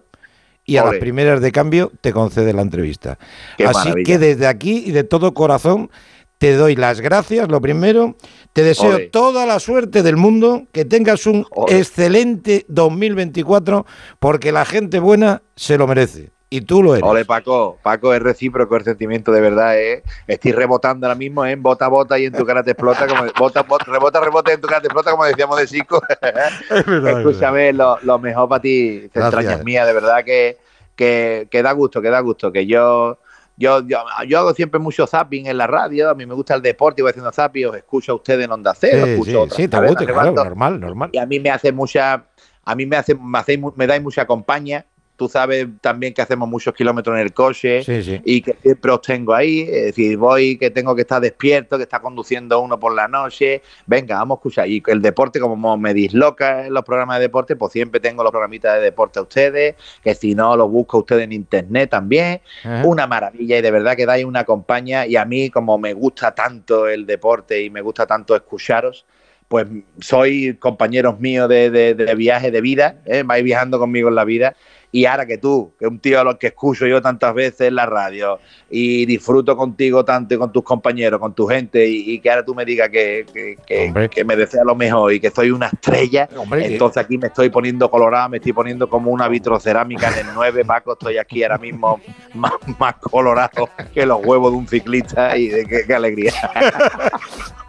y a las primeras de cambio te concede la entrevista. Qué Así maravilla. que desde aquí y de todo corazón te doy las gracias, lo primero. Te deseo toda la suerte del mundo, que tengas un excelente 2024, porque la gente buena se lo merece. Y tú lo eres. Ole, Paco, Paco, es recíproco el sentimiento de verdad, ¿eh? Estoy rebotando ahora mismo, ¿eh? Bota, bota y en tu cara te explota, como, bota, bota, rebota, rebota y en tu cara te explota, como decíamos de Chico. Escúchame, lo, lo mejor para ti, te Gracias. extrañas mía, de verdad que, que, que da gusto, que da gusto, que yo... Yo, yo, yo hago siempre mucho zapping en la radio, a mí me gusta el deporte, voy haciendo zapping, os escucho a ustedes en Onda Cero, Sí, escucho sí, otras sí, te claro, normal, normal. y a mí me hace mucha, a mí me hace, me, mu- me dais mucha compañía. Tú sabes también que hacemos muchos kilómetros en el coche Sí, sí. y que siempre os tengo ahí. Es decir, voy que tengo que estar despierto, que está conduciendo uno por la noche. Venga, vamos a escuchar. Y el deporte, como me disloca en los programas de deporte, pues siempre tengo los programitas de deporte a ustedes, que si no, los busco a ustedes en internet también. Ajá. Una maravilla y de verdad que dais una compañía. Y a mí, como me gusta tanto el deporte y me gusta tanto escucharos, pues soy compañeros míos de, de- de viaje de vida, ¿eh? vais viajando conmigo en la vida. Y ahora que tú, que un tío a los que escucho yo tantas veces en la radio y disfruto contigo tanto y con tus compañeros, con tu gente, y, y que ahora tú me digas que, que- que- que me deseas lo mejor y que soy una estrella, Hombre, que- entonces aquí me estoy poniendo colorado, me estoy poniendo como una vitrocerámica en el 9, Paco, estoy aquí ahora mismo más, más colorado que los huevos de un ciclista y de qué, qué alegría.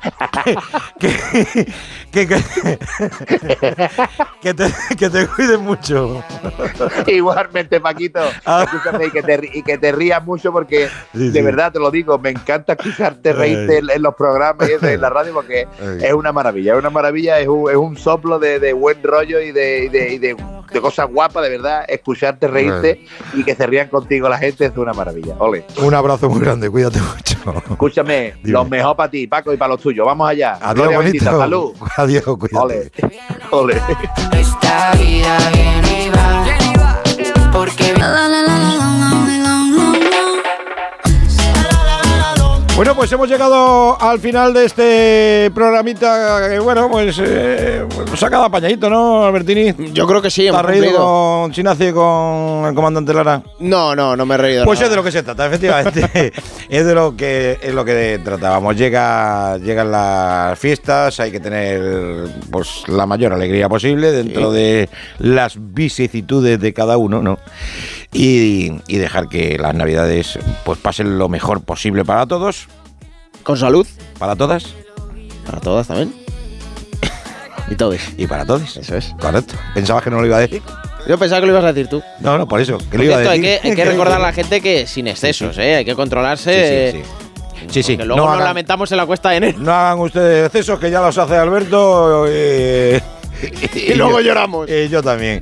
que, que, que te, que te cuides mucho. Igualmente, Paquito. Escúchame, y que, te, y que te rías mucho porque, Sí, de sí. verdad, te lo digo, me encanta escucharte reírte en, en los programas y eso, en la radio porque Ay. es una maravilla, es una maravilla, es un, es un soplo de, de buen rollo y de, y de, y de- de cosas guapas, de verdad, escucharte reírte y que se rían contigo la gente es una maravilla. Ole. Un abrazo muy grande, cuídate mucho. Escúchame, lo mejor para ti, Paco, y para los tuyos. Vamos allá. Adiós, Gloria bonito. bendita, salud. Adiós, cuídate. Ole. Ole. Esta vida viene y va. Porque Bueno, pues hemos llegado al final de este programita que, bueno, pues eh, nos ha quedado apañadito, ¿no, Albertini? Yo creo que sí, ¿Te has reído con Chinacio y con el comandante Lara? No, no, no me he reído. Pues nada. es de lo que se trata, efectivamente. es de lo que es lo que tratábamos. Llega, llegan las fiestas, hay que tener pues la mayor alegría posible dentro Sí. de las vicisitudes de cada uno, ¿no? Y, y dejar que las navidades pues pasen lo mejor posible para todos. Con salud. Para todas. Para todas también. y todos. Y para todos. Eso es. Correcto. ¿Pensabas que no lo iba a decir? Yo pensaba que lo ibas a decir tú. No, no, por eso. Que lo iba a cierto, hay decir. que, hay que recordar a la gente que sin excesos, ¿eh? Hay que controlarse. Sí, sí, Sí, sí. Que luego no nos hagan- lamentamos en la cuesta de enero. No hagan ustedes excesos que ya los hace Alberto. eh, Y luego lloramos. Y yo también.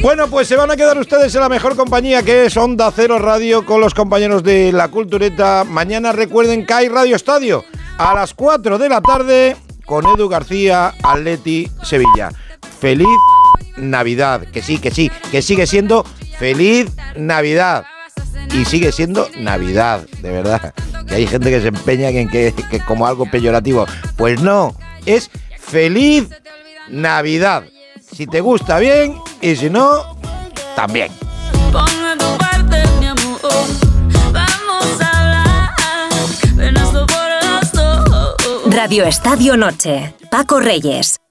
Bueno, pues se van a quedar ustedes en la mejor compañía que es Onda Cero Radio con los compañeros de La Cultureta. Mañana recuerden que hay Radio Estadio a las 4 de la tarde con Edu García, Atleti, Sevilla. Feliz Navidad. Que sí, que sí, que sigue siendo feliz Navidad. Y sigue siendo Navidad, de verdad. Que hay gente que se empeña en que, que como algo peyorativo. Pues no, es feliz Navidad. Si te gusta bien y si no, también. Ponme tu parte, mi amor. Vamos a hablar. Ven, hazlo por las dos. Radio Estadio Noche. Paco Reyes.